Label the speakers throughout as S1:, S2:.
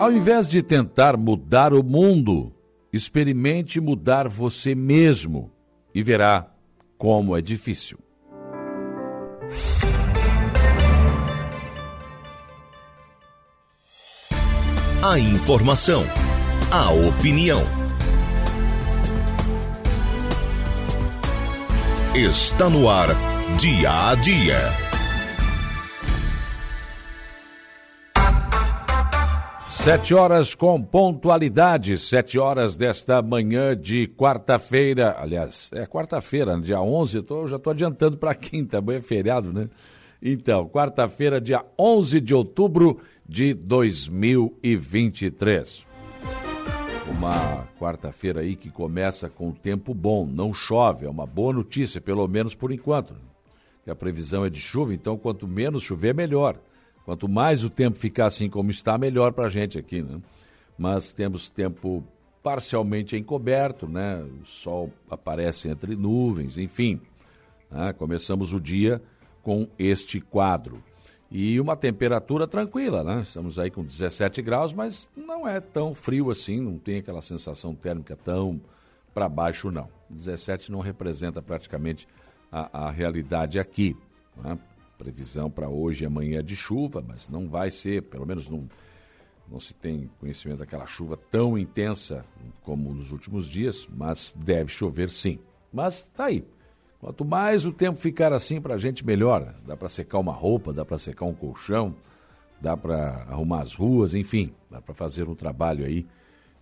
S1: Ao invés de tentar mudar o mundo, experimente mudar você mesmo e verá como é difícil.
S2: A informação, a opinião. Está no ar, dia a dia.
S1: Sete horas com pontualidade, sete horas desta manhã de quarta-feira. Aliás, é quarta-feira, dia 11, tô, já estou adiantando para quinta, amanhã é feriado, né? Então, quarta-feira, dia 11 de outubro de 2023. Uma quarta-feira aí que começa com tempo bom, não chove, é uma boa notícia, pelo menos por enquanto. Que a previsão é de chuva, então quanto menos chover, melhor. Quanto mais o tempo ficar assim como está, melhor para a gente aqui, né? Mas temos tempo parcialmente encoberto, né? O sol aparece entre nuvens, enfim. Né? Começamos o dia com este quadro. E uma temperatura tranquila, né? Estamos aí com 17 graus, mas não é tão frio assim, não tem aquela sensação térmica tão para baixo, não. 17 não representa praticamente a, a realidade aqui. Né? Previsão para hoje e amanhã é de chuva, mas não vai ser, pelo menos não, não se tem conhecimento daquela chuva tão intensa como nos últimos dias, mas deve chover sim. Mas tá aí. Quanto mais o tempo ficar assim para a gente, melhor. Dá para secar uma roupa, dá para secar um colchão, dá para arrumar as ruas, enfim, dá para fazer um trabalho aí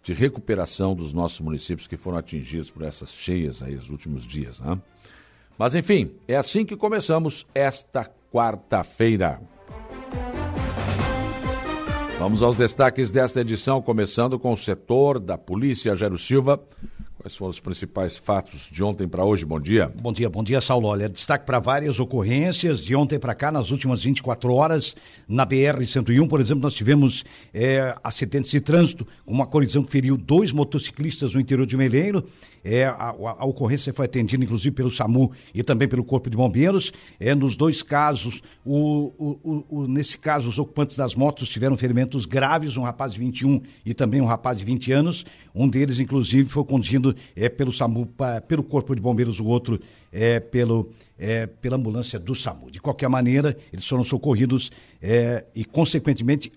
S1: de recuperação dos nossos municípios que foram atingidos por essas cheias aí nos últimos dias, né? Mas enfim, é assim que começamos esta quarta-feira. Vamos aos destaques desta edição, começando com o setor da Polícia Gero Silva. Quais foram os principais fatos de ontem para hoje? Bom dia.
S3: Bom dia, bom dia, Saulo. Olha, destaque para várias ocorrências de ontem para cá, nas últimas 24 horas, na BR-101, por exemplo, nós tivemos é, acidentes de trânsito, uma colisão que feriu dois motociclistas no interior de Meleiro. É, a, a, ocorrência foi atendida, inclusive, pelo SAMU e também pelo Corpo de Bombeiros. É, nos dois casos, o, o, o, nesse caso, os ocupantes das motos tiveram ferimentos graves, um rapaz de 21 e também um rapaz de 20 anos. Um deles, inclusive, foi conduzido é, pelo SAMU, pra, pelo Corpo de Bombeiros, o outro é, pelo, é, pela ambulância do SAMU. De qualquer maneira, eles foram socorridos é, e, consequentemente,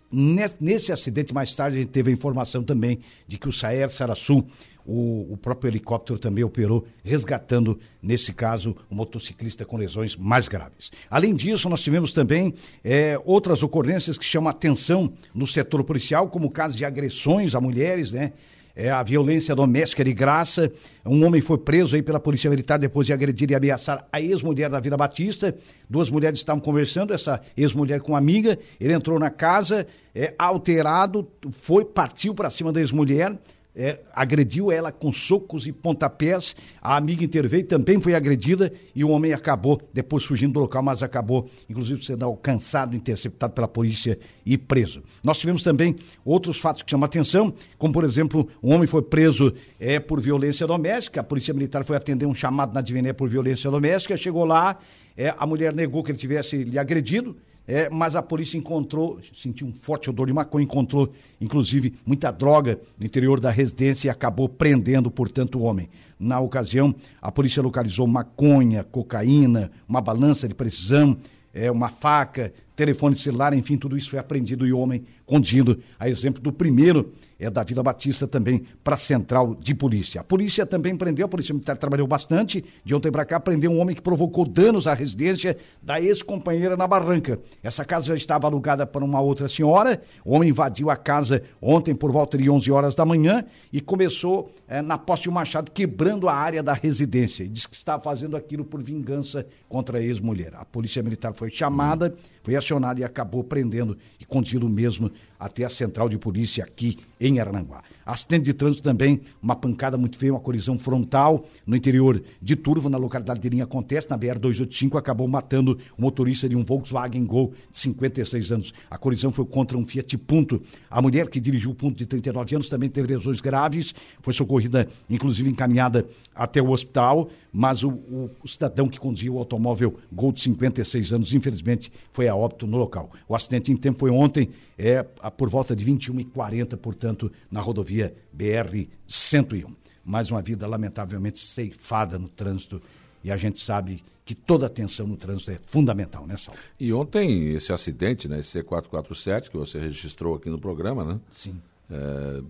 S3: nesse acidente, mais tarde, a gente teve a informação também de que o Saer Saraçu o, o, próprio helicóptero também operou, resgatando, nesse caso, o motociclista com lesões mais graves. Além disso, nós tivemos também é, outras ocorrências que chamam atenção no setor policial, como o caso de agressões a mulheres, né? É, a violência doméstica de graça. Um homem foi preso aí pela Polícia Militar depois de agredir e ameaçar a ex-mulher da Vila Batista. Duas mulheres estavam conversando, essa ex-mulher com uma amiga. Ele entrou na casa, é, alterado, foi, partiu para cima da ex-mulher é, agrediu ela com socos e pontapés. A amiga interveio, também foi agredida e o homem acabou, depois fugindo do local, mas acabou, inclusive, sendo alcançado, interceptado pela polícia e preso. Nós tivemos também outros fatos que chamam a atenção, como, por exemplo, um homem foi preso é, por violência doméstica. A polícia militar foi atender um chamado na Diviné por violência doméstica. Chegou lá, é, a mulher negou que ele tivesse lhe agredido é, mas a polícia encontrou, sentiu um forte odor de maconha, encontrou, inclusive, muita droga no interior da residência e acabou prendendo, portanto, o homem. Na ocasião, a polícia localizou maconha, cocaína, uma balança de precisão, é, uma faca, telefone celular, enfim, tudo isso foi apreendido e o homem conduzindo, a exemplo do primeiro é da Vila Batista também para a central de polícia. A polícia também prendeu, a polícia militar trabalhou bastante, de ontem para cá prendeu um homem que provocou danos à residência da ex-companheira na Barranca. Essa casa já estava alugada para uma outra senhora, o homem invadiu a casa ontem por volta de 11 horas da manhã e começou é, na posse de um machado quebrando a área da residência. E disse que estava fazendo aquilo por vingança contra a ex-mulher. A polícia militar foi chamada, foi acionada e acabou prendendo e conduzindo mesmo até a central de polícia aqui em Arananguá. Acidente de trânsito também, uma pancada muito feia, uma colisão frontal no interior de Turvo, na localidade de Linha Acontece, na BR-285, acabou matando o motorista de um Volkswagen Gol de 56 anos. A colisão foi contra um Fiat Punto. A mulher que dirigiu o Punto de 39 anos também teve lesões graves, foi socorrida, inclusive encaminhada até o hospital, mas o, o, o cidadão que conduzia o automóvel Gol de 56 anos, infelizmente, foi a óbito no local. O acidente em tempo foi ontem, é por volta de 21h40, portanto, na rodovia BR-101. Mais uma vida lamentavelmente ceifada no trânsito e a gente sabe que toda atenção no trânsito é fundamental, né, Saulo?
S1: E ontem esse acidente, né, esse C447, que você registrou aqui no programa, né?
S3: Sim.
S1: É,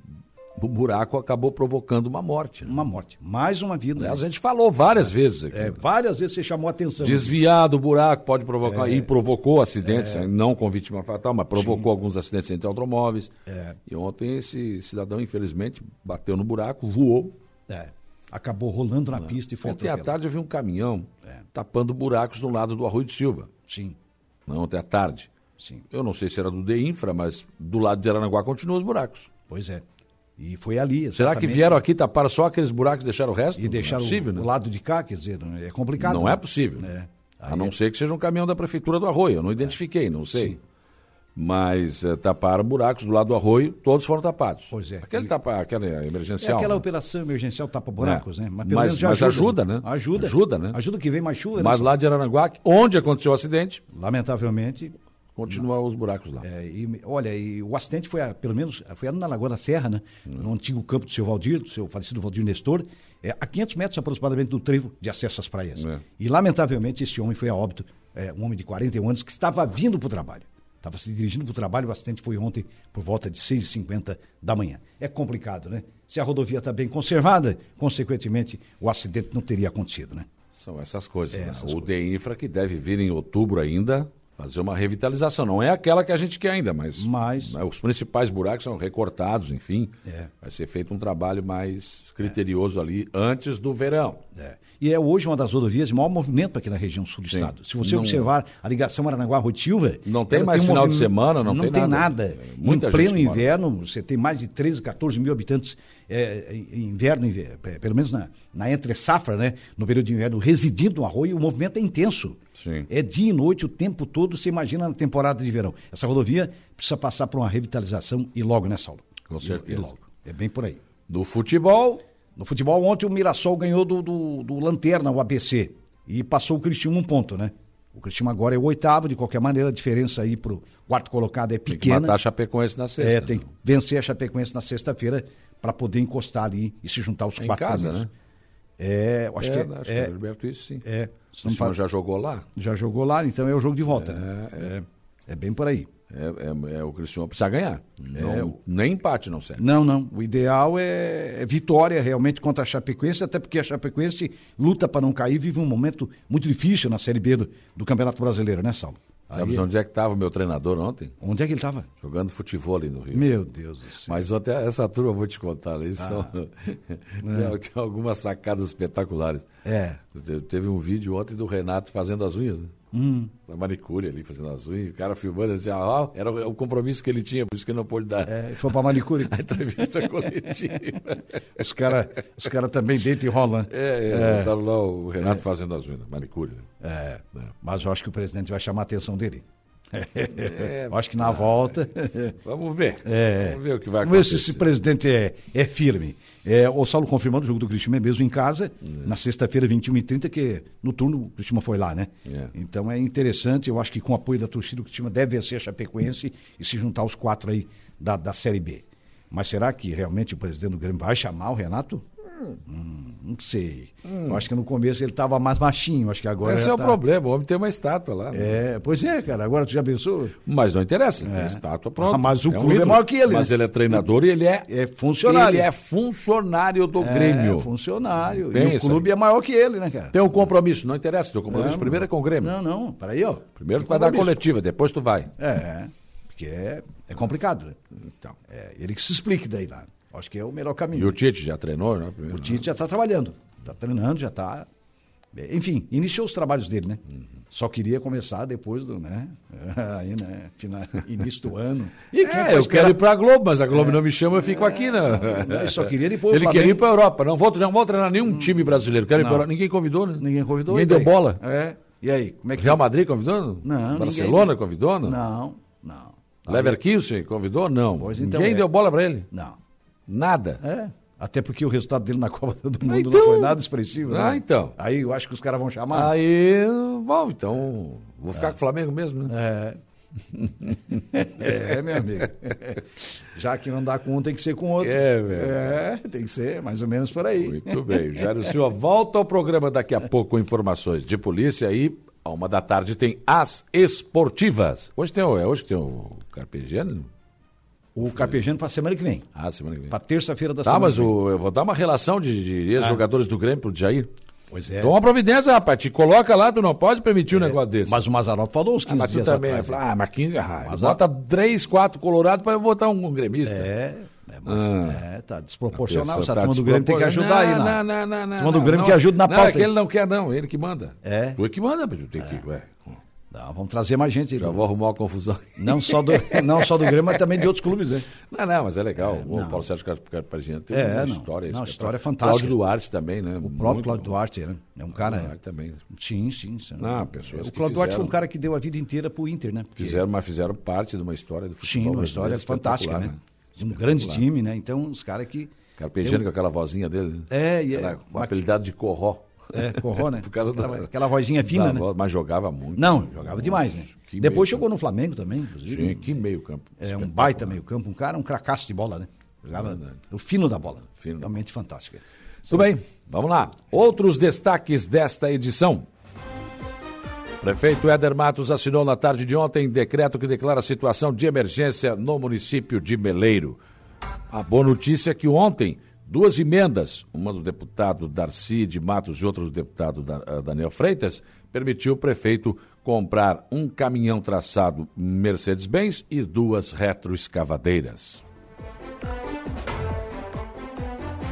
S1: o buraco acabou provocando uma morte. Né?
S3: Uma morte. Mais uma vida.
S1: Né? A gente falou várias é, vezes aqui.
S3: É, várias vezes você chamou a atenção.
S1: Desviado o buraco pode provocar, é, e provocou acidentes, é. não com vítima fatal, mas provocou Sim. alguns acidentes entre automóveis.
S3: É.
S1: E ontem esse cidadão, infelizmente, bateu no buraco, voou.
S3: É acabou rolando na pista e foi
S1: Ontem à tarde eu vi um caminhão tapando buracos no lado do Arroio de Silva.
S3: Sim.
S1: Ontem à tarde.
S3: Sim.
S1: Eu não sei se era do DEINFRA, mas do lado de Aranaguá continuam os buracos.
S3: Pois é. E foi ali.
S1: Exatamente. Será que vieram aqui tapar só aqueles buracos e deixaram o resto?
S3: E deixaram é possível, o, né? o, lado de cá, quer dizer, é complicado.
S1: Não né? é possível. É. A não é... ser que seja um caminhão da prefeitura do Arroio. Eu não identifiquei, não sei. Sim mas é, taparam buracos do lado do arroio, todos foram tapados.
S3: Pois é.
S1: Aquele tapa, aquela emergencial.
S3: É aquela né? operação emergencial tapa-buracos, é. né?
S1: Mas, mas, mas ajuda, né?
S3: Ajuda.
S1: Ajuda, né?
S3: Ajuda que vem mais chuva.
S1: Mas lá de Aranaguá, onde aconteceu o acidente...
S3: Lamentavelmente...
S1: Continua os buracos lá.
S3: É, e, olha, e o acidente foi, pelo menos, foi na Lagoa da Serra, né? Hum. No antigo campo do seu Valdir, do seu falecido Valdir Nestor, é, a 500 metros aproximadamente do trevo de acesso às praias. É. E, lamentavelmente, esse homem foi a óbito, é, um homem de 41 anos que estava vindo para o trabalho. Estava se dirigindo para o trabalho, o acidente foi ontem por volta de 6h50 da manhã. É complicado, né? Se a rodovia está bem conservada, consequentemente, o acidente não teria acontecido, né?
S1: São essas coisas. É, né? essas o coisas. DEINFRA que deve vir em outubro ainda fazer uma revitalização. Não é aquela que a gente quer ainda, mas,
S3: mas...
S1: Né, os principais buracos são recortados, enfim.
S3: É.
S1: Vai ser feito um trabalho mais criterioso é. ali antes do verão.
S3: É e é hoje uma das rodovias de maior movimento aqui na região sul do Sim. estado. Se você não, observar a ligação Aranaguá-Rotilva...
S1: Não tem mais tem um final de semana, não,
S3: não
S1: tem,
S3: tem nada. nada. É, muita em pleno inverno, mora. você tem mais de 13, 14 mil habitantes é, em inverno, é, pelo menos na, na entre-safra, né? no período de inverno, residindo no arroio, o movimento é intenso.
S1: Sim.
S3: É dia e noite o tempo todo, você imagina na temporada de verão. Essa rodovia precisa passar por uma revitalização e logo, né, Saulo?
S1: Com certeza.
S3: E, e logo. É bem por aí.
S1: Do futebol,
S3: no futebol, ontem o Mirassol ganhou do, do, do Lanterna, o ABC, e passou o Cristiano um ponto, né? O Cristiano agora é o oitavo, de qualquer maneira, a diferença aí pro quarto colocado é pequena. Tem que
S1: matar a Chapecoense na sexta.
S3: É, tem que vencer a Chapecoense na sexta-feira para poder encostar ali e se juntar aos
S1: é
S3: quatro.
S1: Em casa, né?
S3: É, acho
S1: é,
S3: que
S1: é.
S3: Acho
S1: é, que é isso, sim.
S3: É.
S1: O senhor já jogou lá?
S3: Já jogou lá, então é o jogo de volta.
S1: É,
S3: né?
S1: é.
S3: é bem por aí.
S1: É, é, é, o Cristiano precisa ganhar. Não, é, nem empate não serve.
S3: Não, não. O ideal é, é, vitória realmente contra a Chapecoense, até porque a Chapecoense luta para não cair, vive um momento muito difícil na Série B do, do Campeonato Brasileiro, né, Saulo?
S1: Sabe onde é que estava o meu treinador ontem?
S3: Onde é que ele estava?
S1: Jogando futebol ali no Rio.
S3: Meu Deus do céu.
S1: Mas ontem, essa turma, eu vou te contar, eles ah. são... é. Tinha algumas sacadas espetaculares.
S3: É.
S1: Teve um vídeo ontem do Renato fazendo as unhas, né?
S3: Hum.
S1: Na manicure ali, fazendo as unhas, o cara filmando assim, ah, era o compromisso que ele tinha, por isso que ele não pôde dar.
S3: É, foi pra manicure.
S1: a entrevista coletiva.
S3: os caras os cara também deitam e rolam.
S1: É, é, é. lá o Renato é. fazendo as unhas, manicure. Né?
S3: É. é. Mas eu acho que o presidente vai chamar a atenção dele. É, acho que na volta.
S1: Vamos ver.
S3: É,
S1: vamos ver o que vai
S3: acontecer. Vamos ver se esse presidente é, é firme. É, o Saulo confirmando o jogo do Cristiano é mesmo em casa, é. na sexta-feira, 21h30, que no turno o Cristiano foi lá, né?
S1: É.
S3: Então é interessante, eu acho que com o apoio da torcida, o Cristiano deve vencer a Chapecoense e se juntar aos quatro aí da, da Série B. Mas será que realmente o presidente do Grêmio vai chamar o Renato? Hum, não sei. Hum. Eu acho que no começo ele estava mais machinho, acho que agora.
S1: Esse é o
S3: tá...
S1: problema, o homem tem uma estátua lá.
S3: É, pois é, cara. Agora tu já pensou?
S1: Mas não interessa, é. tem estátua pronto. Ah,
S3: mas o é clube um é maior que ele.
S1: Mas
S3: né?
S1: ele é treinador e ele é.
S3: É funcionário.
S1: Ele é funcionário do é, Grêmio.
S3: É funcionário. Pensa. E o clube é maior que ele, né, cara?
S1: Tem um compromisso, não interessa. Teu compromisso não, primeiro é com o Grêmio.
S3: Não, não. Peraí, ó.
S1: Primeiro tu vai dar coletiva, depois tu vai.
S3: É. Porque é, é complicado, né?
S1: Então.
S3: É, ele que se explique daí lá. Acho que é o melhor caminho.
S1: E o Tite já treinou, né?
S3: Primeiro, o Tite já está trabalhando. Está treinando, já está. Enfim, iniciou os trabalhos dele, né? Uhum. Só queria começar depois do, né? Aí, né? Final, início do ano.
S1: E é, eu quero ir para a Globo, mas a Globo é, não me chama, eu fico é, aqui, né?
S3: Ele só queria depois.
S1: Ele queria ir para a Europa. Não vou, não vou treinar nenhum hum. time brasileiro. Quero ir pra Ninguém convidou, né?
S3: Ninguém convidou.
S1: Ninguém deu bola.
S3: É. E aí, como é que
S1: Real Madrid convidou?
S3: Não.
S1: Barcelona
S3: ninguém...
S1: convidou?
S3: Não, não. não.
S1: Leverkusen convidou? Não.
S3: Pois então
S1: ninguém
S3: é.
S1: deu bola para ele?
S3: Não.
S1: Nada.
S3: É. Até porque o resultado dele na Copa do Mundo então, não foi nada expressivo.
S1: Ah,
S3: né?
S1: então.
S3: Aí eu acho que os caras vão chamar.
S1: Aí, bom, então vou ficar é. com o Flamengo mesmo, né?
S3: É. é, meu amigo. Já que não dá com um, tem que ser com outro.
S1: É, velho.
S3: É, tem que ser mais ou menos por aí.
S1: Muito bem. Jairo Silva volta ao programa daqui a pouco com informações de polícia e a uma da tarde tem as esportivas. Hoje tem o, é hoje que tem o Carpegiani?
S3: O Carpegiani para semana que vem.
S1: Ah, semana que vem.
S3: Para terça-feira da
S1: tá,
S3: semana.
S1: Tá, mas o, eu vou dar uma relação de, de ex-jogadores ah. do Grêmio pro Jair.
S3: Pois é.
S1: Toma providência, rapaz. Te coloca lá, tu não pode permitir é, um negócio desse.
S3: Mas o Mazarop falou uns 15 ah, mas dias também, atrás.
S1: ah, mas 15 ah, Bota 3, 4 colorados para botar um, um gremista.
S3: É. É, mas, ah, é, tá desproporcional. Essa tá turma do Grêmio tem que ajudar não, aí, não. Não, não, não. não turma do Grêmio não, que ajuda na pauta.
S1: Não, é que ele não quer, não. Ele que manda.
S3: É.
S1: Tu é que manda, tem que. Ué.
S3: Não, vamos trazer mais gente.
S1: Já vou arrumar uma confusão.
S3: Não só do, não só do Grêmio, mas também de outros clubes, né?
S1: Não, não, mas é legal. É, o Paulo Sérgio Carpagina tem
S3: é,
S1: uma
S3: não,
S1: história.
S3: Não, história é fantástica.
S1: Cláudio Duarte também, né?
S3: O próprio Cláudio Duarte, né? É um cara...
S1: Duarte também.
S3: Sim, sim. sim.
S1: Não, pessoas
S3: o Cláudio Duarte foi um cara que deu a vida inteira pro Inter, né?
S1: Porque... Fizeram, mas fizeram parte de uma história do futebol
S3: Sim, uma história fantástica, né? De um grande time, né? Então, os caras que...
S1: Carpegiani com aquela vozinha dele.
S3: É, e
S1: é. O apelidado de Corró.
S3: É, Corró, né?
S1: Por causa da,
S3: aquela vozinha fina,
S1: da
S3: né?
S1: Mas jogava muito.
S3: Não, jogava demais, né? Depois chegou no Flamengo também, inclusive.
S1: Sim, que meio campo.
S3: É um baita meio campo, um cara, um cracaço de bola, né? Jogava o fino da bola. Fino. Realmente fantástico.
S1: Tudo bem, vamos lá. Outros destaques desta edição. Prefeito Éder Matos assinou na tarde de ontem decreto que declara situação de emergência no município de Meleiro. A boa notícia é que ontem duas emendas, uma do deputado Darcy de Matos e outra do deputado eh, Daniel Freitas, permitiu o prefeito comprar um caminhão traçado Mercedes-Benz e duas retroescavadeiras.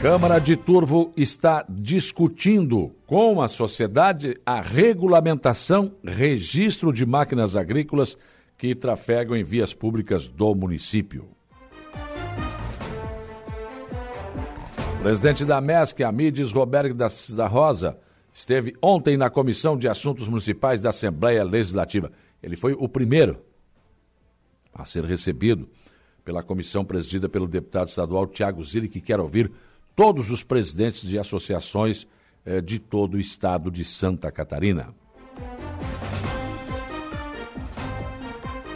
S1: Câmara de Turvo está discutindo com a sociedade a regulamentação, registro de máquinas agrícolas que trafegam em vias públicas do município. Presidente da MESC, Amides Roberto da, Rosa, esteve ontem na Comissão de Assuntos Municipais da Assembleia Legislativa. Ele foi o primeiro a ser recebido pela comissão presidida pelo deputado estadual Tiago Zilli, que quer ouvir todos os presidentes de associações eh, de todo o estado de Santa Catarina.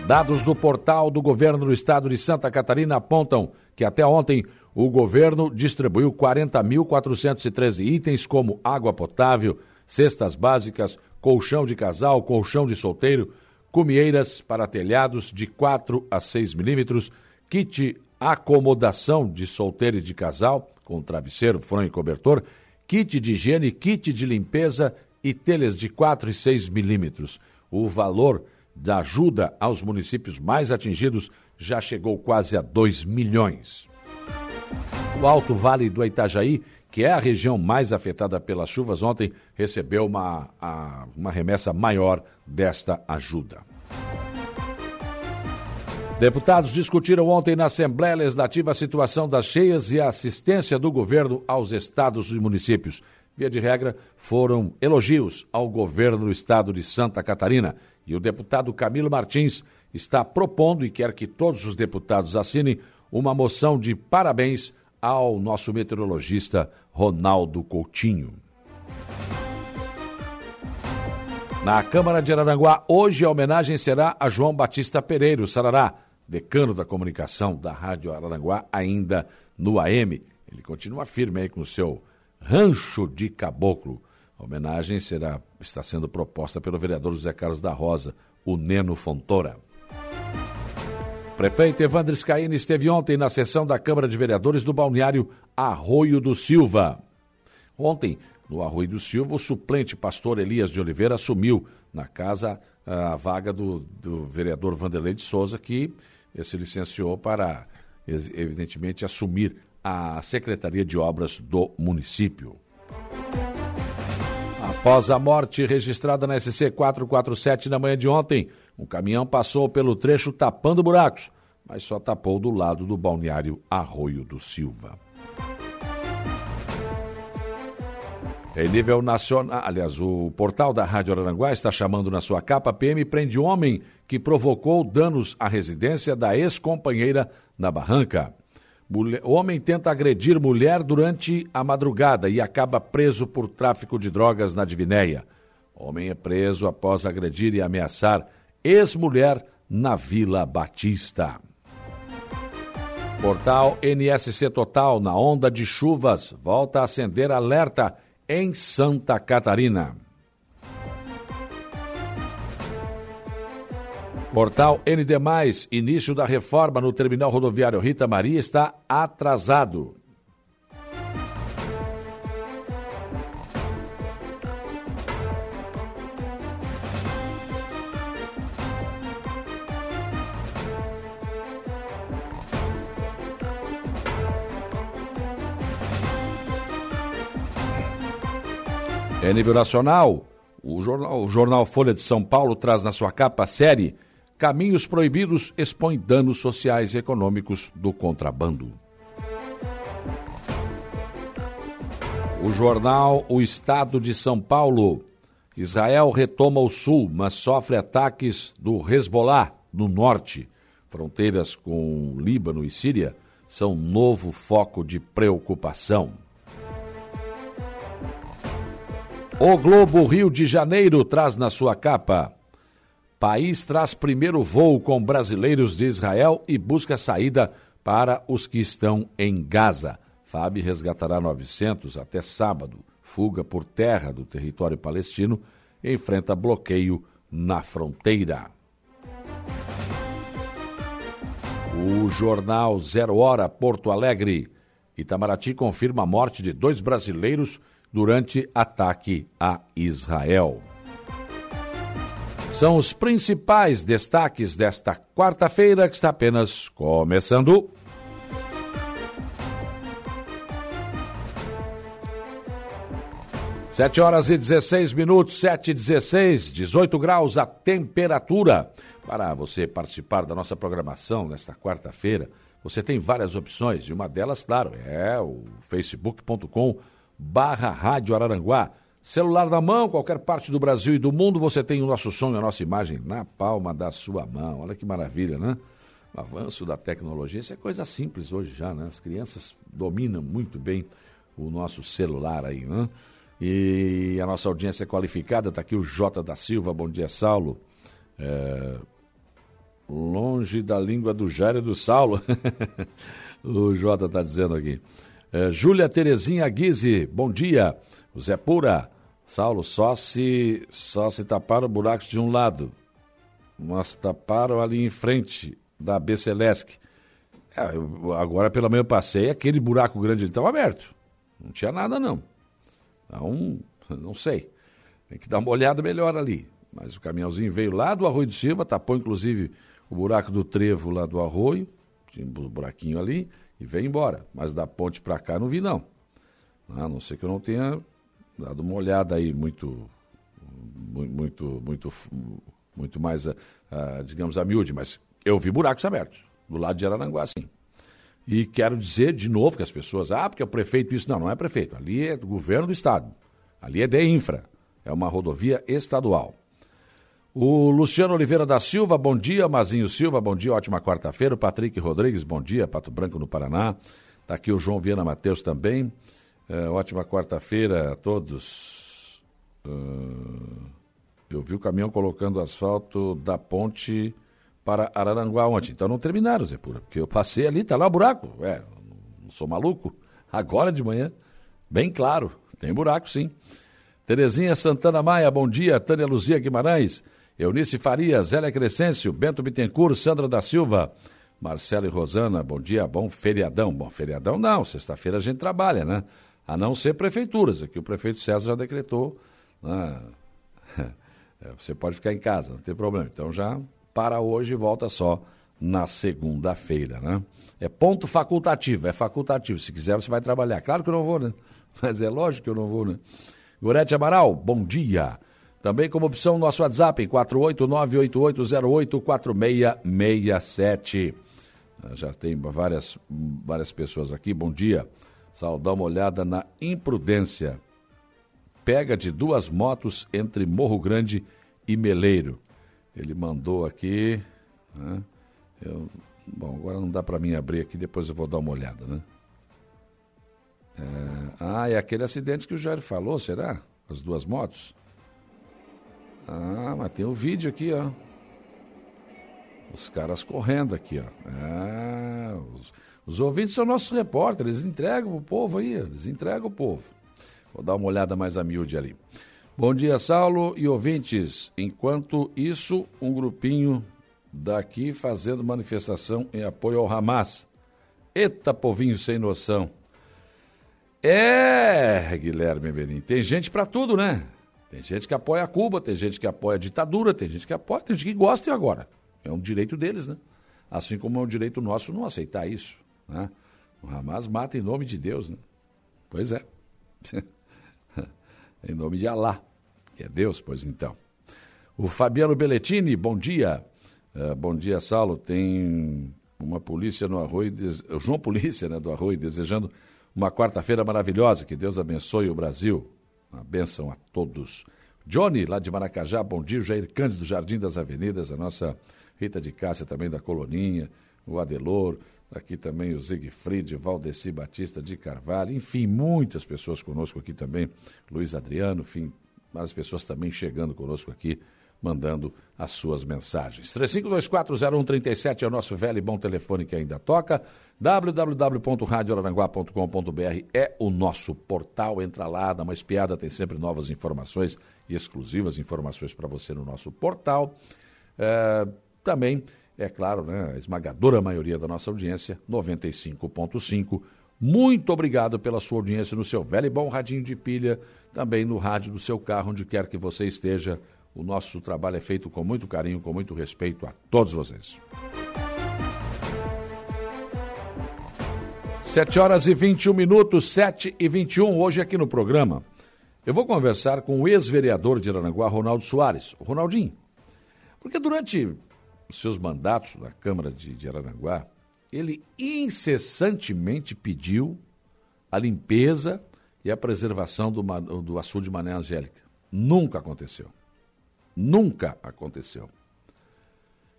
S1: Dados do portal do governo do estado de Santa Catarina apontam que até ontem o governo distribuiu 40.413 itens como água potável, cestas básicas, colchão de casal, colchão de solteiro, cumieiras para telhados de 4 a 6 milímetros, kit acomodação de solteiro e de casal, com travesseiro, fronha e cobertor, kit de higiene, kit de limpeza e telhas de 4 e 6 milímetros. O valor da ajuda aos municípios mais atingidos já chegou quase a 2 milhões. O Alto Vale do Itajaí, que é a região mais afetada pelas chuvas, ontem recebeu uma, a, uma remessa maior desta ajuda. Deputados discutiram ontem na Assembleia Legislativa a situação das cheias e a assistência do governo aos estados e municípios. Via de regra, foram elogios ao governo do estado de Santa Catarina. E o deputado Camilo Martins está propondo e quer que todos os deputados assinem uma moção de parabéns ao nosso meteorologista Ronaldo Coutinho. Na Câmara de Araranguá, hoje a homenagem será a João Batista Pereira, Sarará, decano da comunicação da Rádio Araranguá, ainda no AM. Ele continua firme aí com o seu Rancho de Caboclo. A homenagem será, está sendo proposta pelo vereador José Carlos da Rosa, o Neno Fontoura. Prefeito Evandro Scaini esteve ontem na sessão da Câmara de Vereadores do balneário Arroio do Silva. Ontem, no Arroio do Silva, o suplente pastor Elias de Oliveira assumiu na casa a vaga do, do vereador Vanderlei de Souza, que se licenciou para, evidentemente, assumir a Secretaria de Obras do município. Após a morte registrada na SC 447 na manhã de ontem, um caminhão passou pelo trecho tapando buracos, mas só tapou do lado do balneário Arroio do Silva. Em nível nacional, aliás, o portal da Rádio Aranguá está chamando na sua capa PM prende homem que provocou danos à residência da ex-companheira na Barranca. O homem tenta agredir mulher durante a madrugada e acaba preso por tráfico de drogas na Divinéia. Homem é preso após agredir e ameaçar ex-mulher na Vila Batista. Portal NSC Total, na onda de chuvas, volta a acender alerta em Santa Catarina. Portal ND, início da reforma no terminal rodoviário Rita Maria está atrasado. É nível nacional. O jornal, o jornal Folha de São Paulo traz na sua capa a série Caminhos proibidos expõe danos sociais e econômicos do contrabando. O jornal O Estado de São Paulo. Israel retoma o sul, mas sofre ataques do Hezbollah no norte. Fronteiras com Líbano e Síria são novo foco de preocupação. O Globo Rio de Janeiro traz na sua capa País traz primeiro voo com brasileiros de Israel e busca saída para os que estão em Gaza. FAB resgatará 900 até sábado. Fuga por terra do território palestino enfrenta bloqueio na fronteira. O jornal Zero Hora Porto Alegre. Itamaraty confirma a morte de dois brasileiros durante ataque a Israel. São os principais destaques desta quarta-feira que está apenas começando. Sete horas e 16 minutos, sete e 16, 18 graus a temperatura. Para você participar da nossa programação nesta quarta-feira, você tem várias opções. E uma delas, claro, é o facebook.com barra Rádio Araranguá. Celular na mão, qualquer parte do Brasil e do mundo, você tem o nosso som e a nossa imagem na palma da sua mão. Olha que maravilha, né? O avanço da tecnologia, isso é coisa simples hoje já, né? As crianças dominam muito bem o nosso celular aí, né? E a nossa audiência é qualificada, está aqui o Jota da Silva, bom dia, Saulo. É... Longe da língua do Jairo e do Saulo. o Jota está dizendo aqui. É, Júlia Terezinha Guise, bom dia. O Zé Pura, Saulo, só se, só se taparam buracos de um lado, mas taparam ali em frente da Becelesc. É, agora pela manhã eu passei, aquele buraco grande estava aberto. Não tinha nada não. Então, não sei. Tem que dar uma olhada melhor ali. Mas o caminhãozinho veio lá do Arroio de Silva, tapou inclusive o buraco do trevo lá do Arroio, tinha um buraquinho ali, e veio embora. Mas da ponte para cá não vi não. A não ser que eu não tenha dado uma olhada aí muito, muito, muito, muito mais, uh, digamos, a miúde, mas eu vi buracos abertos, do lado de Araranguá, sim. E quero dizer de novo que as pessoas, ah, porque o prefeito isso. Não, não é prefeito. Ali é do governo do estado. Ali é de infra. É uma rodovia estadual. O Luciano Oliveira da Silva, bom dia. Mazinho Silva, bom dia, ótima quarta-feira. O Patrick Rodrigues, bom dia. Pato Branco no Paraná. Está aqui o João Viana Matheus também. É, ótima quarta-feira a todos. Uh, eu vi o caminhão colocando asfalto da ponte para Araranguá ontem. Então não terminaram, Zé Pura, porque eu passei ali, tá lá o buraco. É, não sou maluco. Agora de manhã, bem claro, tem buraco sim. Terezinha Santana Maia, bom dia. Tânia Luzia Guimarães, Eunice Farias, Zélia Crescêncio, Bento Bittencourt, Sandra da Silva, Marcelo e Rosana, bom dia, bom feriadão. Bom, feriadão não, sexta-feira a gente trabalha, né? A não ser prefeituras. Aqui o prefeito César já decretou. Né? É, você pode ficar em casa, não tem problema. Então já para hoje volta só na segunda-feira, né? É ponto facultativo, é facultativo. Se quiser, você vai trabalhar. Claro que eu não vou, né? Mas é lógico que eu não vou, né? Gorete Amaral, bom dia. Também como opção nosso WhatsApp, 48988084667. Já tem várias, várias pessoas aqui, bom dia. Sal, dá uma olhada na imprudência. Pega de duas motos entre Morro Grande e Meleiro. Ele mandou aqui. Né? Eu, bom, agora não dá para mim abrir aqui, depois eu vou dar uma olhada, né? É, ah, é aquele acidente que o Jair falou, será? As duas motos? Ah, mas tem o um vídeo aqui, ó. Os caras correndo aqui, ó. É, os, os ouvintes são nossos repórteres, eles entregam o povo aí, eles entregam o povo. Vou dar uma olhada mais a miúde ali. Bom dia, Saulo e ouvintes. Enquanto isso, um grupinho daqui fazendo manifestação em apoio ao Hamas. Eita, povinho sem noção. É, Guilherme Berim, tem gente para tudo, né? Tem gente que apoia Cuba, tem gente que apoia a ditadura, tem gente que apoia, tem gente que gosta e agora. É um direito deles, né? Assim como é um direito nosso não aceitar isso. Né? O Hamas mata em nome de Deus, né? Pois é. em nome de Alá, que é Deus, pois então. O Fabiano Belletini, bom dia. Uh, bom dia, Saulo. Tem uma polícia no Arroio. João Polícia né, do Arroio, desejando uma quarta-feira maravilhosa. Que Deus abençoe o Brasil. Uma a todos. Johnny, lá de Maracajá, bom dia. Jair Cândido, Jardim das Avenidas, a nossa Rita de Cássia também da Coloninha, o Adelor, aqui também o Siegfried, Valdeci Batista de Carvalho, enfim, muitas pessoas conosco aqui também, Luiz Adriano, enfim, várias pessoas também chegando conosco aqui, mandando as suas mensagens. 35240137 é o nosso velho e bom telefone que ainda toca. www.radioraranguá.com.br é o nosso portal. Entra lá, dá uma espiada, tem sempre novas informações e exclusivas informações para você no nosso portal. É, também, é claro, né, a esmagadora maioria da nossa audiência, 95.5. Muito obrigado pela sua audiência no seu velho e bom radinho de pilha, também no rádio do seu carro, onde quer que você esteja. O nosso trabalho é feito com muito carinho, com muito respeito a todos vocês. 7 horas e 21 minutos, 7 e 21, hoje aqui no programa. Eu vou conversar com o ex-vereador de Aranaguá, Ronaldo Soares, o Ronaldinho. Porque durante seus mandatos na Câmara de, de Araranguá, ele incessantemente pediu a limpeza e a preservação do, do açude de Mané Angélica. Nunca aconteceu. Nunca aconteceu.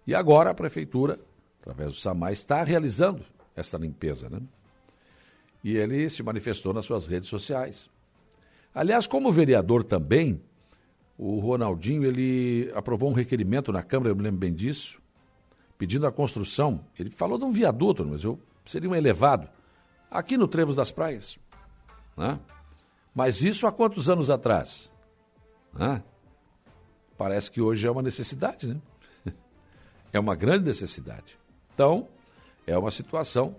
S1: E agora a Prefeitura, através do SAMAI, está realizando essa limpeza. Né? E ele se manifestou nas suas redes sociais. Aliás, como vereador também, o Ronaldinho ele aprovou um requerimento na Câmara, eu me lembro bem disso, pedindo a construção. Ele falou de um viaduto, mas eu seria um elevado, aqui no Trevos das Praias. Né? Mas isso há quantos anos atrás? Né? Parece que hoje é uma necessidade, né? É uma grande necessidade. Então, é uma situação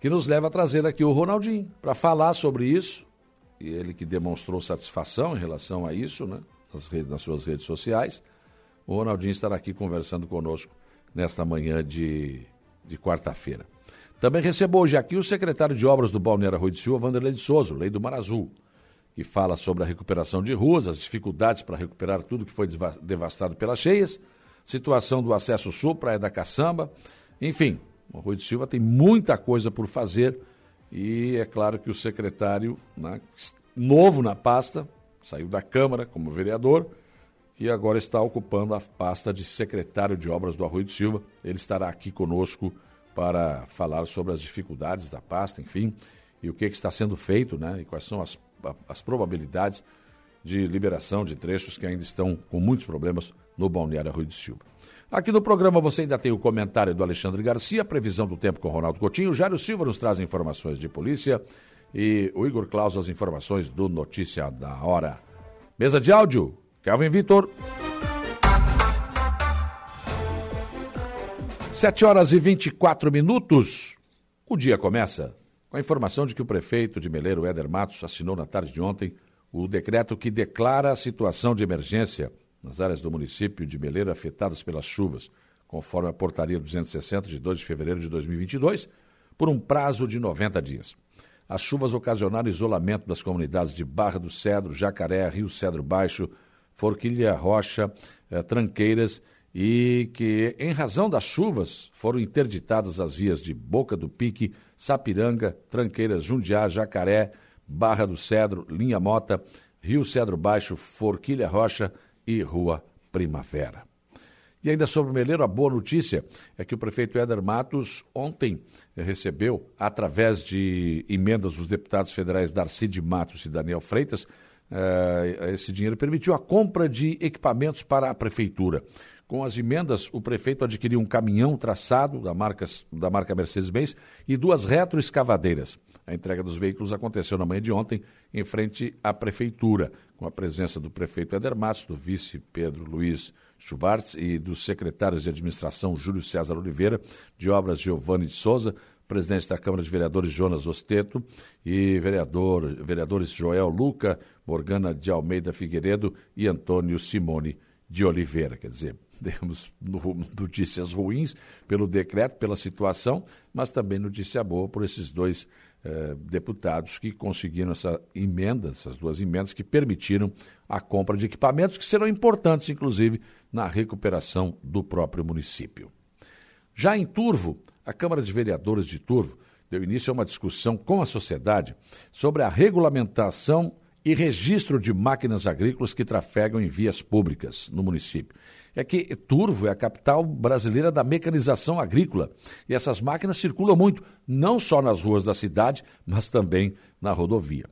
S1: que nos leva a trazer aqui o Ronaldinho para falar sobre isso e ele que demonstrou satisfação em relação a isso, né, nas, redes, nas suas redes sociais. O Ronaldinho estará aqui conversando conosco nesta manhã de, de quarta-feira. Também recebo hoje aqui o secretário de Obras do Balneário Rui de Silva, Vanderlei de Souza, Lei do Mar Azul, que fala sobre a recuperação de ruas, as dificuldades para recuperar tudo que foi devastado pelas cheias, situação do acesso sul, Praia da Caçamba, enfim, o Rui de Silva tem muita coisa por fazer e é claro que o secretário, né, novo na pasta, saiu da Câmara como vereador e agora está ocupando a pasta de secretário de obras do Arroio de Silva. Ele estará aqui conosco para falar sobre as dificuldades da pasta, enfim, e o que, que está sendo feito, né, e quais são as, as probabilidades de liberação de trechos que ainda estão com muitos problemas no Balneário Arroio de Silva. Aqui no programa você ainda tem o comentário do Alexandre Garcia, previsão do tempo com Ronaldo Coutinho. Jário Silva nos traz informações de polícia e o Igor Claus as informações do Notícia da Hora. Mesa de áudio, Kelvin Vitor. 7 horas e 24 minutos. O dia começa com a informação de que o prefeito de Meleiro, Éder Matos, assinou na tarde de ontem o decreto que declara a situação de emergência nas áreas do município de Meleiro afetadas pelas chuvas, conforme a portaria 260 de 2 de fevereiro de 2022, por um prazo de 90 dias. As chuvas ocasionaram isolamento das comunidades de Barra do Cedro, Jacaré, Rio Cedro Baixo, Forquilha Rocha, eh, Tranqueiras e que, em razão das chuvas, foram interditadas as vias de Boca do Pique, Sapiranga, Tranqueiras, Jundiá, Jacaré, Barra do Cedro, Linha Mota, Rio Cedro Baixo, Forquilha Rocha, e Rua Primavera. E ainda sobre o Meleiro, a boa notícia é que o prefeito Éder Matos ontem recebeu, através de emendas dos deputados federais Darcy de Matos e Daniel Freitas, eh, esse dinheiro permitiu a compra de equipamentos para a prefeitura, Com as emendas, o prefeito adquiriu um caminhão traçado da marca, da marca Mercedes-Benz e duas retroescavadeiras. A entrega dos veículos aconteceu na manhã de ontem, em frente à prefeitura, com a presença do prefeito Eder Matos, do vice Pedro Luiz Schwartz e dos secretários de administração Júlio César Oliveira, de obras Giovanni de Souza, presidente da Câmara de Vereadores Jonas Osteto e vereador, vereadores Joel Luca, Morgana de Almeida Figueiredo e Antônio Simone de Oliveira. Quer dizer, temos notícias ruins pelo decreto, pela situação, mas também notícia boa por esses dois eh, deputados que conseguiram essa emenda, essas duas emendas que permitiram a compra de equipamentos que serão importantes, inclusive, na recuperação do próprio município. Já em Turvo, a Câmara de Vereadores de Turvo deu início a uma discussão com a sociedade sobre a regulamentação e registro de máquinas agrícolas que trafegam em vias públicas no município. É que Turvo é a capital brasileira da mecanização agrícola e essas máquinas circulam muito, não só nas ruas da cidade, mas também na rodovia.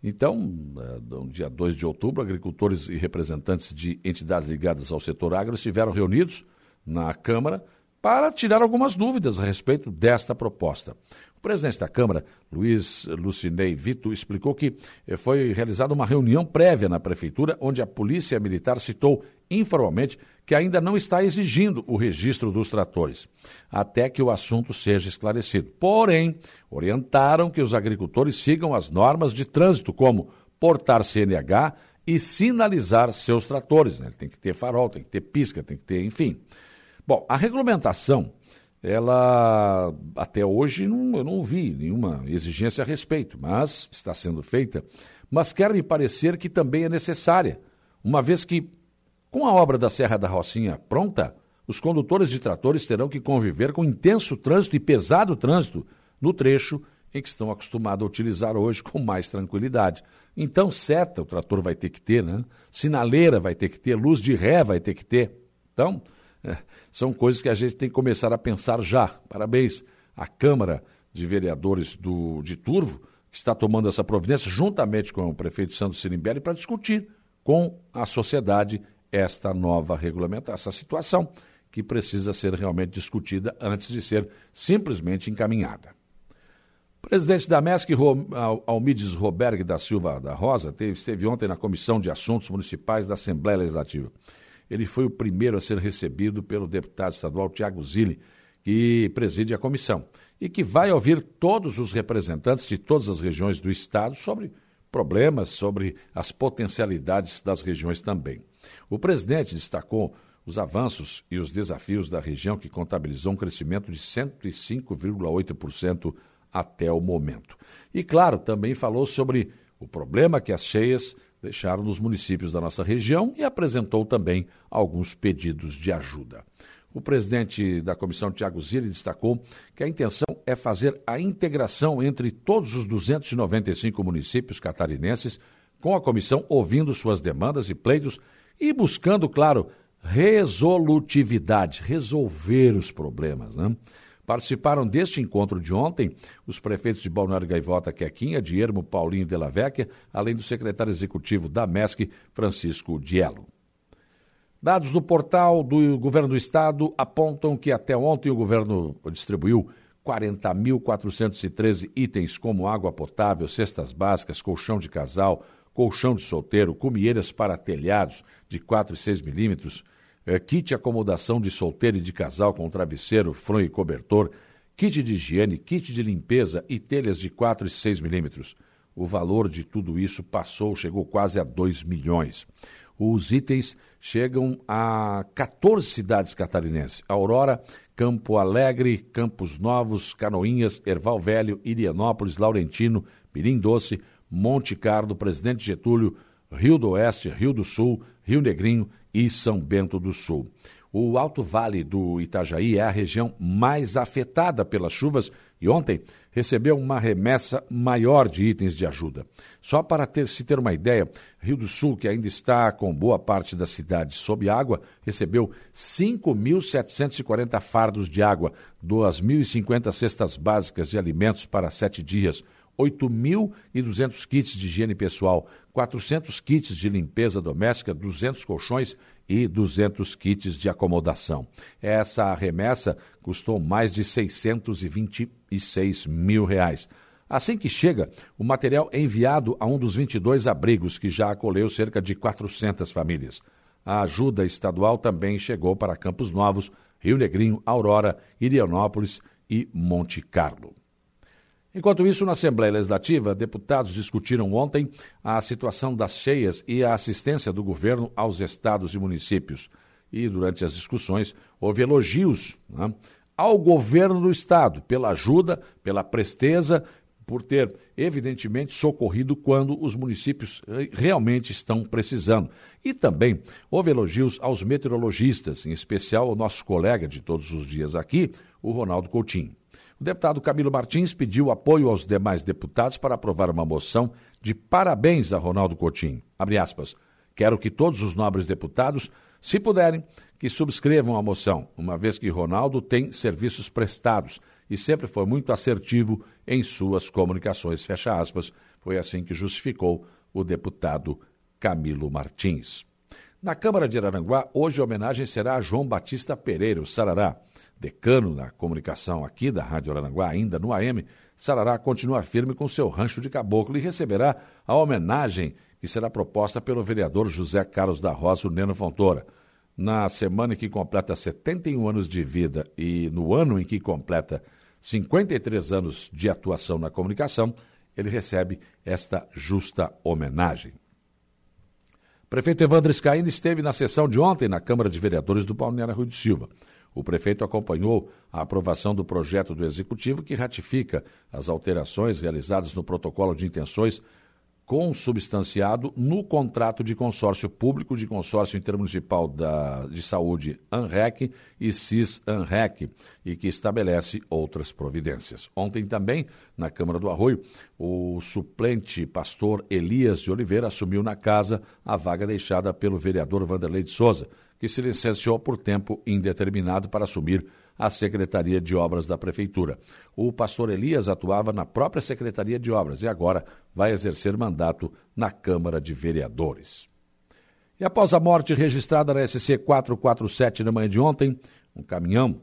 S1: Então, é, no dia 2 de outubro, agricultores e representantes de entidades ligadas ao setor agro estiveram reunidos na Câmara para tirar algumas dúvidas a respeito desta proposta. O presidente da Câmara, Luiz Lucinei Vito, explicou que eh, foi realizada uma reunião prévia na Prefeitura, onde a Polícia Militar citou informalmente que ainda não está exigindo o registro dos tratores, até que o assunto seja esclarecido. Porém, orientaram que os agricultores sigam as normas de trânsito, como portar CNH e sinalizar seus tratores. Né? Tem que ter farol, tem que ter pisca, tem que ter, enfim. Bom, a regulamentação, ela até hoje não, eu não vi nenhuma exigência a respeito, mas está sendo feita. Mas quer me parecer que também é necessária, uma vez que, com a obra da Serra da Rocinha pronta, os condutores de tratores terão que conviver com intenso trânsito e pesado trânsito no trecho em que estão acostumados a utilizar hoje com mais tranquilidade. Então, seta o trator vai ter que ter, né? sinaleira vai ter que ter, luz de ré vai ter que ter. Então, é, são coisas que a gente tem que começar a pensar já. Parabéns à Câmara de Vereadores do, de Turvo, que está tomando essa providência, juntamente com o prefeito Santos Sirimbelli, para discutir com a sociedade esta nova regulamentação, essa situação que precisa ser realmente discutida antes de ser simplesmente encaminhada. O presidente da MESC, Almides Roberg da Silva da Rosa, esteve ontem na Comissão de Assuntos Municipais da Assembleia Legislativa ele foi o primeiro a ser recebido pelo deputado estadual Tiago Zilli, que preside a comissão, e que vai ouvir todos os representantes de todas as regiões do Estado sobre problemas, sobre as potencialidades das regiões também. O presidente destacou os avanços e os desafios da região, que contabilizou um crescimento de 105,8% até o momento. E, claro, também falou sobre o problema que as cheias deixaram nos municípios da nossa região e apresentou também alguns pedidos de ajuda. O presidente da comissão, Tiago Zilli, destacou que a intenção é fazer a integração entre todos os 295 municípios catarinenses, com a comissão ouvindo suas demandas e pleitos e buscando, claro, resolutividade, resolver os problemas. Né? Participaram deste encontro de ontem os prefeitos de Balneário Gaivota Quequinha, de Ermo Paulinho de la Vecchia, além do secretário executivo da MESC, Francisco Diello. Dados do portal do Governo do Estado apontam que até ontem o governo distribuiu 40.413 itens como água potável, cestas básicas, colchão de casal, colchão de solteiro, cumieiras para telhados de 4 e 6 milímetros, é, kit acomodação de solteiro e de casal com travesseiro, fronha e cobertor, kit de higiene, kit de limpeza e telhas de 4 e 6 milímetros. O valor de tudo isso passou, chegou quase a 2 milhões. Os itens chegam a 14 cidades catarinenses: Aurora, Campo Alegre, Campos Novos, Canoinhas, Erval Velho, Irianópolis, Laurentino, Mirim Doce, Monte Carlo, Presidente Getúlio, Rio do Oeste, Rio do Sul, Rio Negrinho e São Bento do Sul. O Alto Vale do Itajaí é a região mais afetada pelas chuvas e ontem recebeu uma remessa maior de itens de ajuda. Só para ter, se ter uma ideia, Rio do Sul, que ainda está com boa parte da cidade sob água, recebeu 5.740 fardos de água, 2.050 cestas básicas de alimentos para sete dias, 8.200 kits de higiene pessoal, 400 kits de limpeza doméstica, 200 colchões e 200 kits de acomodação. Essa remessa custou mais de 626 mil reais. Assim que chega, o material é enviado a um dos 22 abrigos que já acolheu cerca de 400 famílias. A ajuda estadual também chegou para Campos Novos, Rio Negrinho, Aurora, Irianópolis e Monte Carlo. Enquanto isso, na Assembleia Legislativa, deputados discutiram ontem a situação das cheias e a assistência do governo aos estados e municípios. E, durante as discussões, houve elogios né, ao governo do estado pela ajuda, pela presteza, por ter, evidentemente, socorrido quando os municípios eh, realmente estão precisando. E também houve elogios aos meteorologistas, em especial ao nosso colega de todos os dias aqui, o Ronaldo Coutinho. O deputado Camilo Martins pediu apoio aos demais deputados para aprovar uma moção de parabéns a Ronaldo Coutinho. Aspas. Quero que todos os nobres deputados, se puderem, que subscrevam a moção, uma vez que Ronaldo tem serviços prestados e sempre foi muito assertivo em suas comunicações. Fecha aspas. Foi assim que justificou o deputado Camilo Martins. Na Câmara de Araranguá, hoje a homenagem será a João Batista Pereira, o Sarará decano da comunicação aqui da Rádio Aranguá, ainda no AM, Sarará continua firme com seu rancho de caboclo e receberá a homenagem que será proposta pelo vereador José Carlos da Rosa, Neno Fontoura. Na semana em que completa 71 anos de vida e no ano em que completa 53 anos de atuação na comunicação, ele recebe esta justa homenagem. Prefeito Evandro Scaini esteve na sessão de ontem na Câmara de Vereadores do Balneário Rui de Silva. O prefeito acompanhou a aprovação do projeto do Executivo que ratifica as alterações realizadas no protocolo de intenções consubstanciado no contrato de consórcio público de consórcio intermunicipal da, de saúde ANREC e CIS-ANREC e que estabelece outras providências. Ontem também, na Câmara do Arroio, o suplente pastor Elias de Oliveira assumiu na casa a vaga deixada pelo vereador Vanderlei de Souza, que se licenciou por tempo indeterminado para assumir a Secretaria de Obras da Prefeitura. O pastor Elias atuava na própria Secretaria de Obras e agora vai exercer mandato na Câmara de Vereadores. E após a morte registrada na SC 447 na manhã de ontem, um caminhão,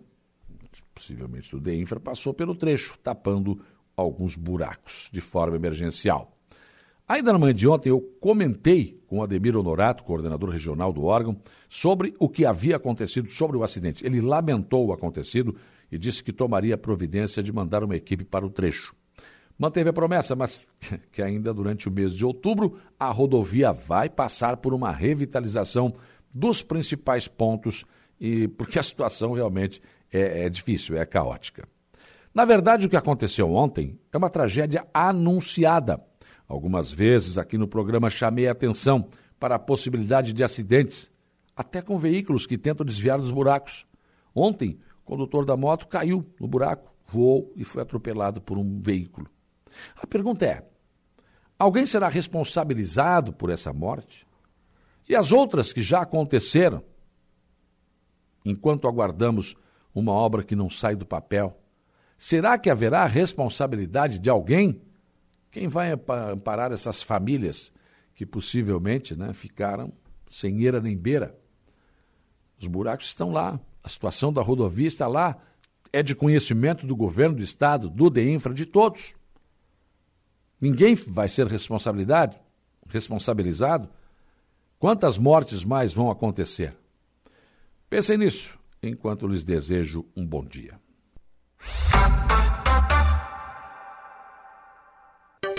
S1: possivelmente do DEINFRA, passou pelo trecho, tapando alguns buracos de forma emergencial. Ainda na manhã de ontem, eu comentei com o Ademir Honorato, coordenador regional do órgão, sobre o que havia acontecido, sobre o acidente. Ele lamentou o acontecido e disse que tomaria a providência de mandar uma equipe para o trecho. Manteve a promessa, mas que ainda durante o mês de outubro a rodovia vai passar por uma revitalização dos principais pontos, e porque a situação realmente é, é difícil, é caótica. Na verdade, o que aconteceu ontem é uma tragédia anunciada Algumas vezes aqui no programa chamei a atenção para a possibilidade de acidentes, até com veículos que tentam desviar dos buracos. Ontem, o condutor da moto caiu no buraco, voou e foi atropelado por um veículo. A pergunta é: alguém será responsabilizado por essa morte? E as outras que já aconteceram? Enquanto aguardamos uma obra que não sai do papel, será que haverá responsabilidade de alguém quem vai amparar essas famílias que possivelmente né, ficaram sem eira nem beira? Os buracos estão lá, a situação da rodovia está lá, é de conhecimento do governo do estado, do DEINFRA, de todos. Ninguém vai ser responsabilidade, responsabilizado. Quantas mortes mais vão acontecer? Pensem nisso, enquanto lhes desejo um bom dia.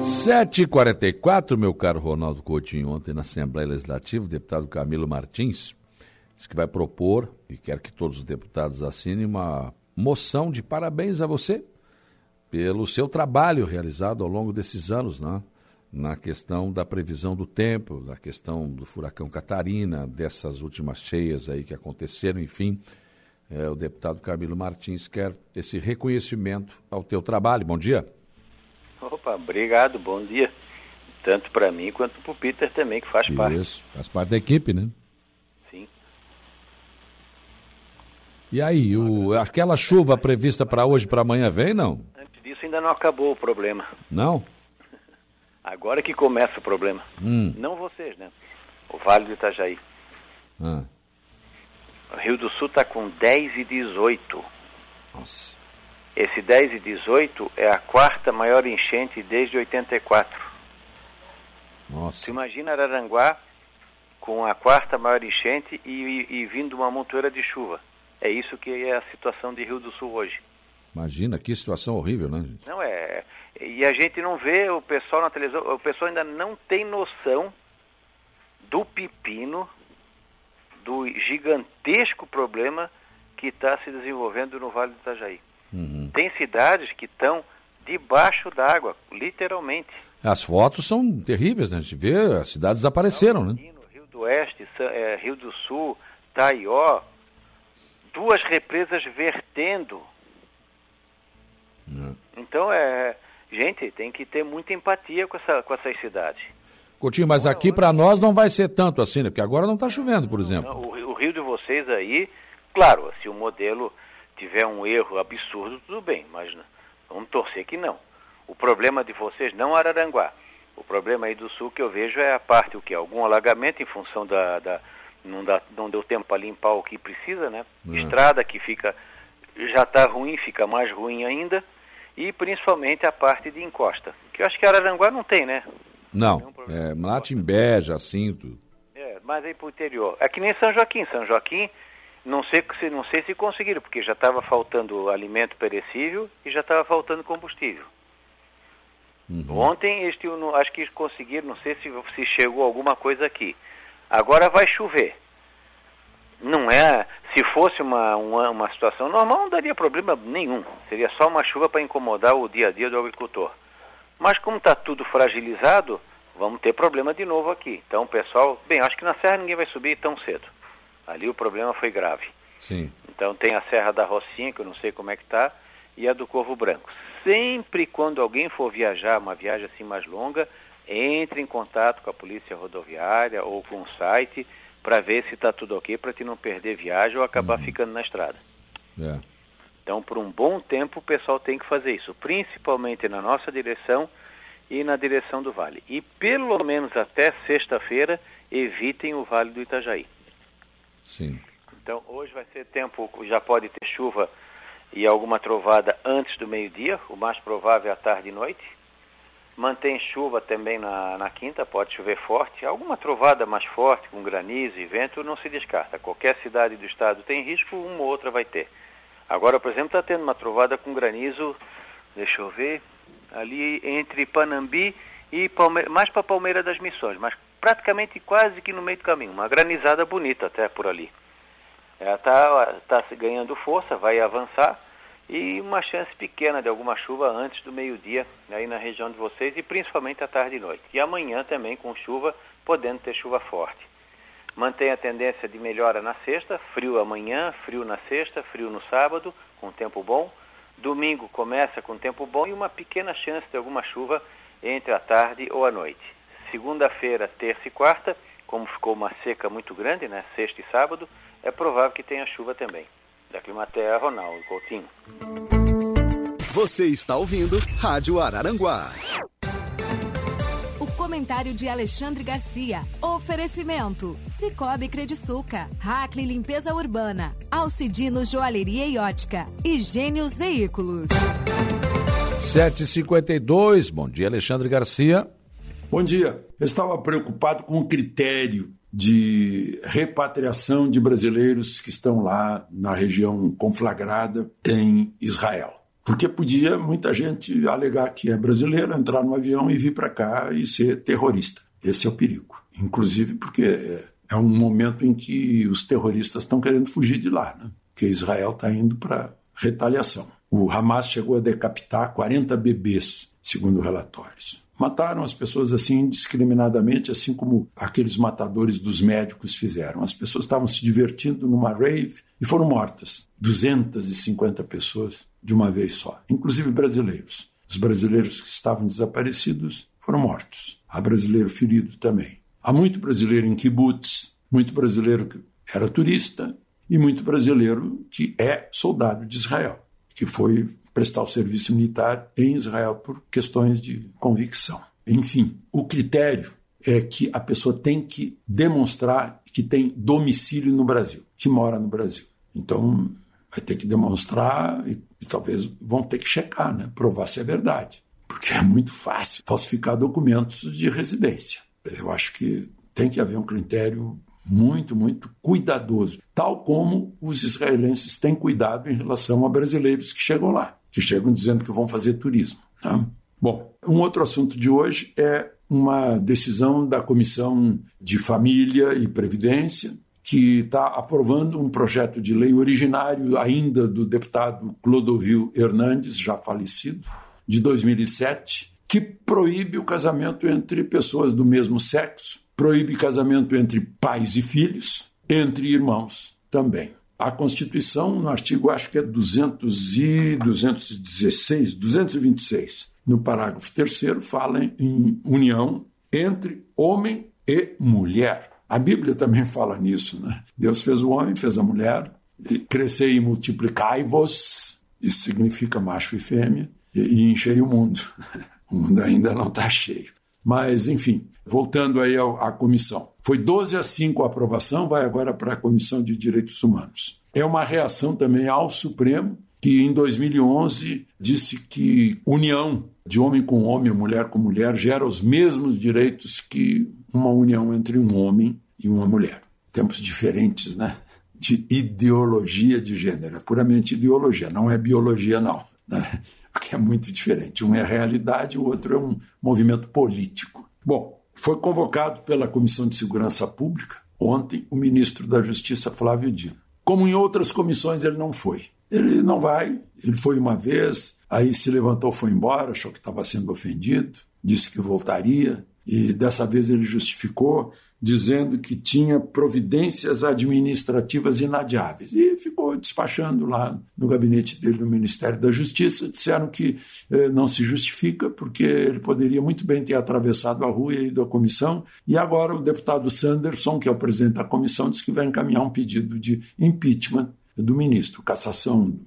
S1: 7h44, meu caro Ronaldo Coutinho, ontem na Assembleia Legislativa, o deputado Camilo Martins disse que vai propor, e quer que todos os deputados assinem, uma moção de parabéns a você, pelo seu trabalho realizado ao longo desses anos, né? na questão da previsão do tempo, na questão do furacão Catarina, dessas últimas cheias aí que aconteceram, enfim. É, o deputado Camilo Martins quer esse reconhecimento ao teu trabalho. Bom dia.
S4: Opa, obrigado, bom dia. Tanto para mim quanto para o Peter também, que faz
S1: Isso,
S4: parte.
S1: Isso, faz parte da equipe, né?
S4: Sim.
S1: E aí, o, aquela chuva prevista para hoje, para amanhã, vem não?
S4: Antes disso ainda não acabou o problema.
S1: Não?
S4: Agora que começa o problema.
S1: Hum.
S4: Não vocês, né? O Vale do Itajaí.
S1: Ah.
S4: O Rio do Sul está com 10 e 18.
S1: Nossa.
S4: Esse 10 e 18 é a quarta maior enchente desde 84.
S1: Nossa.
S4: Tu imagina Araranguá com a quarta maior enchente e, e, e vindo uma montoeira de chuva. É isso que é a situação de Rio do Sul hoje.
S1: Imagina que situação horrível, né? Gente?
S4: Não é. E a gente não vê o pessoal na televisão, o pessoal ainda não tem noção do pepino, do gigantesco problema que está se desenvolvendo no Vale do Itajaí.
S1: Uhum.
S4: Tem cidades que estão debaixo d'água, literalmente.
S1: As fotos são terríveis, né? A gente vê, as cidades desapareceram, né?
S4: Rio do Oeste, é, Rio do Sul, Taió, duas represas vertendo.
S1: É.
S4: Então, é, gente, tem que ter muita empatia com, essa, com essas cidades.
S1: Coutinho, mas aqui para nós não vai ser tanto assim, né? Porque agora não está chovendo, por exemplo.
S4: O, o, rio de vocês aí, claro, se o modelo tiver um erro absurdo, tudo bem, mas vamos torcer que não. O problema de vocês não é Araranguá. O problema aí do sul que eu vejo é a parte o que algum alagamento em função da, da não, dá, não deu tempo para limpar o que precisa, né?
S1: Uhum.
S4: Estrada que fica já está ruim, fica mais ruim ainda e principalmente a parte de encosta, que eu acho que Araranguá não tem, né?
S1: Não, é Matimbé, Jacinto.
S4: É, mas aí para o interior. É que nem São Joaquim. São Joaquim, não sei se, não sei se conseguiram, porque já estava faltando alimento perecível e já estava faltando combustível.
S1: Uhum.
S4: Ontem, este, acho que conseguiram, não sei se, se chegou alguma coisa aqui. Agora vai chover. Não é. Se fosse uma, uma, uma situação normal, não daria problema nenhum. Seria só uma chuva para incomodar o dia a dia do agricultor. Mas como está tudo fragilizado, vamos ter problema de novo aqui. Então, pessoal, bem, acho que na Serra ninguém vai subir tão cedo. Ali o problema foi grave.
S1: Sim.
S4: Então tem a Serra da Rocinha, que eu não sei como é que está, e a do Corvo Branco. Sempre quando alguém for viajar, uma viagem assim mais longa, entre em contato com a polícia rodoviária ou com o site para ver se está tudo ok, para te não perder viagem ou acabar uhum. ficando na estrada.
S1: É.
S4: Então, por um bom tempo, o pessoal tem que fazer isso, principalmente na nossa direção e na direção do Vale. E pelo menos até sexta-feira, evitem o Vale do Itajaí.
S1: Sim.
S4: Então, hoje vai ser tempo, já pode ter chuva e alguma trovada antes do meio-dia, o mais provável é à tarde e noite. Mantém chuva também na, na quinta, pode chover forte. Alguma trovada mais forte, com granizo e vento, não se descarta. Qualquer cidade do estado tem risco, uma ou outra vai ter. Agora, por exemplo, está tendo uma trovada com granizo, deixa eu ver, ali entre Panambi e Palme mais para Palmeira das Missões, mas praticamente quase que no meio do caminho. Uma granizada bonita até por ali. Ela está tá ganhando força, vai avançar e uma chance pequena de alguma chuva antes do meio-dia aí na região de vocês e principalmente à tarde e noite. E amanhã também com chuva, podendo ter chuva forte. Mantém a tendência de melhora na sexta, frio amanhã, frio na sexta, frio no sábado, com tempo bom. Domingo começa com tempo bom e uma pequena chance de alguma chuva entre a tarde ou a noite. Segunda-feira, terça e quarta, como ficou uma seca muito grande, né, sexta e sábado, é provável que tenha chuva também. Da Climaterra, Ronaldo Coutinho.
S2: Você está ouvindo Rádio Araranguá
S5: comentário de Alexandre Garcia. Oferecimento: Cicobi Crediçuca, Hackley Limpeza Urbana, Alcidino Joalheria e Ótica e Gênios Veículos.
S1: 752, bom dia, Alexandre Garcia.
S6: Bom dia. Eu estava preocupado com o critério de repatriação de brasileiros que estão lá na região conflagrada em Israel. Porque podia muita gente alegar que é brasileiro, entrar no avião e vir para cá e ser terrorista. Esse é o perigo. Inclusive porque é um momento em que os terroristas estão querendo fugir de lá, né? Porque Israel está indo para retaliação. O Hamas chegou a decapitar 40 bebês, segundo relatórios. Mataram as pessoas assim indiscriminadamente, assim como aqueles matadores dos médicos fizeram. As pessoas estavam se divertindo numa rave e foram mortas. 250 pessoas de uma vez só, inclusive brasileiros. Os brasileiros que estavam desaparecidos foram mortos. Há brasileiro ferido também. Há muito brasileiro em kibbutz, muito brasileiro que era turista e muito brasileiro que é soldado de Israel, que foi prestar o serviço militar em Israel por questões de convicção. Enfim, o critério é que a pessoa tem que demonstrar que tem domicílio no Brasil, que mora no Brasil. Então, vai ter que demonstrar e, e talvez vão ter que checar, né? provar se é verdade. Porque é muito fácil falsificar documentos de residência. Eu acho que tem que haver um critério muito, muito cuidadoso, tal como os israelenses têm cuidado em relação a brasileiros que chegam lá que chegam dizendo que vão fazer turismo. Né? Bom, um outro assunto de hoje é uma decisão da Comissão de Família e Previdência, que está aprovando um projeto de lei originário ainda do deputado Clodovil Hernandes, já falecido, de 2007, que proíbe o casamento entre pessoas do mesmo sexo, proíbe casamento entre pais e filhos, entre irmãos também. A Constituição, no artigo acho que é 200 e 216, 226, no parágrafo 3 fala em união entre homem e mulher. A Bíblia também fala nisso, né? Deus fez o homem, fez a mulher, e crescei e multiplicai-vos, isso significa macho e fêmea, e, e enchei o mundo. O mundo ainda não está cheio. Mas, enfim, voltando aí à comissão. Foi 12 a 5 a aprovação, vai agora para a Comissão de Direitos Humanos. É uma reação também ao Supremo, que em 2011 disse que união de homem com homem, mulher com mulher, gera os mesmos direitos que uma união entre um homem e uma mulher. Tempos diferentes, né? De ideologia de gênero. É puramente ideologia, não é biologia, não. Né? Porque é muito diferente. Um é realidade, o outro é um movimento político. Bom, foi convocado pela Comissão de Segurança Pública ontem o ministro da Justiça, Flávio Dino. Como em outras comissões, ele não foi. Ele não vai, ele foi uma vez, aí se levantou, foi embora, achou que estava sendo ofendido, disse que voltaria, e dessa vez ele justificou dizendo que tinha providências administrativas inadiáveis. E ficou despachando lá no gabinete dele no Ministério da Justiça. Disseram que eh, não se justifica, porque ele poderia muito bem ter atravessado a rua e ido à comissão. E agora o deputado Sanderson, que é o presidente da comissão, disse que vai encaminhar um pedido de impeachment do ministro, cassação,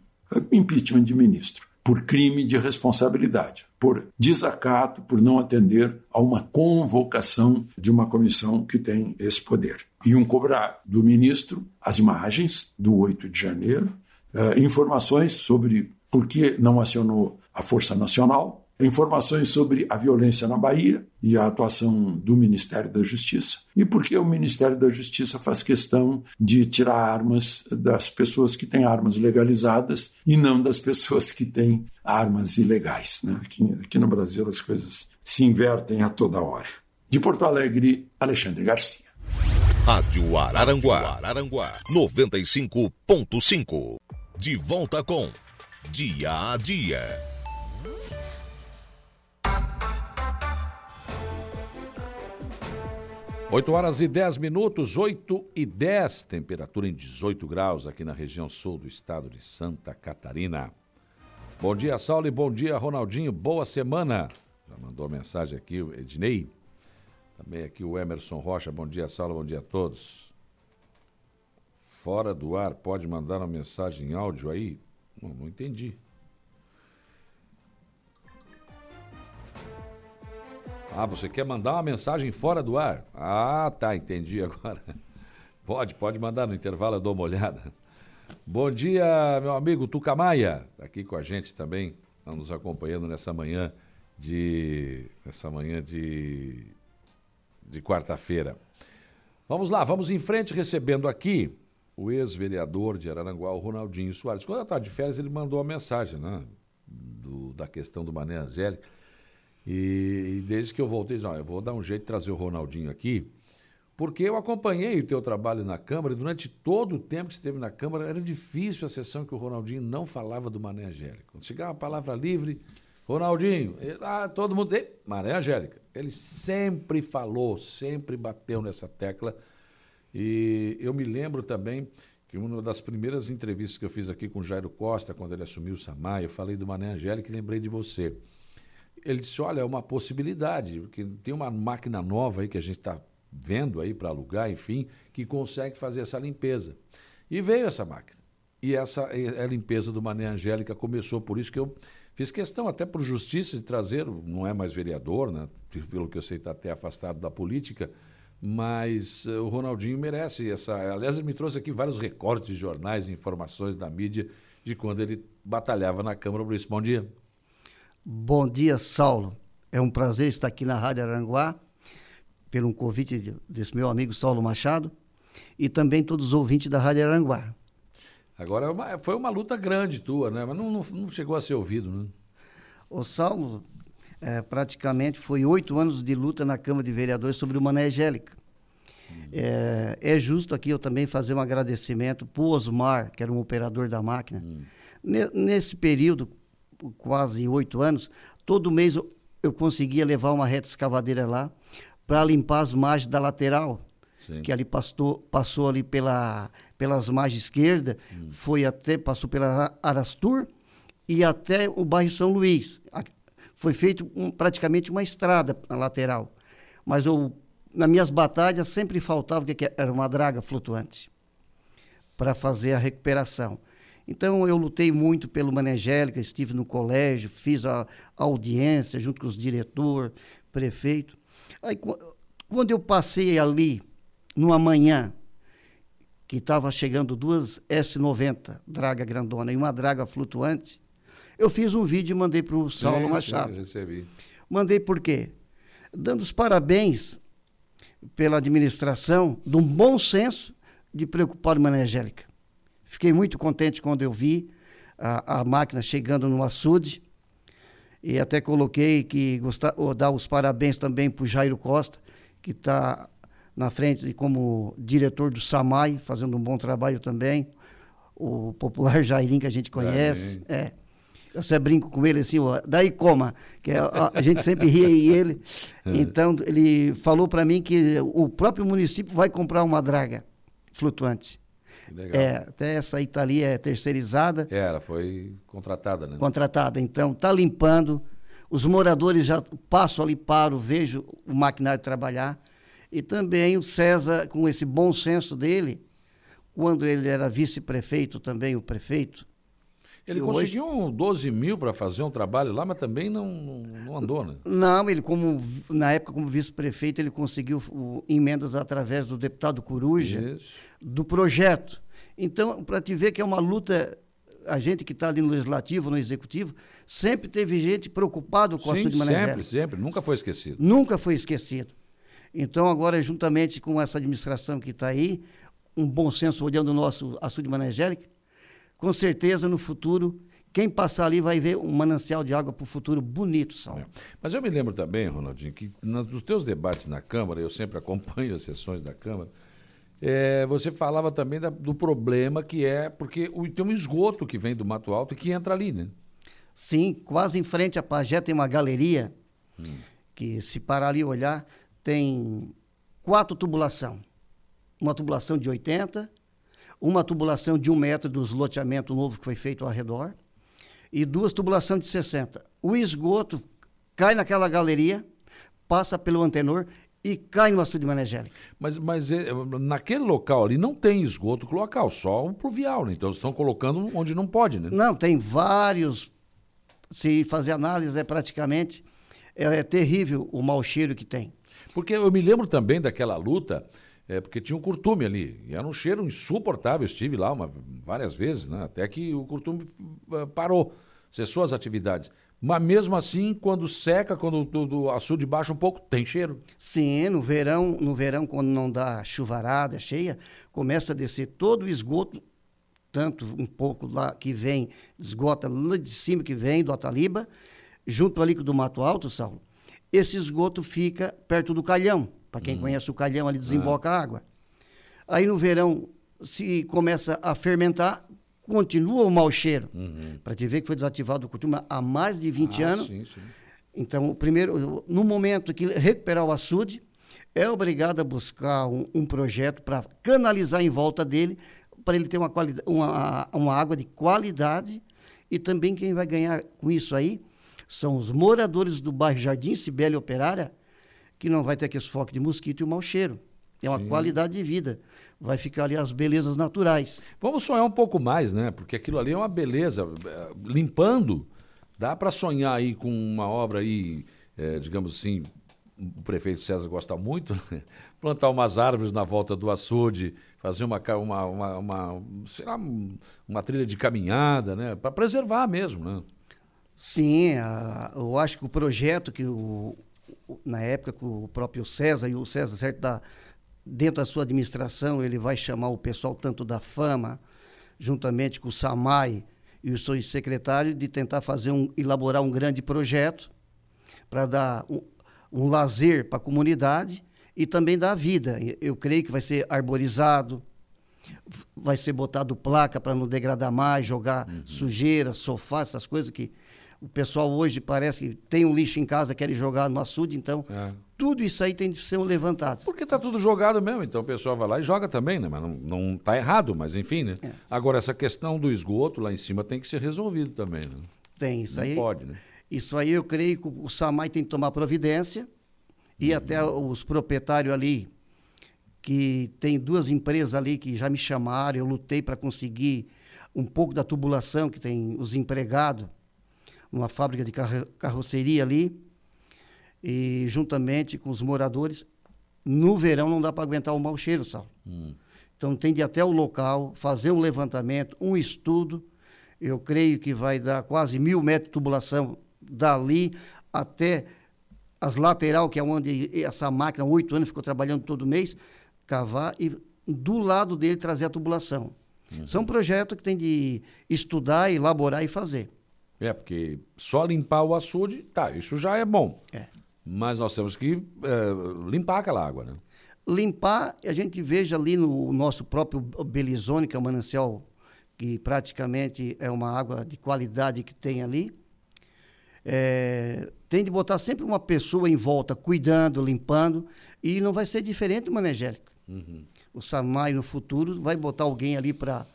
S6: impeachment de ministro por crime de responsabilidade, por desacato, por não atender a uma convocação de uma comissão que tem esse poder. Iam cobrar do ministro as imagens do 8 de janeiro, eh, informações sobre por que não acionou a Força Nacional, informações sobre a violência na Bahia e a atuação do Ministério da Justiça. E por que o Ministério da Justiça faz questão de tirar armas das pessoas que têm armas legalizadas e não das pessoas que têm armas ilegais. Né? Aqui, aqui no Brasil as coisas se invertem a toda hora. De Porto Alegre, Alexandre Garcia.
S7: Rádio Araranguá, Araranguá 95.5. De volta com Dia a Dia.
S1: 8 horas e 10 minutos, 8 e 10, temperatura em 18 graus aqui na região sul do estado de Santa Catarina. Bom dia, Saulo, e bom dia, Ronaldinho. Boa semana. Já mandou mensagem aqui o Ednei. Também aqui o Emerson Rocha. Bom dia, Saulo, bom dia a todos. Fora do ar, pode mandar uma mensagem em áudio aí? Não, não entendi. Ah, você quer mandar uma mensagem fora do ar? Ah, tá, entendi agora. Pode, pode mandar no intervalo, eu dou uma olhada. Bom dia, meu amigo Tucamaia, tá aqui com a gente também, tá nos acompanhando nessa manhã de nessa manhã de de quarta-feira. Vamos lá, vamos em frente recebendo aqui o ex-vereador de Araranguá, o Ronaldinho Soares. Quando eu estava de férias, ele mandou uma mensagem, né, do, da questão do Mané Angélica. E, e, desde que eu voltei, não, eu vou dar um jeito de trazer o Ronaldinho aqui. Porque eu acompanhei o teu trabalho na Câmara e durante todo o tempo que esteve na Câmara era difícil a sessão que o Ronaldinho não falava do Mané Angélica. Quando chegava a palavra livre, Ronaldinho, ele, ah, todo mundo. Ei, Mané Angélica. Ele sempre falou, sempre bateu nessa tecla. E eu me lembro também que uma das primeiras entrevistas que eu fiz aqui com o Jairo Costa, quando ele assumiu o Samay, eu falei do Mané Angélica e lembrei de você. Ele disse: olha, é uma possibilidade, porque tem uma máquina nova aí que a gente está vendo aí para alugar, enfim, que consegue fazer essa limpeza. E veio essa máquina. E essa a limpeza do Mané Angélica começou, por isso que eu Fiz questão até por justiça de trazer, não é mais vereador, né? pelo que eu sei está até afastado da política, mas uh, o Ronaldinho merece essa. Aliás, ele me trouxe aqui vários recortes de jornais, informações da mídia de quando ele batalhava na Câmara isso. Bom dia.
S8: Bom dia, Saulo. É um prazer estar aqui na Rádio Aranguá, pelo um convite desse meu amigo Saulo Machado, e também todos os ouvintes da Rádio Aranguá.
S1: Agora, é foi uma luta grande tua, né? Mas não, não, não chegou a ser ouvido, né?
S8: O Saulo, é, praticamente foi oito anos de luta na Câmara de Vereadores sobre o Mané Angélica. Hum. É, é, justo aqui eu também fazer um agradecimento para o Osmar, que era um operador da máquina. Hum. Nesse período, quase oito anos, todo mês eu, conseguia levar uma reta escavadeira lá para limpar as margens da lateral Sim. que ali passou, passou ali pela, pelas margens esquerda, hum. foi até, passou pela Arastur e até o bairro São Luís. Foi feito um, praticamente uma estrada lateral. Mas eu, nas minhas batalhas sempre faltava que era uma draga flutuante para fazer a recuperação. Então eu lutei muito pelo Manangélica, estive no colégio, fiz a, audiência junto com os diretor, prefeito. Aí quando eu passei ali numa manhã que estava chegando duas S90, draga grandona, e uma draga flutuante, eu fiz um vídeo e mandei para o Saulo sim, Machado.
S1: Recebi.
S8: Mandei por quê? Dando os parabéns pela administração de um bom senso de preocupar com a Angélica. Fiquei muito contente quando eu vi a, a máquina chegando no açude e até coloquei que gostar, dar os parabéns também para o Jairo Costa, que está na frente como diretor do SAMAI, fazendo um bom trabalho também. O popular Jairim, que a gente conhece. É. Eu sempre brinco com ele assim, ó, daí coma, que é, a, a, gente sempre ria e ele. É. Então, ele falou para mim que o próprio município vai comprar uma draga flutuante.
S1: Legal.
S8: É, até essa Italia é terceirizada.
S1: É, ela foi contratada, né?
S8: Contratada. Então, tá limpando. Os moradores já passam ali, paro, vejo o maquinário trabalhar. E também o César, com esse bom senso dele, quando ele era vice-prefeito, também o prefeito.
S1: Ele conseguiu hoje... 12 mil para fazer um trabalho lá, mas também não, não andou, né?
S8: Não, ele como na época como vice-prefeito ele conseguiu o, emendas através do deputado Coruja Isso. do projeto. Então, para te ver que é uma luta a gente que está ali no legislativo, no executivo, sempre teve gente preocupado com
S1: Sim,
S8: a saúde
S1: Sempre, sempre, nunca foi esquecido.
S8: Nunca foi esquecido. Então, agora, juntamente com essa administração que está aí, um bom senso olhando o nosso açude manangélica, com certeza no futuro, quem passar ali vai ver um manancial de água para o futuro bonito, Sal. É.
S1: Mas eu me lembro também, Ronaldinho, que nos teus debates na Câmara, eu sempre acompanho as sessões da Câmara, é, você falava também da, do problema que é, porque o, tem um esgoto que vem do Mato Alto e que entra ali, né?
S8: Sim, quase em frente à Pajé tem uma galeria, hum. que se parar ali e olhar, tem quatro tubulação. Uma tubulação de 80, uma tubulação de um metro dos loteamento novo que foi feito ao redor, e duas tubulações de 60. O esgoto cai naquela galeria, passa pelo antenor e cai no açude manegélico.
S1: Mas, mas é, naquele local ali não tem esgoto local, só o pluvial, né? Então eles estão colocando onde não pode, né?
S8: Não, tem vários. Se fazer análise, é praticamente. É, é terrível o mau cheiro que tem.
S1: Porque eu me lembro também daquela luta, é, porque tinha um curtume ali. E era um cheiro insuportável. Estive lá uma, várias vezes, né? até que o curtume uh, parou, cessou as atividades. Mas mesmo assim, quando seca, quando o açude baixa um pouco, tem cheiro.
S8: Sim, no verão, no verão, quando não dá chuvarada cheia, começa a descer todo o esgoto, tanto um pouco lá que vem, esgota lá de cima que vem do Ataliba, junto ali do Mato Alto, Saulo esse esgoto fica perto do calhão. Para quem conhece o calhão, ali desemboca a água. Aí no verão, se começa a fermentar, continua o mau cheiro. Para te ver que foi desativado o curtume há mais de 20
S1: Ah,
S8: anos.
S1: Sim, sim.
S8: Então, o primeiro, no momento que recuperar o açude, é obrigado a buscar um, um projeto para canalizar em volta dele, para ele ter uma, uma, uma água de qualidade. E também quem vai ganhar com isso aí são os moradores do bairro Jardim Sibélia Operária, que não vai ter aquele foco de mosquito e o mau cheiro. É uma
S1: Sim.
S8: qualidade de vida. Vai ficar ali as belezas naturais.
S1: Vamos sonhar um pouco mais, né? Porque aquilo ali é uma beleza. Limpando, dá para sonhar aí com uma obra aí, eh, digamos assim, o prefeito César gosta muito, né? plantar umas árvores na volta do açude, fazer uma, uma, uma, uma, lá, um- uma trilha de caminhada, né? Para preservar mesmo, né?
S8: Sim, a- eu acho que o projeto que o, na época que o próprio César e o César certo da, dentro da sua administração ele vai chamar o pessoal tanto da Fama juntamente com o Samai e os seus secretários de tentar fazer um elaborar um grande projeto para dar um, um lazer para a comunidade e também dar vida. Eu creio que vai ser arborizado, vai ser botado placa para não degradar mais, jogar sujeira, sofá, essas coisas que o pessoal hoje parece que tem um lixo em casa, quer jogar no açude, então
S1: É.
S8: tudo isso aí tem de ser levantado.
S1: Porque tá tudo jogado mesmo, então o pessoal vai lá e joga também, né? Mas não, não tá errado, mas enfim, né?
S8: É.
S1: Agora, essa questão do esgoto lá em cima tem que ser resolvido também, né?
S8: Tem isso
S1: Não
S8: aí.
S1: pode, né?
S8: Isso aí eu creio que o Samai tem que tomar providência e até os proprietários ali, que tem duas empresas ali que já me chamaram, eu lutei para conseguir um pouco da tubulação que tem os empregados numa fábrica de carro- carroceria ali e juntamente com os moradores, no verão não dá para aguentar o mau cheiro, Sal. Então tem de ir até o local, fazer um levantamento, um estudo. Eu creio que vai dar quase mil metros de tubulação dali até as lateral, que é onde essa máquina, oito anos, ficou trabalhando todo mês, cavar e do lado dele trazer a tubulação. São projetos que tem de estudar, elaborar e fazer.
S1: É, porque só limpar o açude, tá, isso já é bom.
S8: É.
S1: Mas nós temos que eh, limpar aquela água, né?
S8: limpar, a gente veja ali no nosso próprio Belizone, que é um manancial que praticamente é uma água de qualidade que tem ali. É, tem de botar sempre uma pessoa em volta, cuidando, limpando, e não vai ser diferente do Manegélico. O SAMAI no futuro vai botar alguém ali para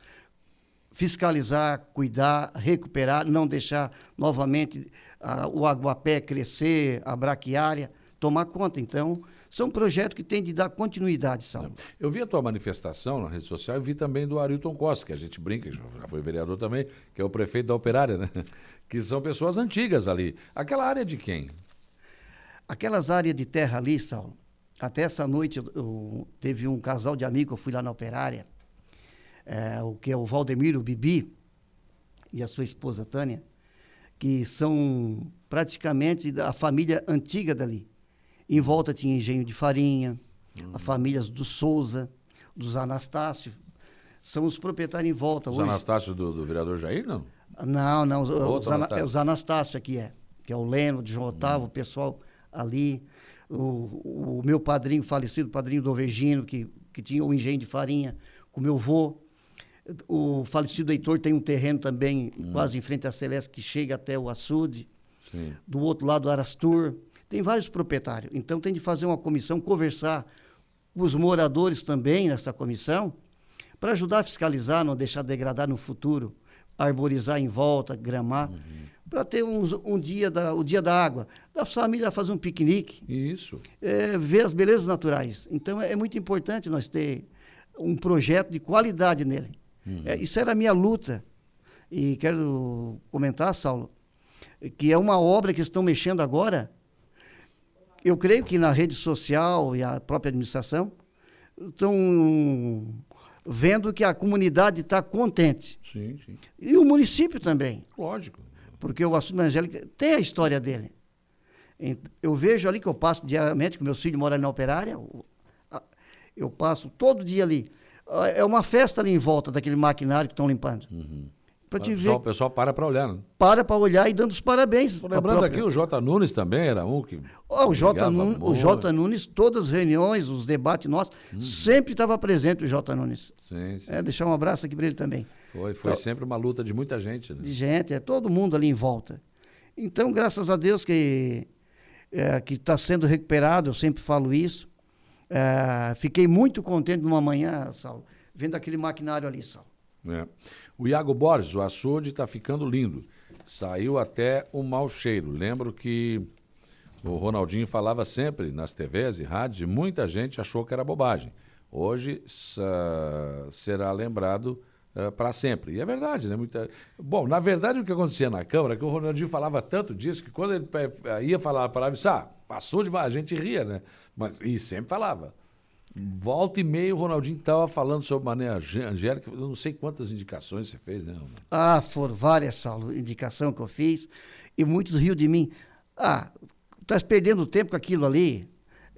S8: fiscalizar, cuidar, recuperar, não deixar novamente ah, o aguapé crescer, a braquiária, tomar conta. Então, são projetos que têm de dar continuidade, Saulo.
S1: Eu vi a tua manifestação na rede social e vi também do Arilton Costa, que a gente brinca, já foi vereador também, que é o prefeito da Operária, né? Que são pessoas antigas ali. Aquela área de quem?
S8: Aquelas áreas de terra ali, Saulo, até essa noite eu, eu- teve um casal de amigos, eu fui lá na operária, é, o que é o Valdemiro Bibi e a sua esposa Tânia, que são praticamente da família antiga dali. Em volta tinha engenho de farinha, as famílias do Souza, dos Anastácio, são os proprietários em volta
S1: Os
S8: hoje.
S1: Anastácio do, do vereador Jair, não?
S8: Não, não, os, os, Ana-
S1: Anastácio.
S8: os Anastácio aqui é, que é o Leno, de João Otávio, o pessoal ali, o, o meu padrinho falecido, padrinho do Ovegino, que, que tinha o engenho de farinha, com meu vô, o falecido Heitor tem um terreno também, quase em frente à Celeste, que chega até o açude,
S1: Sim.
S8: do outro lado Arastur, tem vários proprietários, então tem de fazer uma comissão, conversar com os moradores também nessa comissão, para ajudar a fiscalizar, não deixar degradar no futuro, arborizar em volta, gramar, para ter uns- um, dia da, o dia da água, da família fazer um piquenique,
S1: Isso.
S8: é, ver as belezas naturais. Então é, é muito importante nós ter um projeto de qualidade nele. É, isso era a minha luta. E quero comentar, Saulo, que é uma obra que estão mexendo agora. Eu creio que na rede social e a própria administração estão vendo que a comunidade está contente.
S1: Sim, sim.
S8: E o município também
S1: Lógico.
S8: porque o assunto evangélico tem a história dele. Eu vejo ali que eu passo diariamente, que meus filhos moram ali na operária, eu passo todo dia ali. É uma festa ali em volta daquele maquinário que estão limpando. Para te
S1: O
S8: ver.
S1: pessoal, o pessoal para para olhar, né?
S8: Para para olhar e dando os parabéns.
S1: Tô
S8: pra
S1: lembrando
S8: própria-
S1: aqui, o J. Nunes também era um que.
S8: Ó, o, J.
S1: ligava
S8: Nunes, o
S1: muito.
S8: J. Nunes, todas as reuniões, os debates nossos, sempre estava presente o J. Nunes.
S1: Sim, sim.
S8: É, deixar um abraço aqui para ele também.
S1: Foi, foi sempre uma luta de muita gente, né?
S8: de gente, é todo mundo ali em volta. Então, graças a Deus que é, que está sendo recuperado, eu sempre falo isso. É, fiquei muito contente numa manhã, Saulo, vendo aquele maquinário ali, Saulo.
S1: É. O Iago Borges, o açude está ficando lindo. Saiu até um mau cheiro. Lembro que o Ronaldinho falava sempre nas TVs e rádios e muita gente achou que era bobagem. Hoje será lembrado para sempre. E é verdade, né? Muita... Bom, na verdade o que acontecia na Câmara é que o Ronaldinho falava tanto disso que quando ele pe- ia falar a palavra, ah, passou de a gente ria, né? Mas, e sempre falava. Volta e meia o Ronaldinho estava falando sobre Mané Angé- Angélica, eu não sei quantas indicações você fez, né? Ronaldo?
S8: Ah, foram várias, Saulo, indicação que eu fiz, e muitos riam de mim. Ah, estás perdendo tempo com aquilo ali.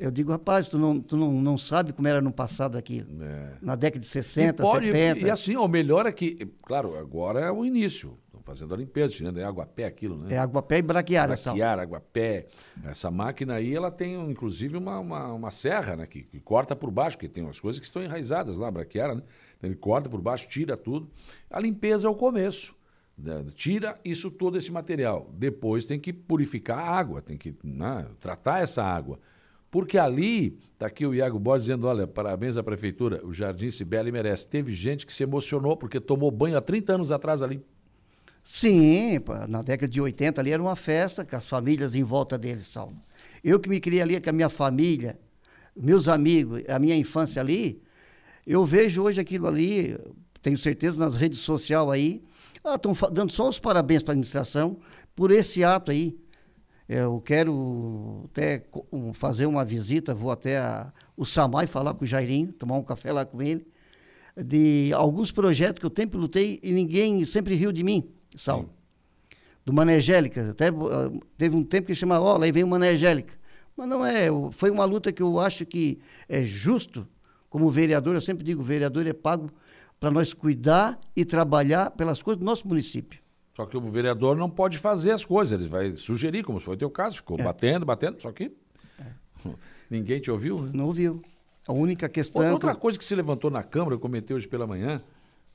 S8: Eu digo, rapaz, tu não, tu não, não sabe como era no passado aquilo.
S1: É.
S8: Na década de 60,
S1: e, pode-
S8: 70.
S1: e assim, o melhor é que, claro, agora é o início. Estão fazendo a limpeza, tirando é água a pé aquilo, né?
S8: É água pé e braquiária.
S1: Braquiar, água pé. Essa máquina aí, ela tem inclusive uma, uma, uma serra, né? Que, que corta por baixo, que tem umas coisas que estão enraizadas lá, braquiária, né? Então, ele corta por baixo, tira tudo. A limpeza é o começo. né? Tira isso todo esse material. Depois tem que purificar a água, tem que né, tratar essa água. Porque ali, está aqui o Iago Borges dizendo: olha, parabéns à prefeitura, o Jardim Sibeli merece. Teve gente que se emocionou porque tomou banho há 30 anos atrás ali.
S8: Sim, na década de 80 ali era uma festa com as famílias em volta deles, Saulo. Eu que me criei ali com a minha família, meus amigos, a minha infância ali, eu vejo hoje aquilo ali, tenho certeza nas redes sociais aí, estão dando só os parabéns para a administração por esse ato aí. Eu quero até fazer uma visita, vou até a, o Samai falar com o Jairinho, tomar um café lá com ele, de alguns projetos que eu sempre lutei e ninguém sempre riu de mim, Saulo. Do Mané Angélica. Até ah, teve um tempo que chamava, ó, lá aí vem o Mané Angélica. Mas não é, foi uma luta que eu acho que é justo, como vereador, eu sempre digo, o vereador é pago para nós cuidar e trabalhar pelas coisas do nosso município.
S1: Só que o vereador não pode fazer as coisas, ele vai sugerir, como foi o teu caso, ficou
S8: É.
S1: batendo, batendo, só que ninguém te ouviu, né?
S8: Não ouviu. A única questão.
S1: Outra, outra coisa que se levantou na Câmara, eu comentei hoje pela manhã,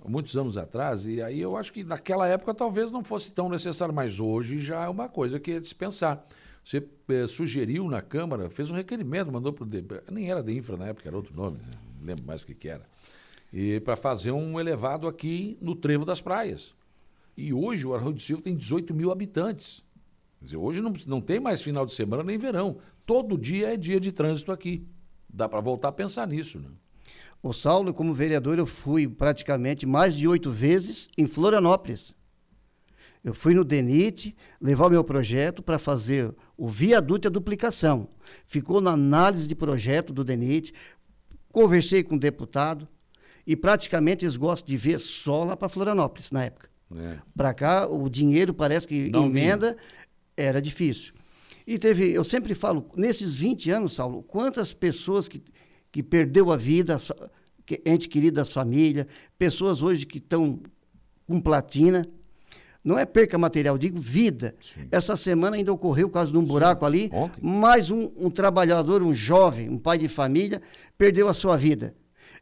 S1: muitos anos atrás, e aí eu acho que naquela época talvez não fosse tão necessário, mas hoje já é uma coisa que é de se pensar. Você eh, sugeriu na Câmara, fez um requerimento, mandou para o. Nem era de infra na época, era outro nome, né? não lembro mais o que, que era. E para fazer um elevado aqui no Trevo das Praias. E hoje o Arroio do Silva tem 18 mil habitantes. Quer dizer, hoje não, não tem mais final de semana nem verão. Todo dia é dia de trânsito aqui. Dá para voltar a pensar nisso, né?
S8: O Saulo, como vereador, eu fui praticamente mais de oito vezes em Florianópolis. Eu fui no DENIT levar o meu projeto para fazer o viaduto e a duplicação. Ficou na análise de projeto do DENIT, conversei com o deputado e praticamente eles gostam de ver só lá para Florianópolis na época.
S1: É.
S8: Para cá, o dinheiro parece que
S1: Não
S8: em
S1: vinha.
S8: venda era difícil. E teve, eu sempre falo, nesses 20 anos, Saulo, quantas pessoas que, que perdeu a vida, que- ente querido das famílias, pessoas hoje que estão com platina. Não é perca material, digo vida. Essa semana ainda ocorreu o caso de um buraco ali,
S1: ontem.
S8: mais um, um trabalhador, um jovem, um pai de família, perdeu a sua vida.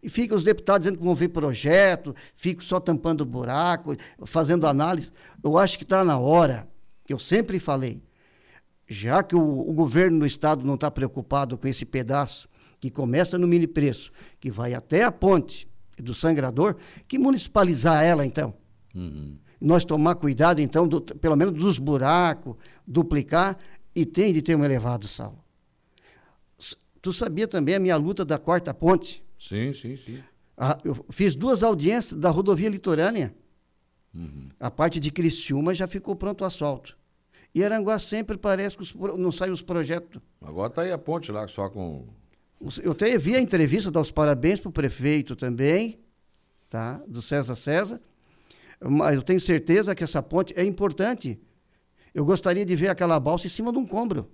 S8: E fica os deputados dizendo que vão ver projeto, ficam só tampando buraco, fazendo análise. Eu acho que está na hora, eu sempre falei, já que o, o governo do estado não está preocupado com esse pedaço, que começa no mini preço, que vai até a ponte do sangrador, que municipalizar ela então. Nós tomar cuidado, então, do- pelo menos dos buracos, duplicar, e tem de ter um elevado sal. Tu sabia também a minha luta da quarta ponte?
S1: Sim, sim, sim.
S8: Ah, eu fiz duas audiências da rodovia litorânea. A parte de Criciúma já ficou pronto o asfalto. E Aranguá sempre parece que os não saem os projetos.
S1: Agora tá aí a ponte lá, só com.
S8: Eu até vi a entrevista, dar os parabéns para o prefeito também, tá? do César César. Mas eu tenho certeza que essa ponte é importante. Eu gostaria de ver aquela balsa em cima de um combro.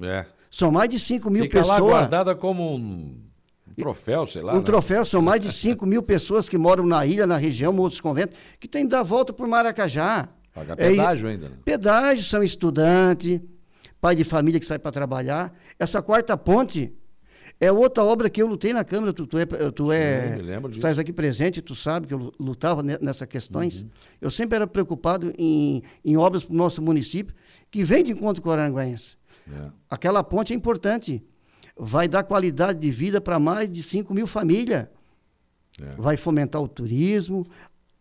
S1: É.
S8: São mais de 5 mil
S1: Fica lá
S8: pessoas.
S1: guardada como um Um troféu, sei lá.
S8: Um
S1: né?
S8: troféu, são mais de 5 mil pessoas que moram na ilha, na região, outros conventos, que tem que dar volta por Maracajá.
S1: Pagar
S8: É,
S1: pedágio ainda. Né?
S8: Pedágio, são estudante, pai de família que sai para trabalhar. Essa quarta ponte é outra obra que eu lutei na Câmara. Tu, tu é, tu é tu estás aqui presente, tu sabe que eu lu- lutava ne- nessas questões.
S1: Uhum.
S8: Eu sempre era preocupado em, em obras para o nosso município que vem de encontro com o Aranguense.
S1: É.
S8: Aquela ponte é importante. Vai dar qualidade de vida para mais de 5 mil famílias.
S1: É.
S8: Vai fomentar o turismo,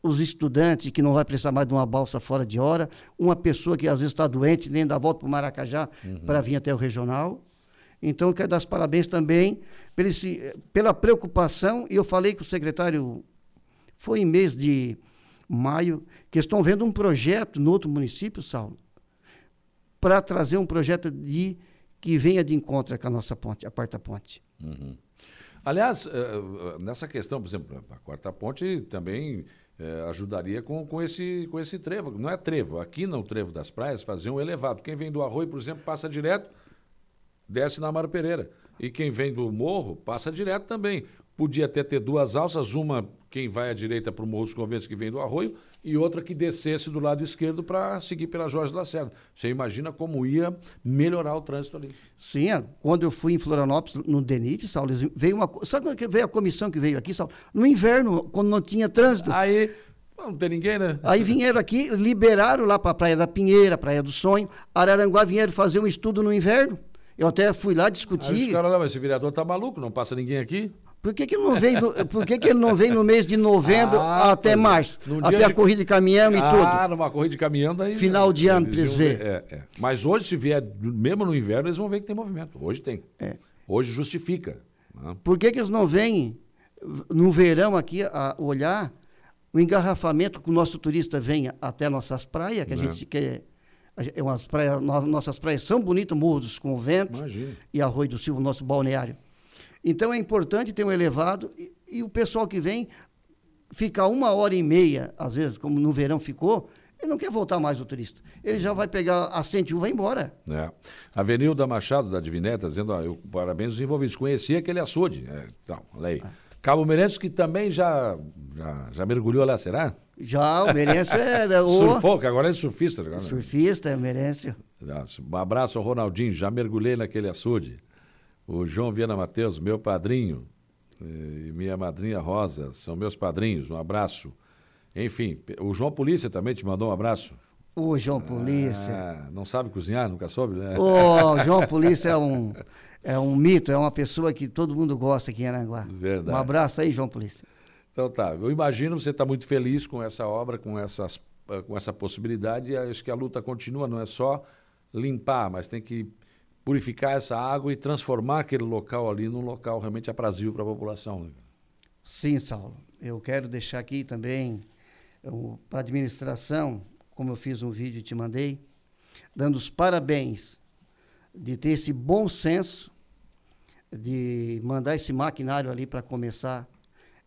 S8: os estudantes que não vai precisar mais de uma balsa fora de hora, uma pessoa que às vezes está doente, nem dá volta para o Maracajá para vir até o regional. Então, eu quero dar os parabéns também esse- pela preocupação, e eu falei com o secretário, foi em mês de maio, que estão vendo um projeto no outro município, Saulo, para trazer um projeto de que venha de encontro com a nossa ponte, a quarta ponte.
S1: Aliás, eh, eh, nessa questão, por exemplo, a quarta ponte também eh, ajudaria com, com, esse, com esse trevo. Não é trevo, aqui no trevo das praias fazer um elevado. Quem vem do arroio, por exemplo, passa direto, desce na Amaro Pereira. E quem vem do morro, passa direto também. Podia até ter duas alças, uma quem vai à direita para o Morro dos Conventos que vem do arroio e outra que descesse do lado esquerdo para seguir pela Jorge Lacerda. Você imagina como ia melhorar o trânsito ali.
S8: Sim, é, quando eu fui em Florianópolis, no DENIT, Saulo, veio uma. Sabe quando que veio a comissão que veio aqui, Saulo? No inverno, quando não tinha trânsito.
S1: Aí, não tem ninguém, né?
S8: Aí vieram aqui, liberaram lá para a Praia da Pinheira, Praia do Sonho. Araranguá vieram fazer um estudo no inverno. Eu até fui lá
S1: Aí os
S8: discutir.
S1: caras lá, mas esse vereador tá maluco, não passa ninguém aqui.
S8: Por que, que ele não vem no, por que, que ele não vem no mês de novembro
S1: Ah,
S8: até
S1: é.
S8: março? Até a
S1: de-
S8: corrida de caminhão e
S1: ah,
S8: tudo.
S1: numa corrida de caminhão daí.
S8: Final de ano, pra eles
S1: iam
S8: ver.
S1: É, é. Mas hoje, se vier, mesmo no inverno, eles vão ver que tem movimento. Hoje tem.
S8: É.
S1: Hoje justifica. né?
S8: Por que, que eles não vêm no verão aqui a olhar o engarrafamento que o nosso turista venha até nossas praias, que a
S1: É.
S8: gente se quer. é umas praias, no- nossas praias são bonitas, Morro dos Conventos
S1: Imagina.
S8: e Arroio do Silva, nosso balneário. Então é importante ter um elevado e, e o pessoal que vem ficar uma hora e meia, às vezes, como no verão ficou, ele não quer voltar mais o turista. Ele já vai pegar a 101 e vai embora.
S1: É. Avenilda Machado, da Divineta, dizendo, ó, eu, parabéns aos envolvidos. Conheci aquele açude. É, então, olha aí. Cabo Meirense, que também já, já, já mergulhou lá, será?
S8: Já o Merencio é o
S1: Surfou, que agora é surfista. Agora, né?
S8: surfista, é o Merencio.
S1: Um abraço ao Ronaldinho, já mergulhei naquele açude. O João Viana Matheus, meu padrinho, eh, e minha madrinha Rosa, são meus padrinhos, um abraço. Enfim, o João Polícia também te mandou um abraço.
S8: O João Polícia.
S1: Ah, não sabe cozinhar, nunca soube, né?
S8: O João Polícia é um, é um mito, é uma pessoa que todo mundo gosta aqui em Aranguá.
S1: Verdade.
S8: Um abraço aí, João Polícia.
S1: Então tá, eu imagino você está muito feliz com essa obra, com, essas, com essa possibilidade, e acho que a luta continua, não é só limpar, mas tem que purificar essa água e transformar aquele local ali num local realmente aprazível para a população. né?
S8: Sim, Saulo. Eu quero deixar aqui também para a administração, como eu fiz um vídeo e te mandei, dando os parabéns de ter esse bom senso de mandar esse maquinário ali para começar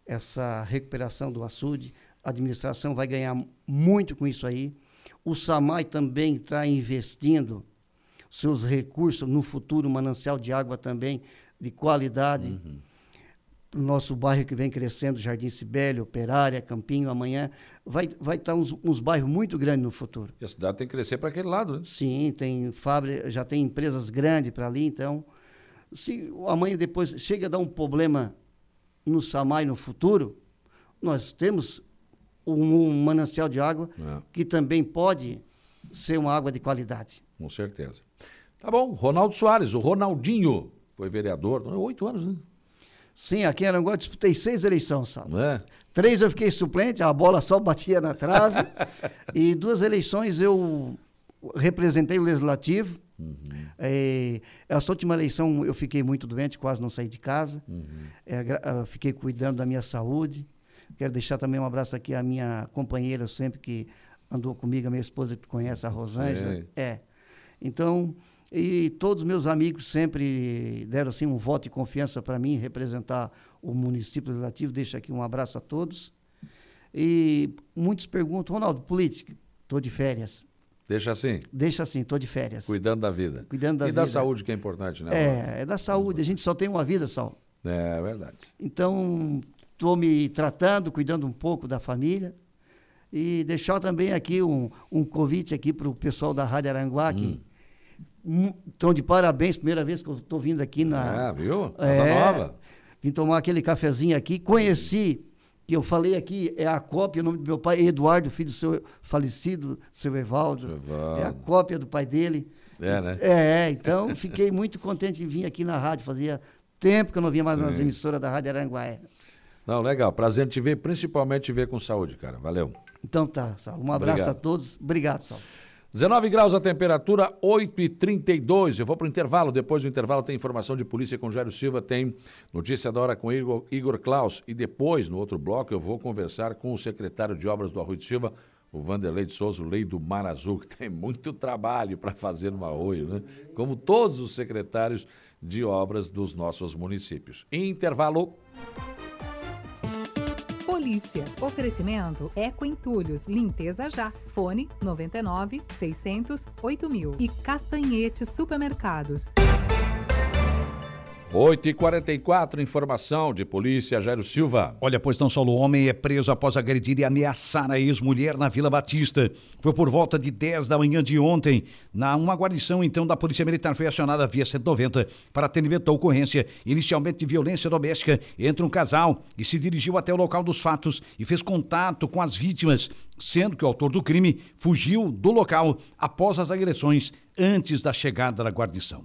S8: essa recuperação do açude. A administração vai ganhar muito com isso aí. O SAMAI também está investindo seus recursos no futuro, um manancial de água também de qualidade. O nosso bairro que vem crescendo, Jardim Sibélio, Operária, Campinho, amanhã, vai, vai estar uns, uns bairros muito grandes no futuro.
S1: E a cidade tem que crescer para aquele lado, né?
S8: Sim, tem fábrica, já tem empresas grandes para ali, então, se amanhã depois chega a dar um problema no Samai no futuro, nós temos um, um manancial de água
S1: É.
S8: que também pode ser uma água de qualidade.
S1: Com certeza. Tá bom, Ronaldo Soares, o Ronaldinho, foi vereador, oito anos, né?
S8: Sim, aqui em Aranguá eu disputei seis eleições, sabe?
S1: É?
S8: Três eu fiquei suplente, a bola só batia na trave. e duas eleições eu representei o legislativo. É, essa última eleição eu fiquei muito doente, quase não saí de casa. É, gra- ah, fiquei cuidando da minha saúde. Quero deixar também um abraço aqui à minha companheira, sempre que andou comigo, a minha esposa que conhece, a Rosângela. É. Então, e todos meus amigos sempre deram assim um voto de confiança para mim representar o município legislativo. Deixo aqui um abraço a todos. E muitos perguntam, Ronaldo, política, estou de férias.
S1: Deixa assim,
S8: Deixa assim, estou de férias.
S1: cuidando da vida.
S8: Cuidando da
S1: e da
S8: vida.
S1: saúde, que é importante, né?
S8: É, é da saúde. A gente só tem uma vida, só.
S1: É verdade.
S8: Então, estou me tratando, cuidando um pouco da família. E deixar também aqui um, um convite aqui para o pessoal da Rádio Aranguá, que estão de parabéns, primeira vez que eu estou vindo aqui na.
S1: É, viu? Casa
S8: É,
S1: nova.
S8: Vim tomar aquele cafezinho aqui. Conheci, que eu falei aqui, é a cópia, o nome do meu pai, Eduardo, filho do seu falecido, seu Evaldo.
S1: Evaldo.
S8: É a cópia do pai dele.
S1: É, né?
S8: É, então fiquei muito contente em vir aqui na rádio. Fazia tempo que eu não vinha mais nas
S1: Sim.
S8: emissoras da Rádio Aranguá.
S1: Não, legal. Prazer te ver, principalmente te ver com saúde, cara. Valeu.
S8: Então tá, Saulo. Um abraço
S1: Obrigado.
S8: a todos. Obrigado, Saulo.
S1: 19 graus a temperatura, 8 e 32 Eu vou para o intervalo. Depois do intervalo tem informação de polícia com Jairo Silva, tem notícia da hora com Igor, Igor Klaus. E depois, no outro bloco, eu vou conversar com o secretário de obras do Arroio de Silva, o Vanderlei de Souza, o Lei do Mar Azul, que tem muito trabalho para fazer no Arroio, né? Como todos os secretários de obras dos nossos municípios. Intervalo.
S9: Polícia. Oferecimento Eco Entulhos. Limpeza já. Fone 99 600 8000. E Castanhete Supermercados.
S1: 8 e 44 informação de polícia, Jairo Silva.
S3: Olha, pois não Saulo, homem é preso após agredir e ameaçar a ex-mulher na Vila Batista. Foi por volta de 10 da manhã de ontem. Na uma guarnição, então, da Polícia Militar foi acionada via 190 para atendimento da ocorrência, inicialmente de violência doméstica entre um casal, e se dirigiu até o local dos fatos e fez contato com as vítimas, sendo que o autor do crime fugiu do local após as agressões antes da chegada da guarnição.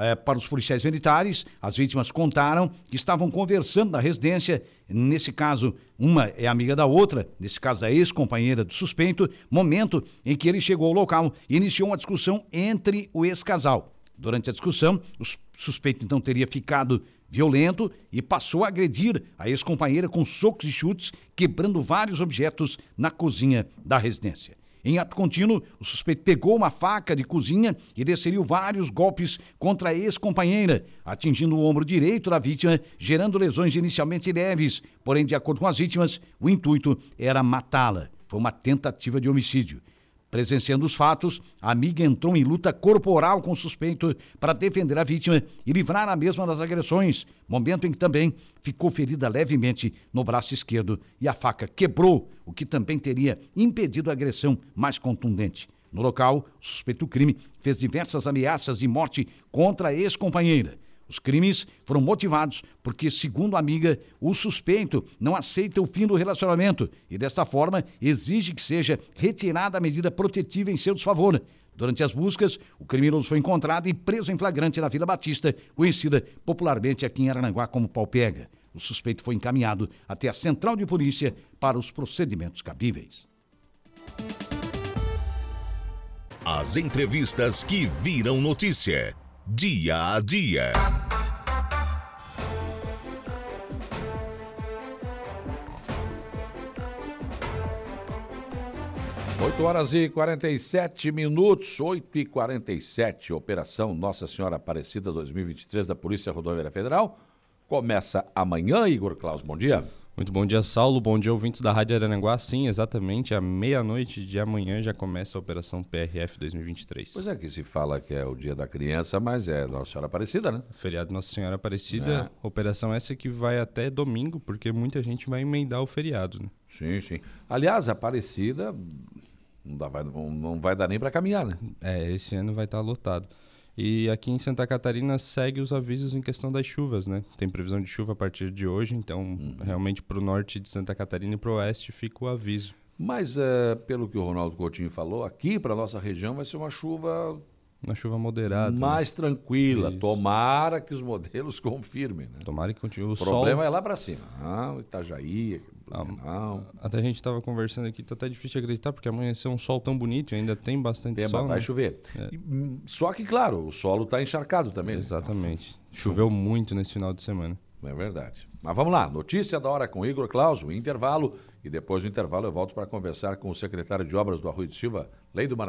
S3: É, para os policiais militares, as vítimas contaram que estavam conversando na residência. Nesse caso, uma é amiga da outra, nesse caso, a ex-companheira do suspeito, momento em que ele chegou ao local e iniciou uma discussão entre o ex-casal. Durante a discussão, o sus- suspeito então teria ficado violento e passou a agredir a ex-companheira com socos e chutes, quebrando vários objetos na cozinha da residência. Em ato contínuo, o suspeito pegou uma faca de cozinha e desferiu vários golpes contra a ex-companheira, atingindo o ombro direito da vítima, gerando lesões inicialmente leves. Porém, de acordo com as vítimas, o intuito era matá-la. Foi uma tentativa de homicídio. Presenciando os fatos, a amiga entrou em luta corporal com o suspeito para defender a vítima e livrar a mesma das agressões, momento em que também ficou ferida levemente no braço esquerdo e a faca quebrou, o que também teria impedido a agressão mais contundente. No local, o suspeito do crime fez diversas ameaças de morte contra a ex-companheira. Os crimes foram motivados porque, segundo a amiga, o suspeito não aceita o fim do relacionamento e, desta forma, exige que seja retirada a medida protetiva em seu desfavor. Durante as buscas, o criminoso foi encontrado e preso em flagrante na Vila Batista, conhecida popularmente aqui em Arananguá como Palpega. O suspeito foi encaminhado até a central de polícia para os procedimentos cabíveis.
S7: As entrevistas que viram notícia. Dia a dia.
S1: Oito horas e 47 minutos, 8 e 47 Operação Nossa Senhora Aparecida 2023 da Polícia Rodoviária Federal. Começa amanhã, Igor Klaus. Bom dia.
S10: Muito bom dia, Saulo. Bom dia, ouvintes da Rádio Arananguá. Sim, exatamente, à meia-noite de amanhã já começa a Operação PRF 2023.
S1: Pois é que se fala que é o dia da criança, mas é Nossa Senhora Aparecida, né?
S10: Feriado Nossa Senhora Aparecida,
S1: É.
S10: operação essa que vai até domingo, porque muita gente vai emendar o feriado. Né?
S1: Sim, sim. Aliás, Aparecida não, dá, vai, não, não vai dar nem para caminhar, né?
S10: É, esse ano vai estar lotado. E aqui em Santa Catarina segue os avisos em questão das chuvas, né? Tem previsão de chuva a partir de hoje, então
S1: Uhum.
S10: realmente para o norte de Santa Catarina e para o oeste fica o aviso.
S1: Mas, é, pelo que o Ronaldo Coutinho falou, aqui para nossa região vai ser uma chuva
S10: Uma chuva moderada. né?
S1: mais tranquila.
S10: Isso.
S1: Tomara que os modelos confirmem, né?
S10: Tomara que continue o
S1: O problema
S10: sol.
S1: é lá para cima. Não, Itajaí,
S10: Ah,
S1: não.
S10: Até a gente estava conversando aqui, tá até difícil de acreditar, porque amanheceu um sol tão bonito e ainda tem bastante
S1: Tem,
S10: sol.
S1: vai
S10: né?
S1: chover.
S10: É.
S1: Hum, só que, claro, o solo está encharcado também. né?
S10: Exatamente. Choveu muito nesse final de semana.
S1: É verdade. Mas vamos lá, notícia da hora com Igor Claus, o intervalo, e depois do intervalo eu volto para conversar com o secretário de Obras do Arroio de Silva, Lei do Mar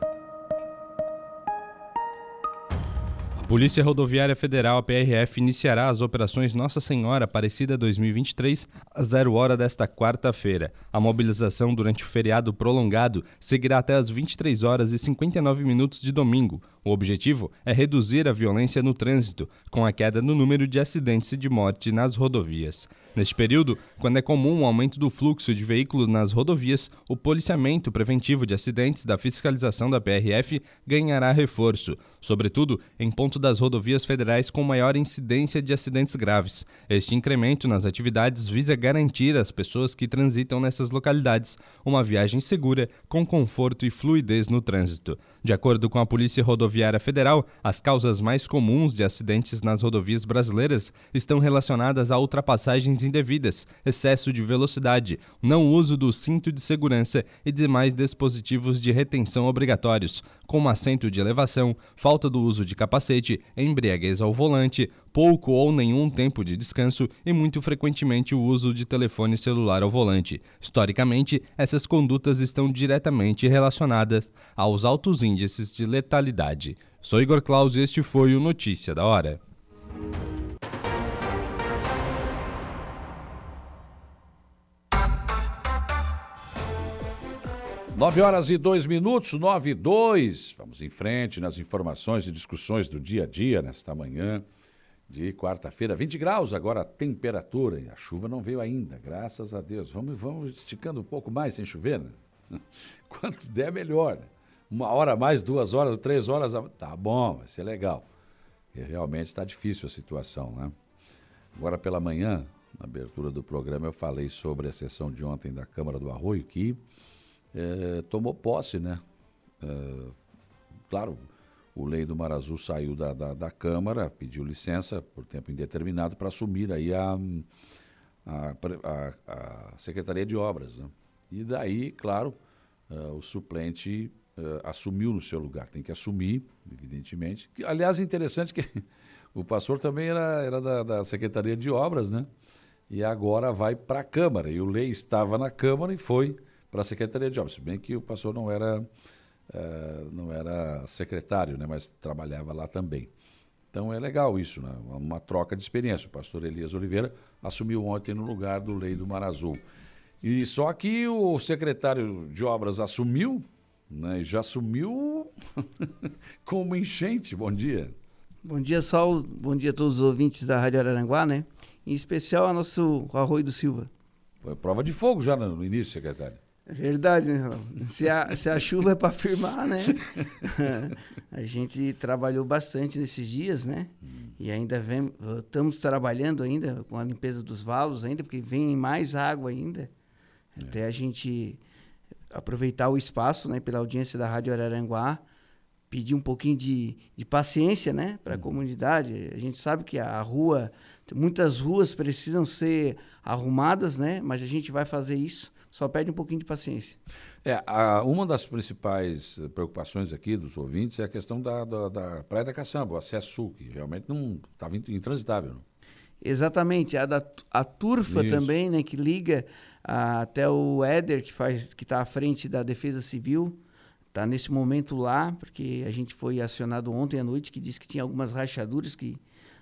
S10: Polícia Rodoviária Federal, a PRF, iniciará as operações Nossa Senhora Aparecida 2023 às 0 hora desta quarta-feira. A mobilização durante o feriado prolongado seguirá até às 23 horas e 59 minutos de domingo. O objetivo é reduzir a violência no trânsito, com a queda no número de acidentes e de morte nas rodovias. Neste período, quando é comum o aumento do fluxo de veículos nas rodovias, o policiamento preventivo de acidentes da fiscalização da PRF ganhará reforço, sobretudo em ponto das rodovias federais com maior incidência de acidentes graves. Este incremento nas atividades visa garantir às pessoas que transitam nessas localidades uma viagem segura, com conforto e fluidez no trânsito. De acordo com a Polícia Rodoviária Federal, as causas mais comuns de acidentes nas rodovias brasileiras estão relacionadas a ultrapassagens indevidas, excesso de velocidade, não uso do cinto de segurança e demais dispositivos de retenção obrigatórios, como assento de elevação, falta do uso de capacete, embriaguez ao volante, pouco ou nenhum tempo de descanso e muito frequentemente o uso de telefone celular ao volante. Historicamente, essas condutas estão diretamente relacionadas aos altos índices de letalidade. Sou Igor Claus e este foi o Notícia da Hora.
S1: 9 horas e 2 minutos, 9 e 2. Vamos em frente nas informações e discussões do dia a dia nesta manhã de quarta-feira. 20 graus agora a temperatura e a chuva não veio ainda, graças a Deus. Vamos, vamos esticando um pouco mais sem chover, né? Quanto der, melhor. Uma hora a mais, duas horas, três horas. Tá bom, vai ser legal. E realmente está difícil a situação, né? Agora pela manhã, na abertura do programa, eu falei sobre a sessão de ontem da Câmara do Arroio, que é, tomou posse, né? É, claro, o Lei do Mar Azul saiu da, da, da Câmara, pediu licença por tempo indeterminado para assumir aí a, a, a, a, Secretaria de Obras. Né? E daí, claro, uh, o suplente uh, assumiu no seu lugar. Tem que assumir, evidentemente. Que, aliás, interessante que o pastor também era, era da, da Secretaria de Obras, né? E agora vai para a Câmara. E o Lei estava na Câmara e foi para a Secretaria de Obras, se bem que o pastor não era, uh, não era secretário, né, mas trabalhava lá também. Então é legal isso, né? uma troca de experiência. O pastor Elias Oliveira assumiu ontem no lugar do Lei do Mar Azul. E só que o secretário de obras assumiu, né, já assumiu como enchente. Bom dia.
S11: Bom dia, Saulo. Bom dia a todos os ouvintes da Rádio Araranguá, né? Em especial a nosso Arroio do Silva.
S1: Foi prova de fogo já no início, secretário.
S11: É verdade, né, Se a, se a chuva é para firmar, né? a gente trabalhou bastante nesses dias, né? Hum. E ainda vem, estamos trabalhando ainda com a limpeza dos valos ainda, porque vem mais água ainda. É. Até a gente aproveitar o espaço, né, pela audiência da Rádio Araranguá, pedir um pouquinho de, de paciência, né, para a hum. comunidade. A gente sabe que a rua, muitas ruas precisam ser arrumadas, né, mas a gente vai fazer isso só pede um pouquinho de paciência.
S1: É, a, uma das principais preocupações aqui dos ouvintes é a questão da, da, da Praia da Caçamba, o acesso sul, que realmente não estava intransitável. Não?
S11: Exatamente, a da a Turfa Isso. também, né, que liga a, até o Éder, que faz que está à frente da Defesa Civil, está nesse momento lá, porque a gente foi acionado ontem à noite, que disse que tinha algumas rachaduras que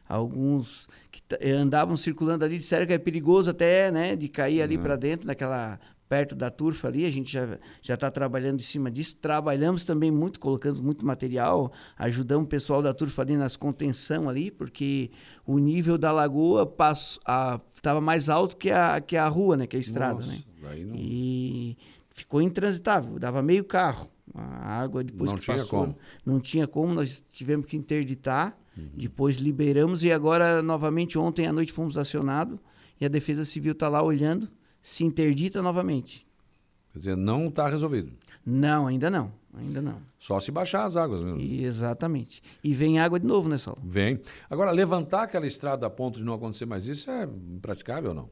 S11: alguns que andavam circulando ali disseram que é perigoso até, né, de cair ali uhum. para dentro naquela perto da turfa ali, a gente já já está trabalhando em cima disso. Trabalhamos também muito, colocando muito material, ajudamos o pessoal da turfa ali nas contenção ali, porque o nível da lagoa estava mais alto que a, que a rua, né, que a estrada, Nossa, né? Não... E ficou intransitável, dava meio carro. A água depois
S1: não
S11: que passou,
S1: como.
S11: não tinha como, nós tivemos que interditar. Uhum. Depois liberamos e agora novamente ontem à noite fomos acionados e a Defesa Civil está lá olhando se interdita novamente.
S1: Quer dizer, não está resolvido.
S11: Não, ainda não. Ainda não.
S1: Só se baixar as águas mesmo.
S11: Exatamente. E vem água de novo, né, Sol?
S1: Vem. Agora, levantar aquela estrada a ponto de não acontecer mais isso é impraticável ou não?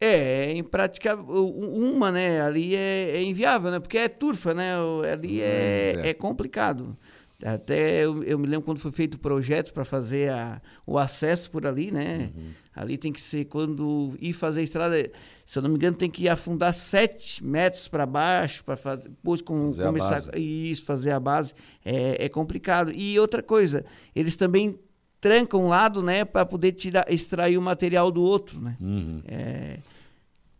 S11: É, é impraticável. Uma, né, ali é, é, inviável, né? Porque é turfa, né? Ali é, é. é complicado. Até eu, eu me lembro quando foi feito o projeto para fazer a, o acesso por ali, né?
S1: Uhum.
S11: Ali tem que ser quando ir fazer a estrada, se eu não me engano, tem que afundar sete metros para baixo para fazer, depois com,
S1: Fazer a
S11: começar
S1: base.
S11: isso, fazer a base é, é complicado. E outra coisa, eles também trancam um lado, né, para poder tirar, extrair o material do outro, né?
S1: Uhum.
S11: É,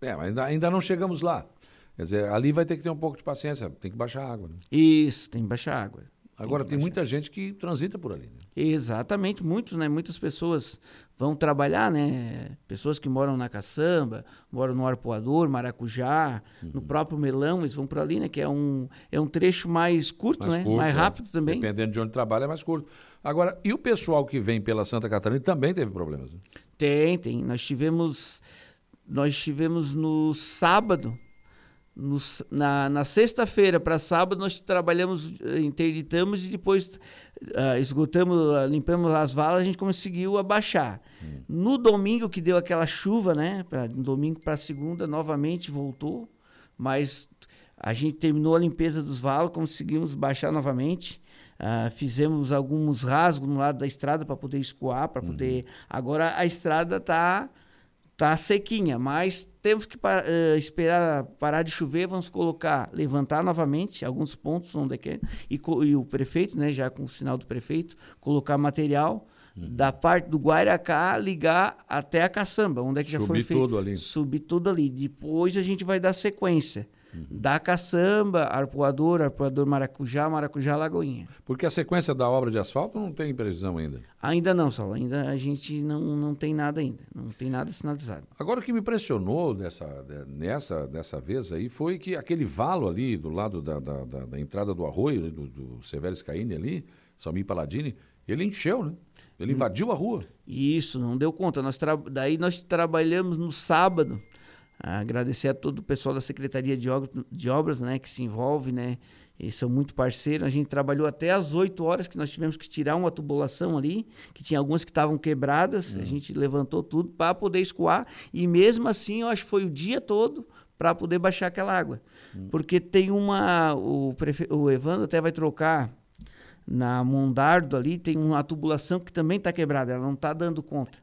S1: É, mas ainda, ainda não chegamos lá. Quer dizer, ali vai ter que ter um pouco de paciência, tem que baixar a água. né?
S11: isso, tem que baixar água.
S1: Agora, tem
S11: baixar.
S1: muita gente que transita por ali. Né?
S11: Exatamente, muitos, né? Muitas pessoas vão trabalhar, né? Pessoas que moram na caçamba, moram no arpoador, maracujá,
S1: Uhum.
S11: no próprio melão, eles vão por ali, né? Que é um, é um trecho mais curto,
S1: Mais
S11: né?
S1: curto,
S11: mais
S1: é.
S11: rápido também.
S1: Dependendo de onde trabalha, é mais curto. Agora, e o pessoal que vem pela Santa Catarina também teve problemas? né?
S11: Tem, tem. Nós tivemos, nós tivemos no sábado, no na, na sexta-feira para sábado, nós trabalhamos, eh, interditamos e depois ah, esgotamos, ah, limpamos as valas, a gente conseguiu abaixar. No domingo que deu aquela chuva, né? Pra, domingo para segunda, novamente voltou, mas a gente terminou a limpeza dos valos, conseguimos baixar novamente. Ah, fizemos alguns rasgos no lado da estrada para poder escoar, para poder. Agora a estrada está tá sequinha, mas temos que eh, esperar parar de chover, vamos colocar, levantar novamente alguns pontos onde é que é, e, e o prefeito, né, já com o sinal do prefeito, colocar material da parte do Guairacá ligar até a caçamba, onde é que já foi
S1: Subir
S11: feito.
S1: tudo ali.
S11: Subir tudo ali. Depois a gente vai dar sequência. Da caçamba, arpoador, arpoador maracujá, maracujá lagoinha.
S1: Porque a sequência da obra de asfalto não tem previsão ainda.
S11: Ainda não, Saulo. Ainda a gente não, não tem nada ainda. Não tem nada sinalizado.
S1: Agora, o que me impressionou dessa, de- nessa, dessa vez aí foi que aquele valo ali do lado da, da, da- da entrada do arroio, né, do, do Severo Scaini ali, Salmir Paladini, ele encheu, né? Ele invadiu a rua.
S11: Isso, não deu conta. Nós tra... Daí nós trabalhamos no sábado. Agradecer a todo o pessoal da Secretaria de Obras, de Obras né, que se envolve, né? Eles são muito parceiros. A gente trabalhou até às 8 horas que nós tivemos que tirar uma tubulação ali, que tinha algumas que estavam quebradas. A gente levantou tudo para poder escoar. E mesmo assim, eu acho que foi o dia todo para poder baixar aquela água. Porque tem uma. O, prefe... o Evandro até vai trocar na Mondardo ali, tem uma tubulação que também está quebrada, ela não está dando conta.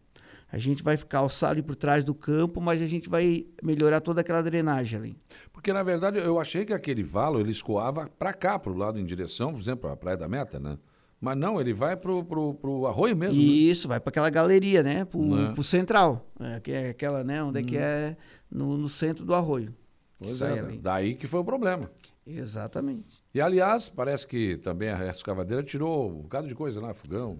S11: A gente vai calçar ali por trás do campo, mas a gente vai melhorar toda aquela drenagem ali.
S1: Porque, na verdade, eu achei que aquele valo ele escoava para cá, para o lado em direção, por exemplo, à Praia da Meta, né? Mas não, ele vai pro, pro, pro arroio mesmo. né?
S11: Isso, vai para aquela galeria, né? Pro,
S1: Né?
S11: pro central. É, que é aquela, né? Onde é que é no, no centro do arroio.
S1: Pois é,
S11: ali.
S1: daí que foi o problema.
S11: Exatamente.
S1: E, aliás, parece que também a escavadeira tirou um bocado de coisa lá, fogão.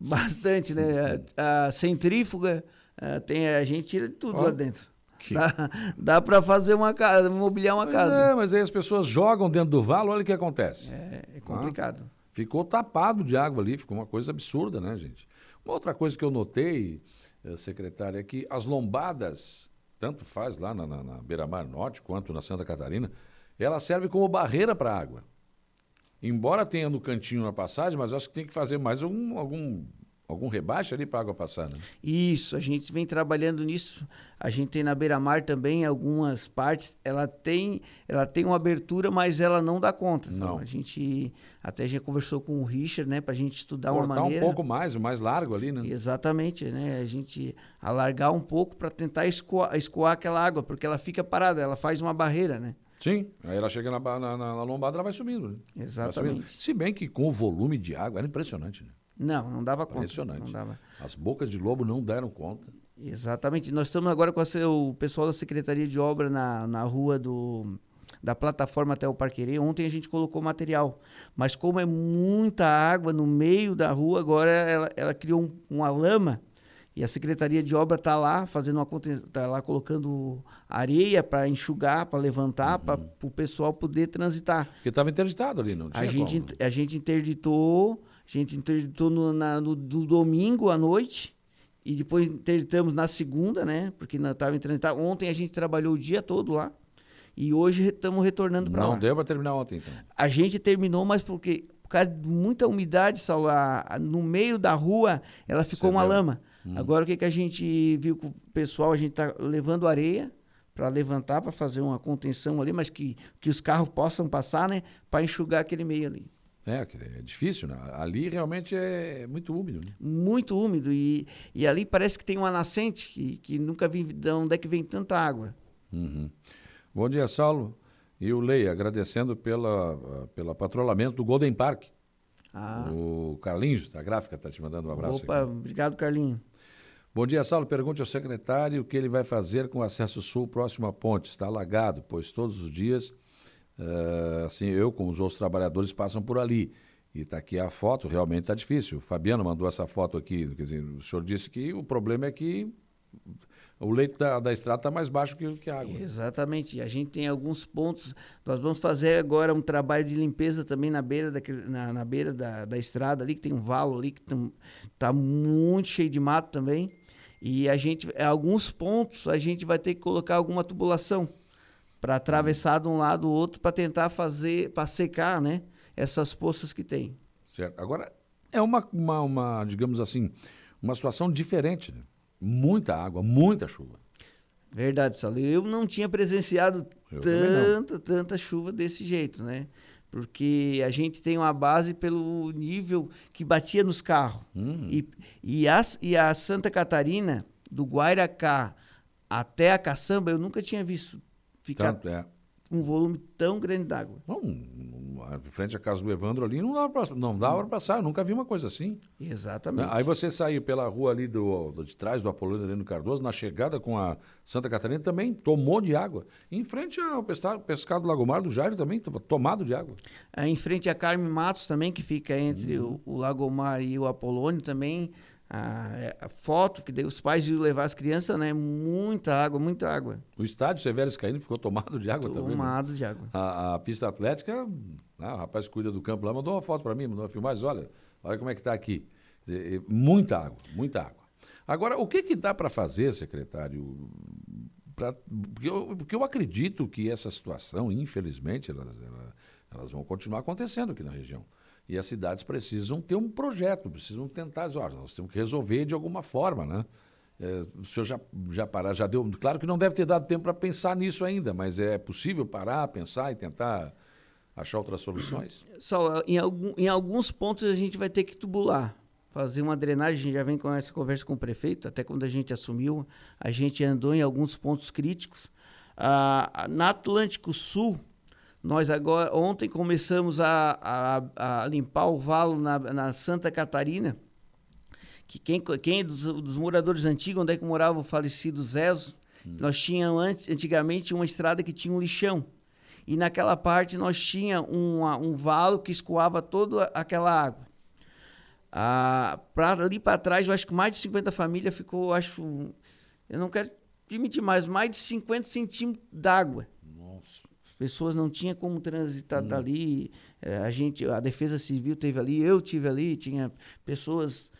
S11: Bastante, né? A, a centrífuga, a, tem, a gente tira de tudo lá dentro.
S1: que-
S11: Dá, dá para fazer uma casa, mobiliar uma
S1: Pois
S11: casa.
S1: é, mas aí as pessoas jogam dentro do valo, olha o que acontece.
S11: É, é complicado.
S1: Ficou tapado de água ali, ficou uma coisa absurda, né, gente? Uma outra coisa que eu notei, eh, secretária, é que as lombadas, tanto faz lá na, na, na Beira-Mar Norte quanto na Santa Catarina, ela serve como barreira para a água. Embora tenha no cantinho na passagem, mas acho que tem que fazer mais algum, algum, algum rebaixo ali para a água passar, né?
S11: Isso, a gente vem trabalhando nisso. A gente tem na beira-mar também algumas partes. Ela tem, ela tem uma abertura, mas ela não dá conta.
S1: Não.
S11: A gente até já conversou com o Richard, né, para a gente estudar uma
S1: Cortar
S11: maneira.
S1: um pouco mais, o mais largo ali, né?
S11: Exatamente, né? A gente alargar um pouco para tentar escoar, escoar aquela água, porque ela fica parada, ela faz uma barreira, né?
S1: Sim, aí ela chega na, na, na- lombada, ela vai subindo, né? Vai
S11: Exatamente.
S1: subindo. Se bem que com o volume de água era impressionante, né?
S11: Não, não dava conta.
S1: Impressionante.
S11: Não dava.
S1: As bocas de lobo não deram conta.
S11: Exatamente. Nós estamos agora com a o pessoal da Secretaria de Obra na, na rua do, da plataforma até o Parquerê. Ontem a gente colocou material. Mas como é muita água no meio da rua, agora ela, ela criou um- uma lama e a Secretaria de Obra está lá fazendo uma está lá colocando areia para enxugar, para levantar, para o pessoal poder transitar.
S1: Porque estava interditado ali, não tinha
S11: A gente,
S1: como.
S11: int- a gente interditou, a gente interditou no, na- no- no domingo à noite e depois interditamos na segunda, né? Porque estava interditado. Ontem a gente trabalhou o dia todo lá e hoje estamos retornando para
S1: Não
S11: lá.
S1: deu para terminar ontem, então.
S11: A gente terminou, mas porque por causa de muita umidade, Saulo, a- a- no meio da rua ela ficou uma
S1: Cedeu.
S11: lama. Agora o que, que a gente viu com o pessoal, a gente está levando areia para levantar, para fazer uma contenção ali, mas que, que os carros possam passar, né? Para enxugar aquele meio ali.
S1: É, é difícil, né? Ali realmente é muito úmido. Né?
S11: Muito úmido. E, e ali parece que tem uma nascente que, que nunca vi de onde é que vem tanta água.
S1: Uhum. Bom dia, Saulo. E o Lei, agradecendo pela, pelo patrulhamento do Golden Park.
S11: Ah.
S1: O Carlinhos, da gráfica, está te mandando um abraço.
S11: Opa,
S1: aqui.
S11: obrigado, Carlinho.
S1: Bom dia, Saulo. Pergunte ao secretário o que ele vai fazer com o acesso sul próximo à ponte. Está alagado, pois todos os dias, uh, assim, eu como os outros trabalhadores passam por ali. E está aqui a foto, realmente está difícil. O Fabiano mandou essa foto aqui. Quer dizer, o senhor disse que o problema é que o leito da, da estrada está mais baixo que, que a água.
S11: Exatamente. A gente tem alguns pontos. Nós vamos fazer agora um trabalho de limpeza também na beira, daquele, na, na beira da, da estrada ali, que tem um valo ali que está muito cheio de mato também. E a gente, alguns pontos, a gente vai ter que colocar alguma tubulação para atravessar de um lado ou outro para tentar fazer, para secar, né? Essas poças que tem.
S1: Certo. Agora, é uma, uma, uma digamos assim, uma situação diferente, né? Muita água, muita chuva.
S11: Verdade, Saulo. Eu não tinha presenciado Eu tanta, tanta chuva desse jeito, né? Porque a gente tem uma base pelo nível que batia nos carros.
S1: Uhum.
S11: E, e, a, e a Santa Catarina, do Guairacá até a Caçamba, eu nunca tinha visto ficar
S1: Tanto, é.
S11: Um volume tão grande d'água.
S1: Não, em frente à casa do Evandro ali, não dava para não dava para passar, eu nunca vi uma coisa assim.
S11: Exatamente.
S1: Aí você saiu pela rua ali do, do de trás do Apolônio Heleno Cardoso, na chegada com a Santa Catarina também tomou de água. Em frente ao pescado, pescado Lagomar do Jairo também estava tomado de água.
S11: Aí, em frente a Carme Matos também, que fica entre uhum. o, o Lagomar e o Apolônio também, a, a, foto que daí os pais iam levar as crianças, né? Muita água, muita água.
S1: O estádio Severo Escaíno ficou tomado de água
S11: tomado
S1: também.
S11: Né? Tomado né? de água.
S1: A, a, pista atlética, né, o rapaz que cuida do campo lá mandou uma foto para mim, mandou uma filmagem, olha, olha como é que está aqui. Dizer, muita água, muita água. Agora, o que, que dá para fazer, secretário? Pra, porque, eu, porque eu acredito que essa situação, infelizmente, elas, elas, elas vão continuar acontecendo aqui na região. E as cidades precisam ter um projeto, precisam tentar, olha, nós temos que resolver de alguma forma, né? É, o senhor já, já parar, já deu. Claro que não deve ter dado tempo para pensar nisso ainda, mas é possível parar, pensar e tentar achar outras soluções?
S11: Só em, algum, em alguns pontos a gente vai ter que tubular, fazer uma drenagem. A gente já vem com essa conversa com o prefeito, até quando a gente assumiu, a gente andou em alguns pontos críticos. Ah, na Atlântico Sul, nós agora, ontem começamos a, a, a limpar o valo na, na, Santa Catarina, que quem, quem dos, dos, moradores antigos, onde é que morava o falecido Zezo, hum. nós tínhamos antes, antigamente uma estrada que tinha um lixão. E naquela parte nós tinha um, um valo que escoava toda aquela água. Ah, pra, ali para trás, eu acho que mais de 50 famílias ficou, acho, eu não quero admitir mais, mais de 50 centímetros d'água pessoas não tinham como transitar hum. dali. É, a gente, a Defesa Civil teve ali, eu tive ali, tinha pessoas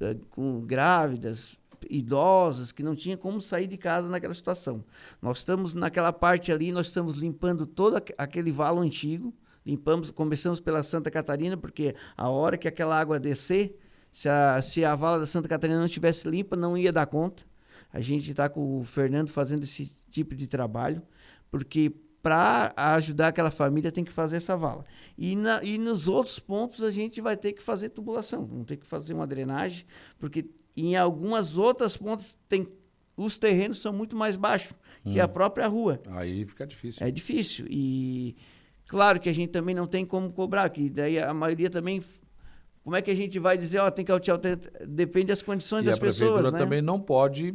S11: é, com grávidas, idosas que não tinham como sair de casa naquela situação. Nós estamos naquela parte ali, nós estamos limpando todo aquele valo antigo. Limpamos, começamos pela Santa Catarina, porque a hora que aquela água descer, se a, se a vala da Santa Catarina não estivesse limpa, não ia dar conta. A gente está com o Fernando fazendo esse tipo de trabalho, porque para ajudar aquela família tem que fazer essa vala. E, na, e nos outros pontos a gente vai ter que fazer tubulação, vamos ter que fazer uma drenagem, porque em algumas outras pontas tem os terrenos são muito mais baixos hum. que a hum. própria rua.
S1: Aí fica difícil.
S11: É difícil. E claro que a gente também não tem como cobrar, que daí a maioria também como é que a gente vai dizer, ó, tem que altear, depende das condições
S1: e
S11: das pessoas,
S1: né? também não pode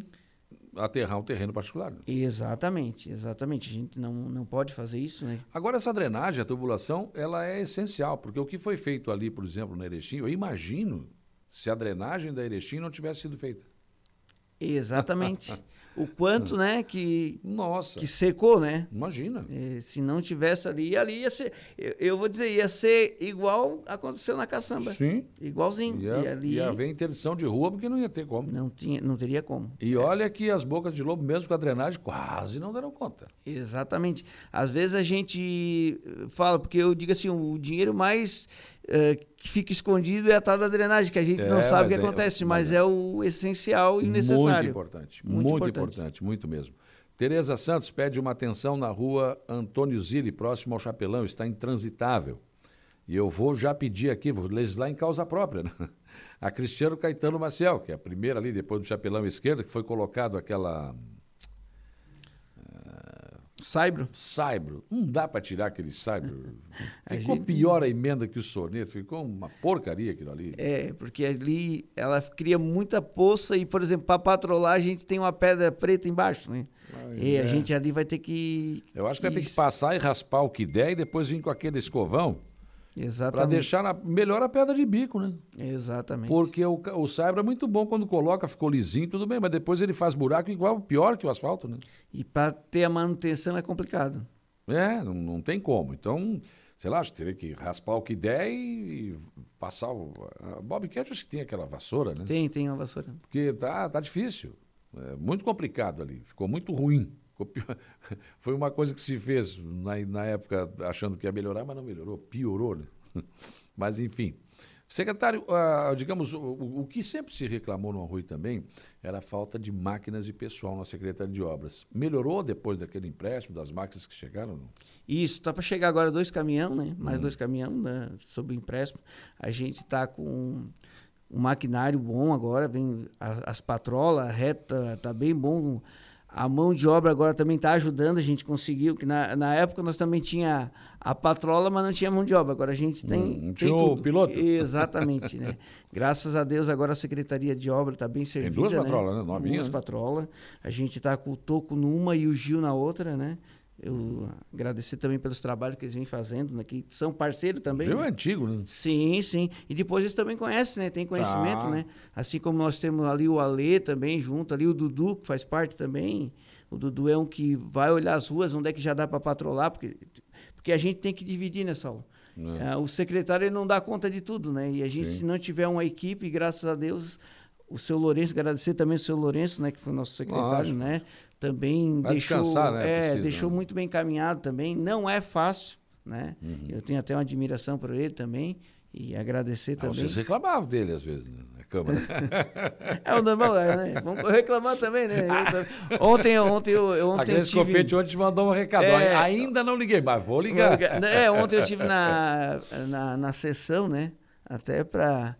S1: aterrar um terreno particular.
S11: Exatamente, exatamente. A gente não, não pode fazer isso, né?
S1: Agora, essa drenagem, a tubulação, ela é essencial, porque o que foi feito ali, por exemplo, na Erechim, eu imagino se a drenagem da Erechim não tivesse sido feita.
S11: Exatamente. o quanto, né, que
S1: Nossa.
S11: que secou, né?
S1: Imagina.
S11: É, se não tivesse ali, ali ia ser, eu, eu, vou dizer, ia ser igual aconteceu na caçamba.
S1: Sim.
S11: Igualzinho.
S1: Ia, e ali, ia haver interdição de rua porque não ia ter como.
S11: Não tinha, não teria como.
S1: E é. olha que as bocas de lobo, mesmo com a drenagem, quase não deram conta.
S11: Exatamente. Às vezes a gente fala, porque eu digo assim, o dinheiro mais uh, que fica escondido é a tal da drenagem, que a gente é, não sabe o que é, acontece, mas, mas é o essencial e necessário.
S1: Muito importante, muito, muito importante. importante, muito mesmo. Tereza Santos pede uma atenção na rua Antônio Zilli, próximo ao Chapelão, está intransitável. E eu vou já pedir aqui, vou legislar em causa própria, né? a Cristiano Caetano Maciel, que é a primeira ali, depois do chapelão esquerdo, que foi colocado aquela.
S11: Saibro?
S1: Saibro. Não dá para tirar aquele saibro. Ficou
S11: gente-
S1: pior a emenda que o soneto, ficou uma porcaria aquilo ali.
S11: É, porque ali ela cria muita poça e, por exemplo, para patrolar a gente tem uma pedra preta embaixo, né? e
S1: é.
S11: a gente ali vai ter que.
S1: Eu acho que vai ter que passar e raspar o que der e depois vir com aquele escovão para
S11: Exatamente.
S1: deixar na- melhor a pedra de bico, né?
S11: Exatamente.
S1: Porque o, o saibro é muito bom quando coloca, ficou lisinho, tudo bem, mas depois ele faz buraco igual, pior que o asfalto, né?
S11: E para ter a manutenção é complicado.
S1: É, não, não tem como. Então, sei lá, acho que teria que raspar o que der e, e passar o. A Bobcat, acho que tem aquela vassoura, né?
S11: Tem, tem uma vassoura.
S1: Porque tá, tá difícil. É muito complicado ali. Ficou muito ruim. Foi uma coisa que se fez na, na época achando que ia melhorar, mas não melhorou. Piorou, né? Mas, enfim. Secretário, ah, digamos, o, o- que sempre se reclamou no Arrui também era a falta de máquinas e pessoal na Secretaria de Obras. Melhorou depois daquele empréstimo das máquinas que chegaram? não?
S11: Isso, tá para chegar agora dois caminhão, né?
S1: Hum.
S11: Mais dois caminhão né? sob empréstimo. A gente tá com um maquinário bom agora, vem a- as patrolas, a reta tá bem bom. A mão de obra agora também está ajudando, a gente conseguiu, que na, na época nós também tinha a patrola, mas não tinha mão de obra. Agora a gente tem,
S1: Hum,
S11: tem
S1: tinha o
S11: tudo.
S1: piloto.
S11: Exatamente, né? Graças a Deus agora a Secretaria de Obra está bem servida,
S1: duas
S11: né?
S1: patrolas, né? Novinhas,
S11: Duas
S1: né?
S11: patrolas. A gente está com o Toco numa e o Gil na outra, né? Eu agradecer também pelos trabalhos que eles vêm fazendo, né? Que são parceiros também.
S1: Gil
S11: né?
S1: é antigo, né?
S11: Sim, sim. E depois eles também conhecem, né? Tem conhecimento,
S1: Tá.
S11: né? Assim como nós temos ali o Alê também junto, ali o Dudu, que faz parte também. O Dudu é um que vai olhar as ruas, onde é que já dá para patrolar, porque, porque a gente tem que dividir, né, Saulo?
S1: É.
S11: Ah, o secretário ele não dá conta de tudo, né? E a gente,
S1: Sim.
S11: se não tiver uma equipe, graças a Deus, o seu Lourenço, agradecer também o seu Lourenço, né? Que foi o nosso secretário,
S1: Lógico.
S11: né? Também
S1: Vai
S11: deixou,
S1: né?
S11: é,
S1: Precisa,
S11: deixou
S1: né?
S11: muito bem encaminhado também. Não é fácil, né?
S1: Uhum.
S11: Eu tenho até uma admiração por ele também. E agradecer
S1: Ah,
S11: também.
S1: vocês reclamavam dele às vezes, né? Na Câmara.
S11: É o normal, né? Vamos reclamar também, né? Eu ontem, ontem, eu, ontem
S1: Grace
S11: tive...
S1: Copete ontem te mandou um recado.
S11: É.
S1: Ainda não liguei, mas vou ligar.
S11: É, ontem eu tive na, na, na sessão, né? Até para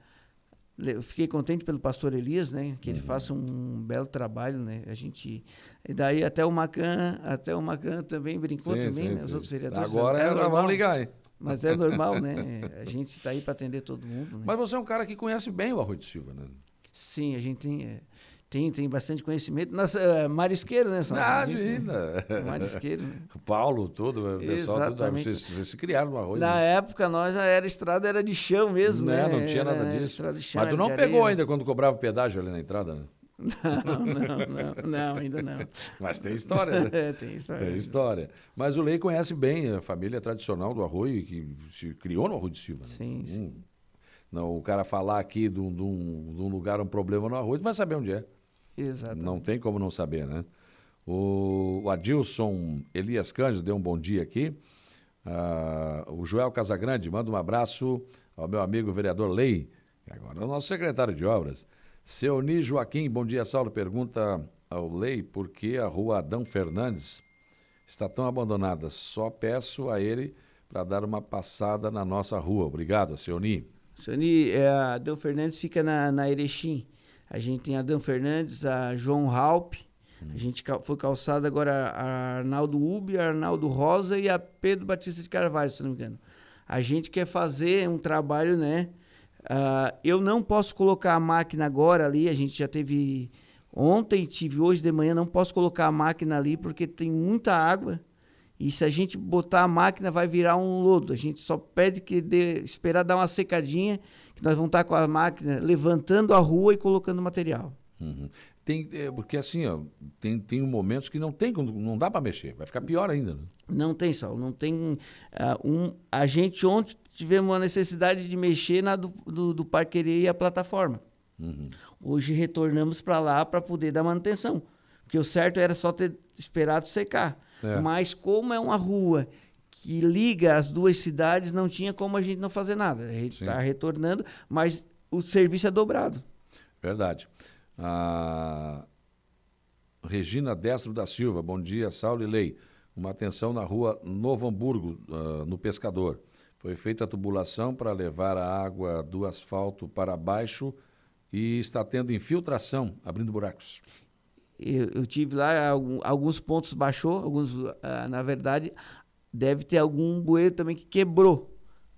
S11: eu fiquei contente pelo pastor Elias, né? Que ele faça um belo trabalho, né? A gente e daí até o Macan, até o Macan também brincou
S1: Sim,
S11: também,
S1: sim,
S11: né? Os
S1: sim.
S11: outros vereadores.
S1: Agora
S11: é normal.
S1: vamos ligar, hein?
S11: Mas é normal, né? A gente está aí para atender todo mundo, né?
S1: Mas você é um cara que conhece bem o Arroio de Silva, né?
S11: Sim, a gente tem é, tem, tem bastante conhecimento. Nossa, é, marisqueiro, né?
S1: Ah,
S11: A gente-
S1: ainda.
S11: Marisqueiro, né?
S1: Paulo, todo, o pessoal, tudo,
S11: Exatamente.
S1: vocês, vocês se criaram no Arroio.
S11: Na
S1: né?
S11: época, nós era estrada, era de chão mesmo, né?
S1: Né, Não tinha nada
S11: era
S1: disso.
S11: chão,
S1: Mas tu não pegou ainda quando cobrava o pedágio ali na entrada, né?
S11: Não, não, não, não, ainda não.
S1: Mas tem história, né?
S11: É, tem história.
S1: Tem história. Mas o Lei conhece bem a família tradicional do Arroio, que se criou no Arroio de Silva. Né?
S11: Sim, sim.
S1: Hum. Não, o cara falar aqui de um, de um- de um lugar, um problema no Arroio, tu vai saber onde é.
S11: Exatamente.
S1: Não tem como não saber, né? O, o Adilson Elias Cândido deu um bom dia aqui. Ah, o Joel Casagrande manda um abraço ao meu amigo vereador Lei, que agora é o nosso secretário de obras. Seoni Joaquim, bom dia, Saulo. Pergunta ao Lei por que a rua Adão Fernandes está tão abandonada. Só peço a ele para dar uma passada na nossa rua. Obrigado, Seoni.
S11: Sony, é, a Adão Fernandes fica na, na Erechim. A gente tem a Adão Fernandes, a João Halp. A gente cal- foi calçado agora a Arnaldo Ubi, a Arnaldo Rosa e a Pedro Batista de Carvalho, se não me engano. A gente quer fazer um trabalho, né? Ah, eu não posso colocar a máquina agora ali, a gente já teve ontem, tive hoje de manhã, não posso colocar a máquina ali porque tem muita água. E se a gente botar a máquina, vai virar um lodo. A gente só pede que dê, esperar dar uma secadinha, que nós vamos estar com a máquina levantando a rua e colocando material.
S1: Uhum. Tem, é, porque assim, ó, tem, tem momentos que não tem, não dá para mexer, vai ficar pior ainda. Né?
S11: Não tem, Saulo, não tem ah, um... A gente ontem tivemos uma necessidade de mexer na do, do, do parqueria e a plataforma.
S1: Uhum.
S11: Hoje retornamos para lá para poder dar manutenção. Porque o certo era só ter esperado secar.
S1: É.
S11: Mas como é uma rua que liga as duas cidades, não tinha como a gente não fazer nada. A gente está retornando, mas o serviço é dobrado.
S1: Verdade. A Regina Destro da Silva, bom dia, Saulo e Lei. Uma atenção na rua Novo Hamburgo, ah, no Pescador. Foi feita a tubulação para levar a água do asfalto para baixo e está tendo infiltração, abrindo buracos.
S11: Eu, eu tive lá, alguns pontos baixou, alguns, ah, na verdade, deve ter algum bueiro também que quebrou.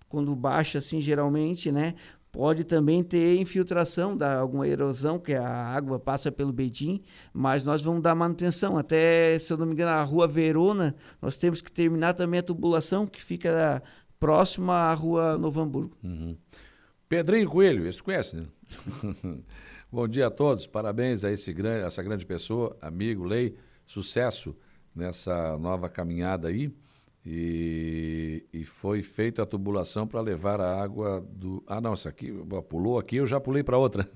S11: Quando baixa, assim, geralmente, né? Pode também ter infiltração, da alguma erosão, que a água passa pelo bedim, mas nós vamos dar manutenção. Até, se eu não me engano, a rua Verona, nós temos que terminar também a tubulação, que fica próxima à rua Novo Hamburgo.
S1: Uhum. Pedrinho Coelho, esse conhece, né? Bom dia a todos, parabéns a esse grande, essa grande pessoa, amigo, Lei, sucesso nessa nova caminhada aí. E, e foi feita a tubulação para levar a água do. Ah, não, essa aqui pulou aqui, eu já pulei para outra.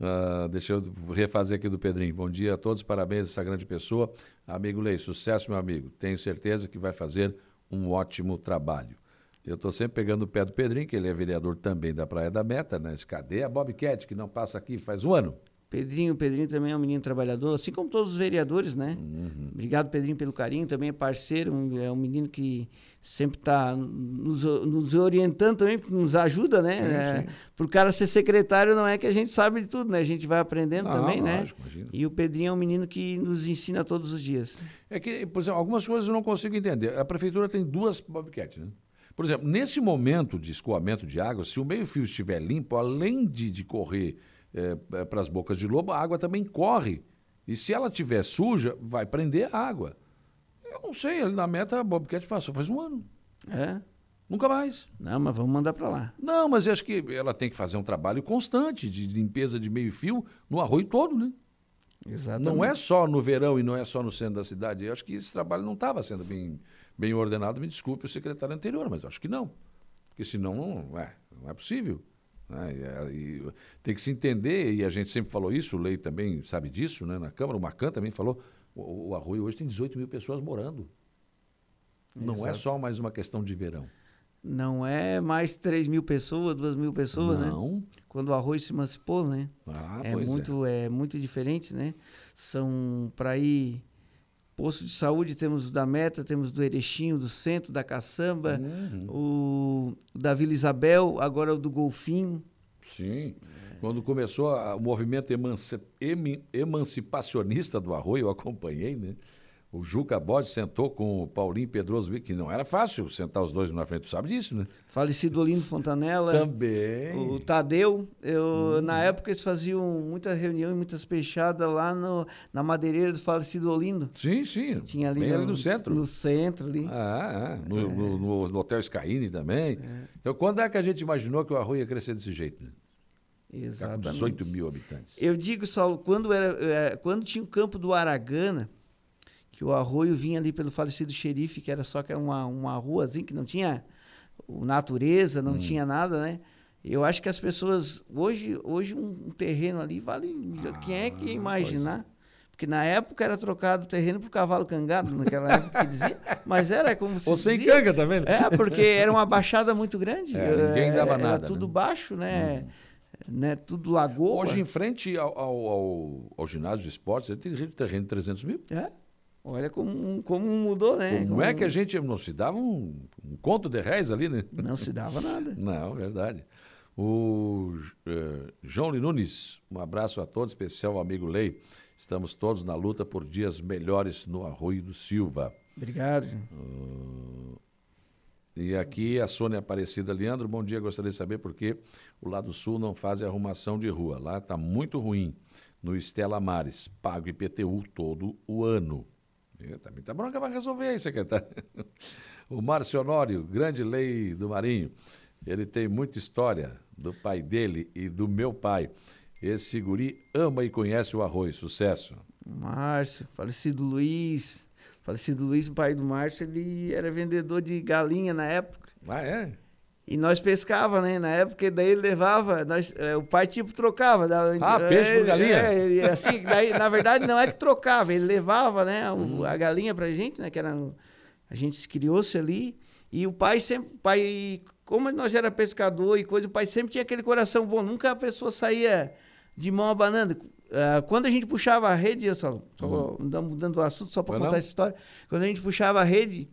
S1: Uh, deixa eu refazer aqui do Pedrinho. Bom dia a todos, parabéns a essa grande pessoa. Amigo Lei, sucesso, meu amigo. Tenho certeza que vai fazer um ótimo trabalho. Eu estou sempre pegando o pé do Pedrinho, que ele é vereador também da Praia da Meta, né? Cadê a Bobcat, que não passa aqui faz um ano?
S11: Pedrinho, Pedrinho também é um menino trabalhador, assim como todos os vereadores, né? Uhum. Obrigado, Pedrinho, pelo carinho, também é parceiro, é um menino que sempre está nos, nos, orientando também, nos ajuda, né? Sim, é, Para o cara ser secretário não é que a gente sabe de tudo, né? A gente vai aprendendo não, também, né? lógico, né? Imagina. E o Pedrinho é um menino que nos ensina todos os dias.
S1: É que, por exemplo, algumas coisas eu não consigo entender. A prefeitura tem duas bobcats, né? Por exemplo, nesse momento de escoamento de água, se o meio-fio estiver limpo, além de, de correr é, é para as bocas de lobo, a água também corre. E se ela estiver suja, vai prender a água. Eu não sei, ali na meta a Bobcat passou faz um ano.
S11: É?
S1: Nunca mais.
S11: Não, mas vamos mandar para lá.
S1: Não, mas acho que ela tem que fazer um trabalho constante de limpeza de meio-fio no arroio todo, né?
S11: Exatamente.
S1: Não é só no verão e não é só no centro da cidade. Eu acho que esse trabalho não estava sendo bem, bem ordenado. Me desculpe o secretário anterior, mas acho que não. Porque senão não é, não é possível. Né? E, e, tem que se entender, e a gente sempre falou isso, o Lei também sabe disso, né? na Câmara, o Macan também falou, o, o Arroio hoje tem 18 mil pessoas morando. Não Exato. é só mais uma questão de verão.
S11: Não é mais 3 mil pessoas, 2 mil pessoas,
S1: né? Não.
S11: né? Quando o arroz se emancipou, né?
S1: Ah,
S11: é muito é. é muito diferente, né? São para ir Posto de saúde temos o da Meta, temos do Erechinho, do Centro, da Caçamba, uhum. o da Vila Isabel, agora o do Golfinho.
S1: Sim. Quando começou a, o movimento emancipacionista do Arroio, eu acompanhei, né? O Juca Bode sentou com o Paulinho Pedroso, que não era fácil sentar os dois na frente, tu sabe disso, né?
S11: Falecido Olindo Fontanella.
S1: Também.
S11: O Tadeu. Eu, hum. Na época eles faziam muita reunião e muitas fechadas lá no, na madeireira do falecido Olindo.
S1: Sim, sim.
S11: Tinha ali,
S1: Bem
S11: ali
S1: no, centro.
S11: No centro ali.
S1: Ah, é. No, é. no, no, no Hotel Skyline também. É. Então, quando é que a gente imaginou que o Arroio ia crescer desse jeito, né?
S11: Exatamente.
S1: Com 18 mil habitantes.
S11: Eu digo, Saulo, quando, era, é, quando tinha o campo do Aragana que o arroio vinha ali pelo falecido xerife, que era só que uma, uma ruazinha que não tinha natureza, não hum. tinha nada, né? Eu acho que as pessoas. Hoje, hoje um, terreno ali vale. Ah, quem é que ia imaginar? É. Porque na época era trocado o terreno por cavalo cangado, naquela época que dizia. Mas era como se.
S1: Ou sem dizia. canga, tá vendo?
S11: É, porque era uma baixada muito grande.
S1: É, ninguém dava
S11: era,
S1: nada.
S11: Era tudo
S1: né?
S11: baixo, né? Hum. né? Tudo lagoa.
S1: Hoje, em frente ao, ao, ao, ao ginásio de esportes, ele tem terreno de 300 mil.
S11: É. Olha como, como mudou, né?
S1: Como, como, é que a gente não se dava um, um conto de réis ali, né?
S11: Não se dava nada.
S1: não, verdade. O uh, João Linunes, um abraço a todos, especial amigo Lei. Estamos todos na luta por dias melhores no Arroio do Silva.
S11: Obrigado. Uh,
S1: e aqui a Sônia Aparecida Leandro, bom dia. Gostaria de saber por que o lado sul não faz arrumação de rua. Lá está muito ruim. No Estela Mares, pago IPTU todo o ano. Tá bronca para resolver aí, secretário. O Márcio Honório, grande lei do Marinho. Ele tem muita história do pai dele e do meu pai. Esse guri ama e conhece o arroz. Sucesso.
S11: Márcio, falecido Luiz. Falecido Luiz, pai do Márcio, ele era vendedor de galinha na época.
S1: Ah, é?
S11: E nós pescava, né? Na época, daí ele levava, nós, é, o pai tipo trocava.
S1: Ah, peixe por galinha?
S11: É, assim, daí, na verdade, não é que trocava, ele levava, né, uhum. a galinha pra gente, né? Que era, a gente criou-se ali. E o pai sempre, o pai, como nós era pescador e coisa, o pai sempre tinha aquele coração bom. Nunca a pessoa saía de mão abanando. Uh, quando a gente puxava a rede, eu só, só uhum. mudando o assunto só para contar não? essa história. Quando a gente puxava a rede,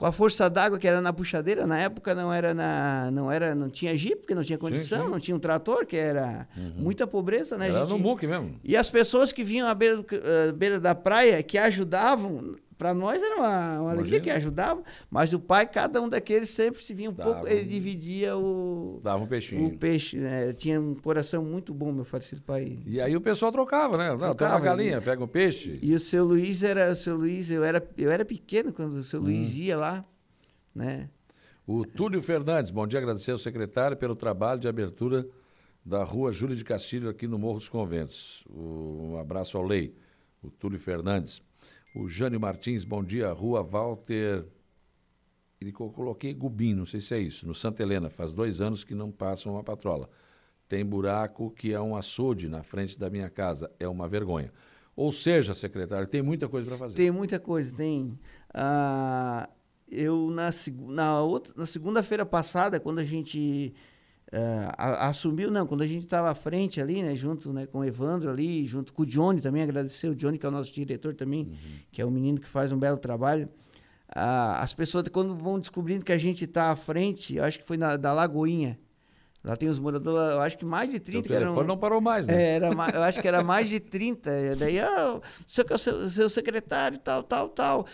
S11: com a força d'água que era na puxadeira, na época não era na não era não tinha jeep, porque não tinha condição,
S1: sim.
S11: não tinha um trator, que era muita pobreza, né,
S1: Era
S11: gente?
S1: no muque mesmo.
S11: E as pessoas que vinham à beira, do, à beira da praia, que ajudavam, para nós era uma, uma alegria que ajudavam, mas o pai, cada um daqueles sempre se vinha um
S1: Dava
S11: pouco,
S1: um-
S11: ele dividia o,
S1: Dava um peixinho.
S11: o peixe, né? Tinha um coração muito bom, meu falecido pai.
S1: E aí o pessoal trocava, né? Não, tem uma
S11: Trocava,
S1: galinha,
S11: né?
S1: pega um peixe.
S11: E o seu Luiz era, o seu Luiz, eu era, eu era pequeno quando o seu
S1: Hum.
S11: Luiz ia lá, né?
S1: O Túlio Fernandes, bom dia, agradecer ao secretário pelo trabalho de abertura da rua Júlio de Castilho aqui no Morro dos Conventos. Um abraço ao Lei, o Túlio Fernandes. O Jânio Martins, bom dia, rua Walter. Ele co- coloquei Gubim, não sei se é isso, no Santa Helena, faz dois anos que não passa uma patrola. Tem buraco que é um açude na frente da minha casa, é uma vergonha. Ou seja, secretário, tem muita coisa para fazer.
S11: Tem muita coisa, tem. ah, eu na, na, na segunda-feira passada, quando a gente a- assumiu, não, quando a gente estava à frente ali, né, junto né, com o Evandro ali, junto com o Johnny também, agradecer o Johnny, que é o nosso diretor também, que é um menino que faz um belo trabalho. Ah, as pessoas, quando vão descobrindo que a gente está à frente, eu acho que foi na, da Lagoinha. Lá tem os moradores, eu acho que mais de 30
S1: O
S11: que eram-
S1: telefone não parou mais, né?
S11: é, era, eu acho que era mais de 30. e Daí, ah, o seu, é seu, seu secretário, tal, tal, tal.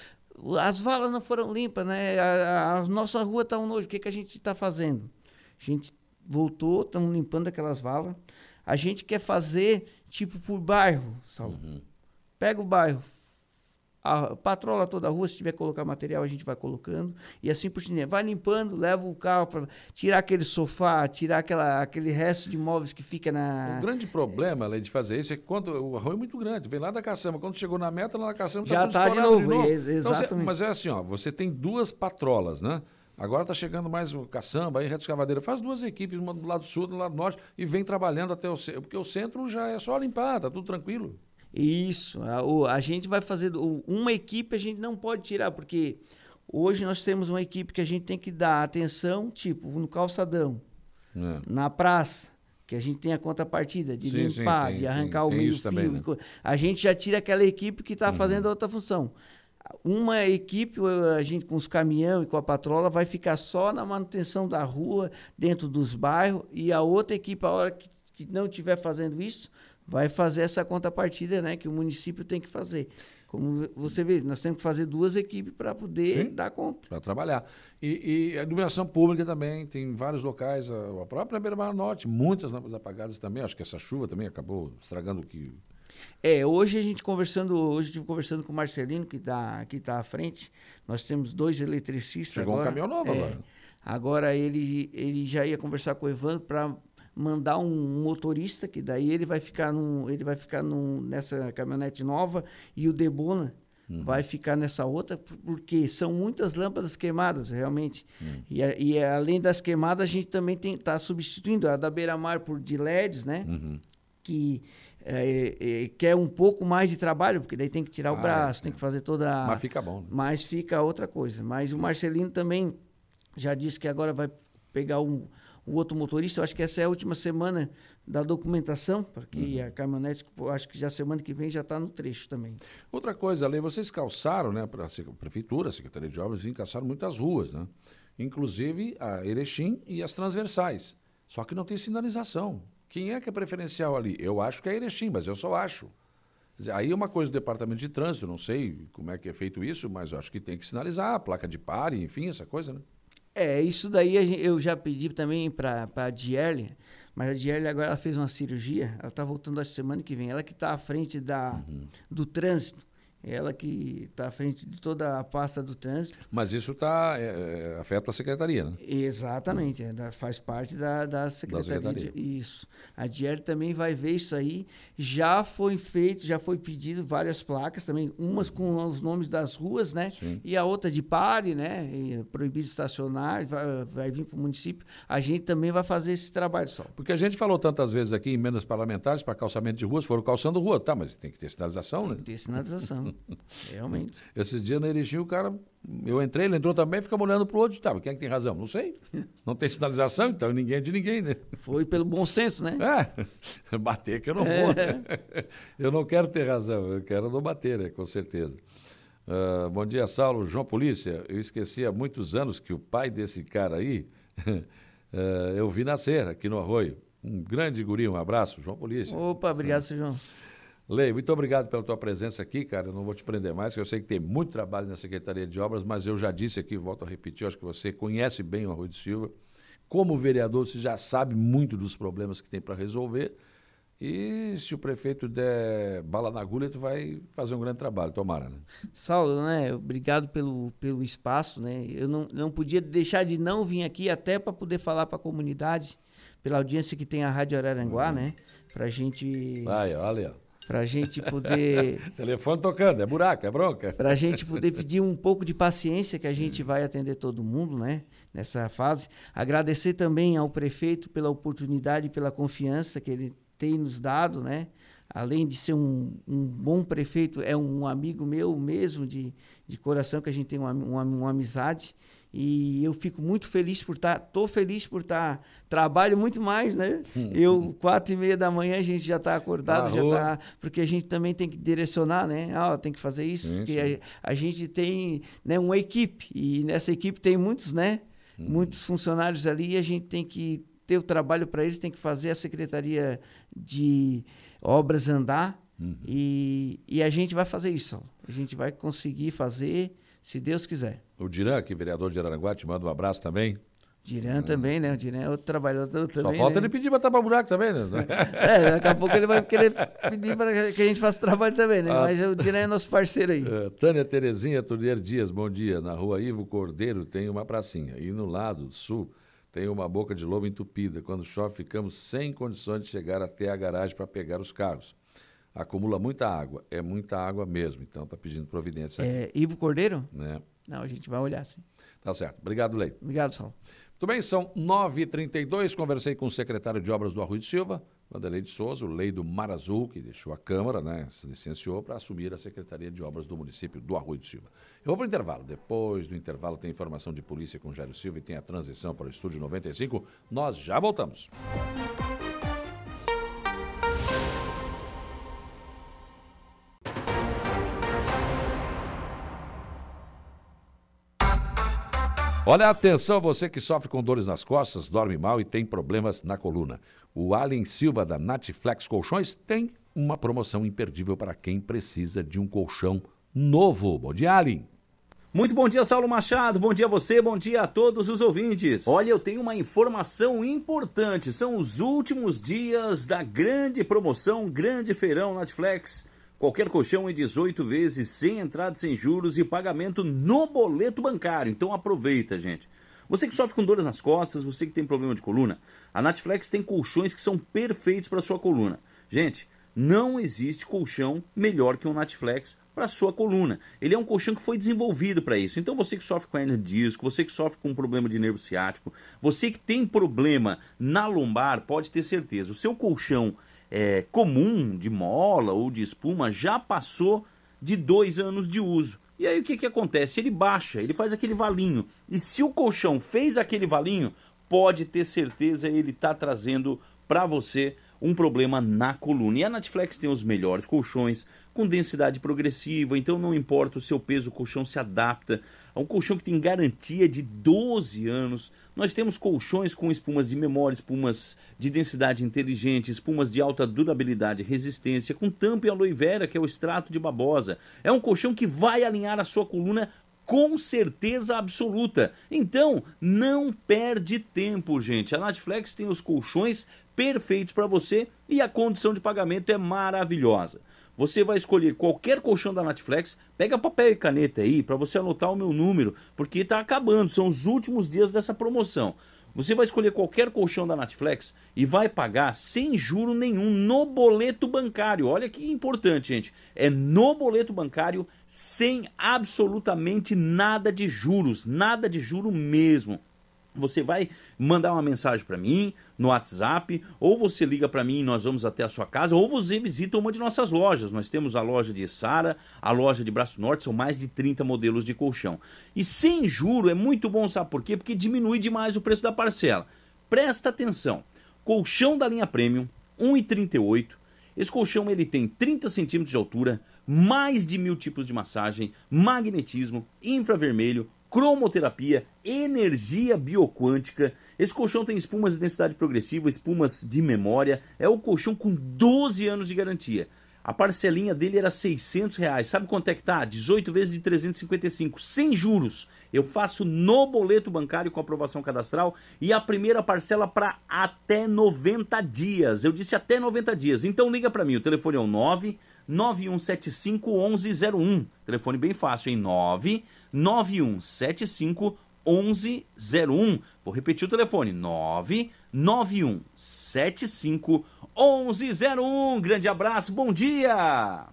S11: As valas não foram limpas, né? A, a- a nossa rua está um nojo. O que, que a gente está fazendo? A gente voltou, estamos limpando aquelas valas. A gente quer fazer tipo por bairro, Saulo. Pega o bairro, a patrola toda a rua, se tiver que colocar material, a gente vai colocando. E assim por diante. Vai limpando, leva o carro para tirar aquele sofá, tirar aquela, aquele resto de móveis que fica na.
S1: O grande problema, além de fazer isso, é que quando o arroz é muito grande, vem lá da caçamba. Quando chegou na meta, lá na caçamba
S11: Já
S1: tudo
S11: tá de novo, é,
S1: Então, você-
S11: exatamente.
S1: mas é assim, ó, você tem duas patrolas, né? Agora está chegando mais o caçamba, aí reto escavadeira. Faz duas equipes, uma do lado sul, outra do lado norte, e vem trabalhando até o centro. Porque o centro já é só limpar, tá tudo tranquilo.
S11: Isso. A, a gente vai fazer. Uma equipe a gente não pode tirar, porque hoje nós temos uma equipe que a gente tem que dar atenção, tipo, no calçadão,
S1: É.
S11: na praça. Que a gente tem a contrapartida de
S1: Sim, sim,
S11: limpar,
S1: tem-
S11: de arrancar
S1: tem-
S11: o
S1: tem
S11: meio
S1: isso
S11: fio.
S1: também, né?
S11: e A gente já tira aquela equipe que está fazendo a outra função. Uma equipe, a gente com os caminhão e com a patrola, vai ficar só na manutenção da rua, dentro dos bairros, e a outra equipe, a hora que, que não estiver fazendo isso, vai fazer essa contrapartida né, que o município tem que fazer. Como você vê, nós temos que fazer duas equipes para poder
S1: Sim.
S11: dar conta.
S1: para trabalhar. E, e a iluminação pública também, tem vários locais, a, a própria Beira-Mar Norte, muitas lâmpadas apagadas também. Acho que essa chuva também acabou estragando o que.
S11: É, hoje a gente conversando, hoje eu estive conversando com o Marcelino, que está que tá à frente. Nós temos dois eletricistas
S1: Chegou um
S11: agora.
S1: caminhão novo
S11: É,
S1: agora.
S11: Agora ele, ele já ia conversar com o Evandro para mandar um motorista, que daí ele vai ficar, num, ele vai ficar num, nessa caminhonete nova e o Debona
S1: Uhum.
S11: vai ficar nessa outra, por- porque são muitas lâmpadas queimadas, realmente.
S1: Uhum.
S11: E, a- e além das queimadas, a gente também está substituindo a da Beira-Mar por de LEDs, né?
S1: Uhum.
S11: que é, é, quer um pouco mais de trabalho, porque daí tem que tirar o
S1: Ah,
S11: braço,
S1: é.
S11: tem que fazer toda a...
S1: Mas fica bom, né?
S11: Mas fica outra coisa. Mas o Marcelino também já disse que agora vai pegar um, o outro motorista. Eu acho que essa é a última semana da documentação, porque
S1: Uhum.
S11: a caminhonete, acho que já semana que vem já está no trecho também.
S1: Outra coisa, Ale, vocês calçaram, né, para a Prefeitura, a Secretaria de Obras, calçaram muitas ruas, né? Inclusive a Erechim e as transversais. Só que não tem sinalização. Quem é que é preferencial ali? Eu acho que é Erechim, mas eu só acho. Dizer, aí é uma coisa do Departamento de Trânsito, não sei como é que é feito isso, mas eu acho que tem que sinalizar, placa de pare, enfim, essa coisa, né?
S11: É, isso daí a eu já pedi também para a Dierle, mas a Dierle agora ela fez uma cirurgia, ela está voltando a semana que vem. Ela que está à frente da,
S1: Uhum.
S11: do trânsito, ela que está à frente de toda a pasta do trânsito.
S1: Mas isso tá, é, é, afeta a Secretaria, né?
S11: Exatamente, é, da- faz parte da, da Secretaria.
S1: Secretaria.
S11: de- isso. A Dierle também vai ver isso aí. Já foi feito, já foi pedido várias placas também, umas com os nomes das ruas, né?
S1: Sim.
S11: E a outra de pare, né? E proibido estacionar, vai, vai vir para o município. A gente também vai fazer esse trabalho só.
S1: Porque a gente falou tantas vezes aqui em emendas parlamentares para calçamento de ruas, foram calçando rua. Tá, mas tem que ter sinalização, né?
S11: Ter sinalização. Realmente.
S1: Esses dias na Erechim, o cara. Eu entrei, ele entrou também, ficamos olhando pro outro. Tá, mas quem é que tem razão? Não sei. Não tem sinalização, então ninguém é de ninguém, né?
S11: Foi pelo bom senso, né?
S1: É, bater que eu não vou. Né? Eu não quero ter razão, eu quero não bater, né? Com certeza. Uh, bom dia, Saulo. João Polícia, eu esqueci há muitos anos que o pai desse cara aí, uh, eu vi nascer aqui no Arroio. Um grande guri, um abraço, João Polícia.
S11: Opa, obrigado, seu João.
S1: Lei, muito obrigado pela tua presença aqui, cara. Eu não vou te prender mais, porque eu sei que tem muito trabalho na Secretaria de Obras, mas eu já disse aqui, volto a repetir, acho que você conhece bem o Arroio de Silva. Como vereador, você já sabe muito dos problemas que tem para resolver. E se o prefeito der bala na agulha, tu vai fazer um grande trabalho, tomara, né?
S11: Saulo, né? Obrigado pelo, pelo espaço, né? Eu não, não podia deixar de não vir aqui até para poder falar para a comunidade, pela audiência que tem a Rádio Araranguá, uhum. né? Pra gente.
S1: Vai, olha.
S11: Pra gente poder.
S1: Telefone tocando, é buraco, é bronca.
S11: Pra gente poder pedir um pouco de paciência, que a gente vai atender todo mundo, né? Nessa fase. Agradecer também ao prefeito pela oportunidade e pela confiança que ele tem nos dado, né? Além de ser um, um bom prefeito, é um amigo meu mesmo de, de coração, que a gente tem uma, uma, uma amizade. E eu fico muito feliz por estar, tá, tô feliz por estar, tá, trabalho muito mais, né? eu, quatro e meia da manhã, a gente já está acordado, já tá, porque a gente também tem que direcionar, né? Ah, tem que fazer isso, sim, porque sim. A, a, gente tem né, uma equipe, e nessa equipe tem muitos, né? Hum. Muitos funcionários ali, e a gente tem que ter o trabalho para eles, tem que fazer a Secretaria de Obras andar. Uhum. E, e a gente vai fazer isso. A gente vai conseguir fazer, se Deus quiser.
S1: O Diran, que é vereador de Araranguá, te manda um abraço também.
S11: Diran também, né? O Diran é outro trabalhador também.
S1: Só falta
S11: né?
S1: ele pedir para tapar buraco também, né?
S11: é, daqui a pouco ele vai querer pedir para que a gente faça trabalho também, né? Ah. Mas o Diran é nosso parceiro aí. Uh,
S1: Tânia Terezinha Turnier Dias, bom dia. Na rua Ivo Cordeiro tem uma pracinha. E no lado sul tem uma boca de lobo entupida. Quando chove, ficamos sem condições de chegar até a garagem para pegar os carros. Acumula muita água, é muita água mesmo, então está pedindo providência.
S11: É Ivo Cordeiro?
S1: Né?
S11: Não, a gente vai olhar sim.
S1: Tá certo. Obrigado, Lei.
S11: Obrigado, Sal.
S1: Muito bem, são 9h32. Conversei com o secretário de Obras do Arroio de Silva, Vanderlei de Souza, o lei do Mar Azul, que deixou a Câmara, né, se licenciou para assumir a Secretaria de Obras do município do Arroio de Silva. Eu vou para o intervalo. Depois do intervalo tem informação de polícia com Jairo Silva e tem a transição para o Estúdio 95. Nós já voltamos. Olha, atenção, você que sofre com dores nas costas, dorme mal e tem problemas na coluna. O Allen Silva da Natiflex Colchões tem uma promoção imperdível para quem precisa de um colchão novo. Bom dia, Allen.
S12: Muito bom dia, Saulo Machado. Bom dia a você, bom dia a todos os ouvintes. Olha, eu tenho uma informação importante. São os últimos dias da grande promoção, grande feirão Netflix. Qualquer colchão em 18 vezes, sem entrada, sem juros e pagamento no boleto bancário. Então aproveita, gente. Você que sofre com dores nas costas, você que tem problema de coluna, a Natflex tem colchões que são perfeitos para sua coluna. Gente, não existe colchão melhor que um Natflex para sua coluna. Ele é um colchão que foi desenvolvido para isso. Então você que sofre com hernia disco, você que sofre com problema de nervo ciático, você que tem problema na lombar, pode ter certeza, o seu colchão é, comum de mola ou de espuma já passou de dois anos de uso. E aí o que, que acontece? Ele baixa, ele faz aquele valinho. E se o colchão fez aquele valinho, pode ter certeza ele está trazendo para você um problema na coluna. E a Natflex tem os melhores colchões, com densidade progressiva, então não importa o seu peso, o colchão se adapta. É um colchão que tem garantia de 12 anos. Nós temos colchões com espumas de memória, espumas de densidade inteligente, espumas de alta durabilidade e resistência, com tampa e aloe vera, que é o extrato de babosa. É um colchão que vai alinhar a sua coluna com certeza absoluta. Então, não perde tempo, gente. A Natflex tem os colchões perfeitos para você e a condição de pagamento é maravilhosa. Você vai escolher qualquer colchão da Natflex, pega papel e caneta aí para você anotar o meu número, porque está acabando, são os últimos dias dessa promoção. Você vai escolher qualquer colchão da Natflex e vai pagar sem juro nenhum no boleto bancário. Olha que importante, gente. É no boleto bancário sem absolutamente nada de juros, nada de juro mesmo. Você vai mandar uma mensagem para mim no WhatsApp, ou você liga para mim e nós vamos até a sua casa, ou você visita uma de nossas lojas. Nós temos a loja de Sara, a loja de Braço Norte, são mais de 30 modelos de colchão. E sem juro é muito bom, sabe por quê? Porque diminui demais o preço da parcela. Presta atenção. Colchão da linha Premium, 1,38. Esse colchão ele tem 30 centímetros de altura, mais de mil tipos de massagem, magnetismo, infravermelho, cromoterapia, energia bioquântica. Esse colchão tem espumas de densidade progressiva, espumas de memória. É o colchão com 12 anos de garantia. A parcelinha dele era 600 reais. Sabe quanto é que tá? 18 vezes de 355, sem juros. Eu faço no boleto bancário com aprovação cadastral e a primeira parcela para até 90 dias. Eu disse até 90 dias. Então liga para mim. O telefone é o 9 9175 1101. Telefone bem fácil, hein? 9 9175 1101. Vou repetir o telefone: 99175 1101. Grande abraço, bom dia!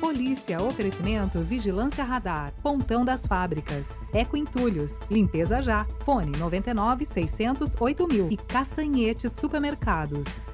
S9: Polícia, oferecimento Vigilância Radar, Pontão das Fábricas, Eco Entulhos, Limpeza Já, Fone 99 600 8000 e Castanhetes Supermercados.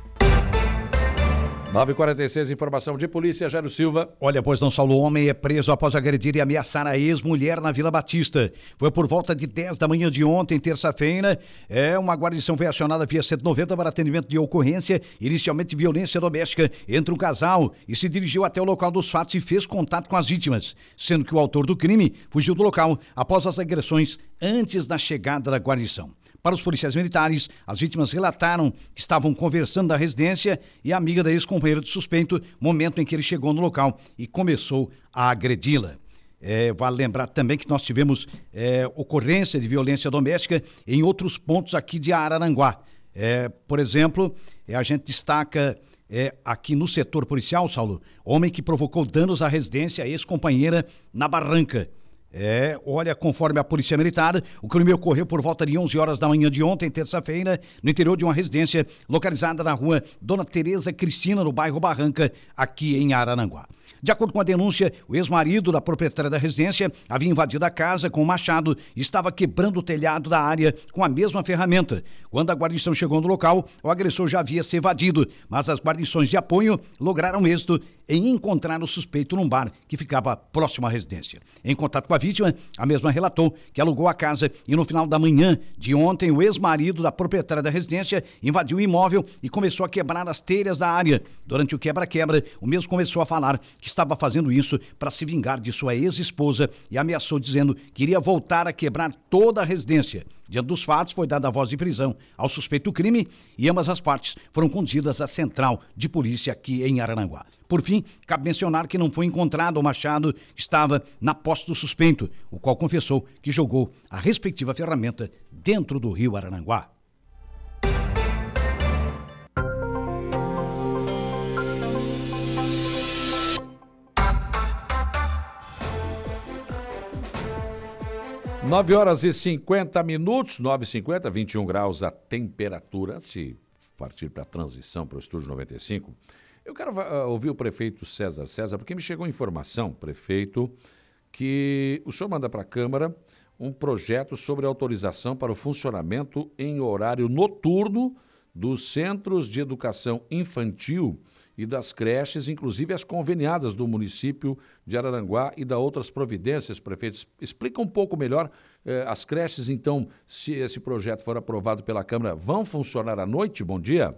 S1: 946, informação de polícia, Jairo Silva.
S3: Olha, pois não, Saulo, homem é preso após agredir e ameaçar a ex-mulher na Vila Batista. Foi por volta de 10 da manhã de ontem, terça-feira. É, uma guarnição foi acionada via 190 para atendimento de ocorrência, inicialmente violência doméstica entre um casal, e se dirigiu até o local dos fatos e fez contato com as vítimas, sendo que o autor do crime fugiu do local após as agressões antes da chegada da guarnição. Para os policiais militares, as vítimas relataram que estavam conversando na residência e a amiga da ex-companheira do suspeito, momento em que ele chegou no local e começou a agredi-la. É, vale lembrar também que nós tivemos é, ocorrência de violência doméstica em outros pontos aqui de Araranguá. É, por exemplo, é, a gente destaca é, aqui no setor policial, Saulo, homem que provocou danos à residência ex-companheira na Barranca. É, olha, conforme a Polícia Militar, o crime ocorreu por volta de 11 horas da manhã de ontem, terça-feira, no interior de uma residência localizada na rua Dona Tereza Cristina, no bairro Barranca, aqui em Arananguá. De acordo com a denúncia, o ex-marido da proprietária da residência havia invadido a casa com um machado e estava quebrando o telhado da área com a mesma ferramenta. Quando a guarnição chegou no local, o agressor já havia se evadido, mas as guarnições de apoio lograram êxito em encontrar o suspeito num bar que ficava próximo à residência. Em contato com a vítima, a mesma relatou que alugou a casa e no final da manhã de ontem, o ex-marido da proprietária da residência invadiu o imóvel e começou a quebrar as telhas da área. Durante o quebra-quebra, o mesmo começou a falar que estava fazendo isso para se vingar de sua ex-esposa e ameaçou dizendo que iria voltar a quebrar toda a residência. Diante dos fatos, foi dada a voz de prisão ao suspeito do crime e ambas as partes foram conduzidas à central de polícia aqui em Arananguá. Por fim, cabe mencionar que não foi encontrado o machado que estava na posse do suspeito, o qual confessou que jogou a respectiva ferramenta dentro do rio Arananguá.
S1: 9 horas e 50 minutos, 9 e 50, 21 graus a temperatura. Antes de partir para a transição para o Estúdio 95, eu quero uh, ouvir o prefeito César César, porque me chegou informação, prefeito, que o senhor manda para a Câmara um projeto sobre autorização para o funcionamento em horário noturno dos centros de educação infantil e das creches, inclusive as conveniadas do município de Araranguá e da outras providências, prefeitos. Explica um pouco melhor eh, as creches, então, se esse projeto for aprovado pela Câmara, vão funcionar à noite? Bom dia.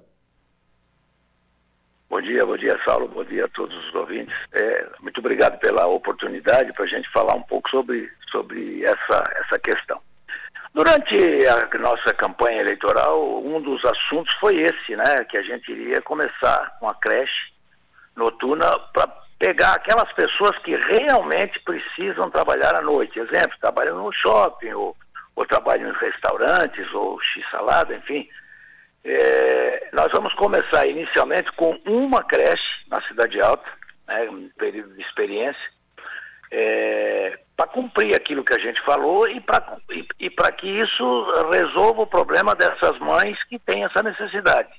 S13: Bom dia, bom dia, Saulo, bom dia a todos os ouvintes. É, muito obrigado pela oportunidade para a gente falar um pouco sobre, sobre essa, essa questão. Durante a nossa campanha eleitoral, um dos assuntos foi esse, né? Que a gente iria começar com a creche noturna para pegar aquelas pessoas que realmente precisam trabalhar à noite. Exemplo, trabalham no shopping, ou, ou trabalham em restaurantes, ou x-salada, enfim é, nós vamos começar inicialmente com uma creche na Cidade Alta, né, um período de experiência, é, para cumprir aquilo que a gente falou e para e, e que isso resolva o problema dessas mães que têm essa necessidade.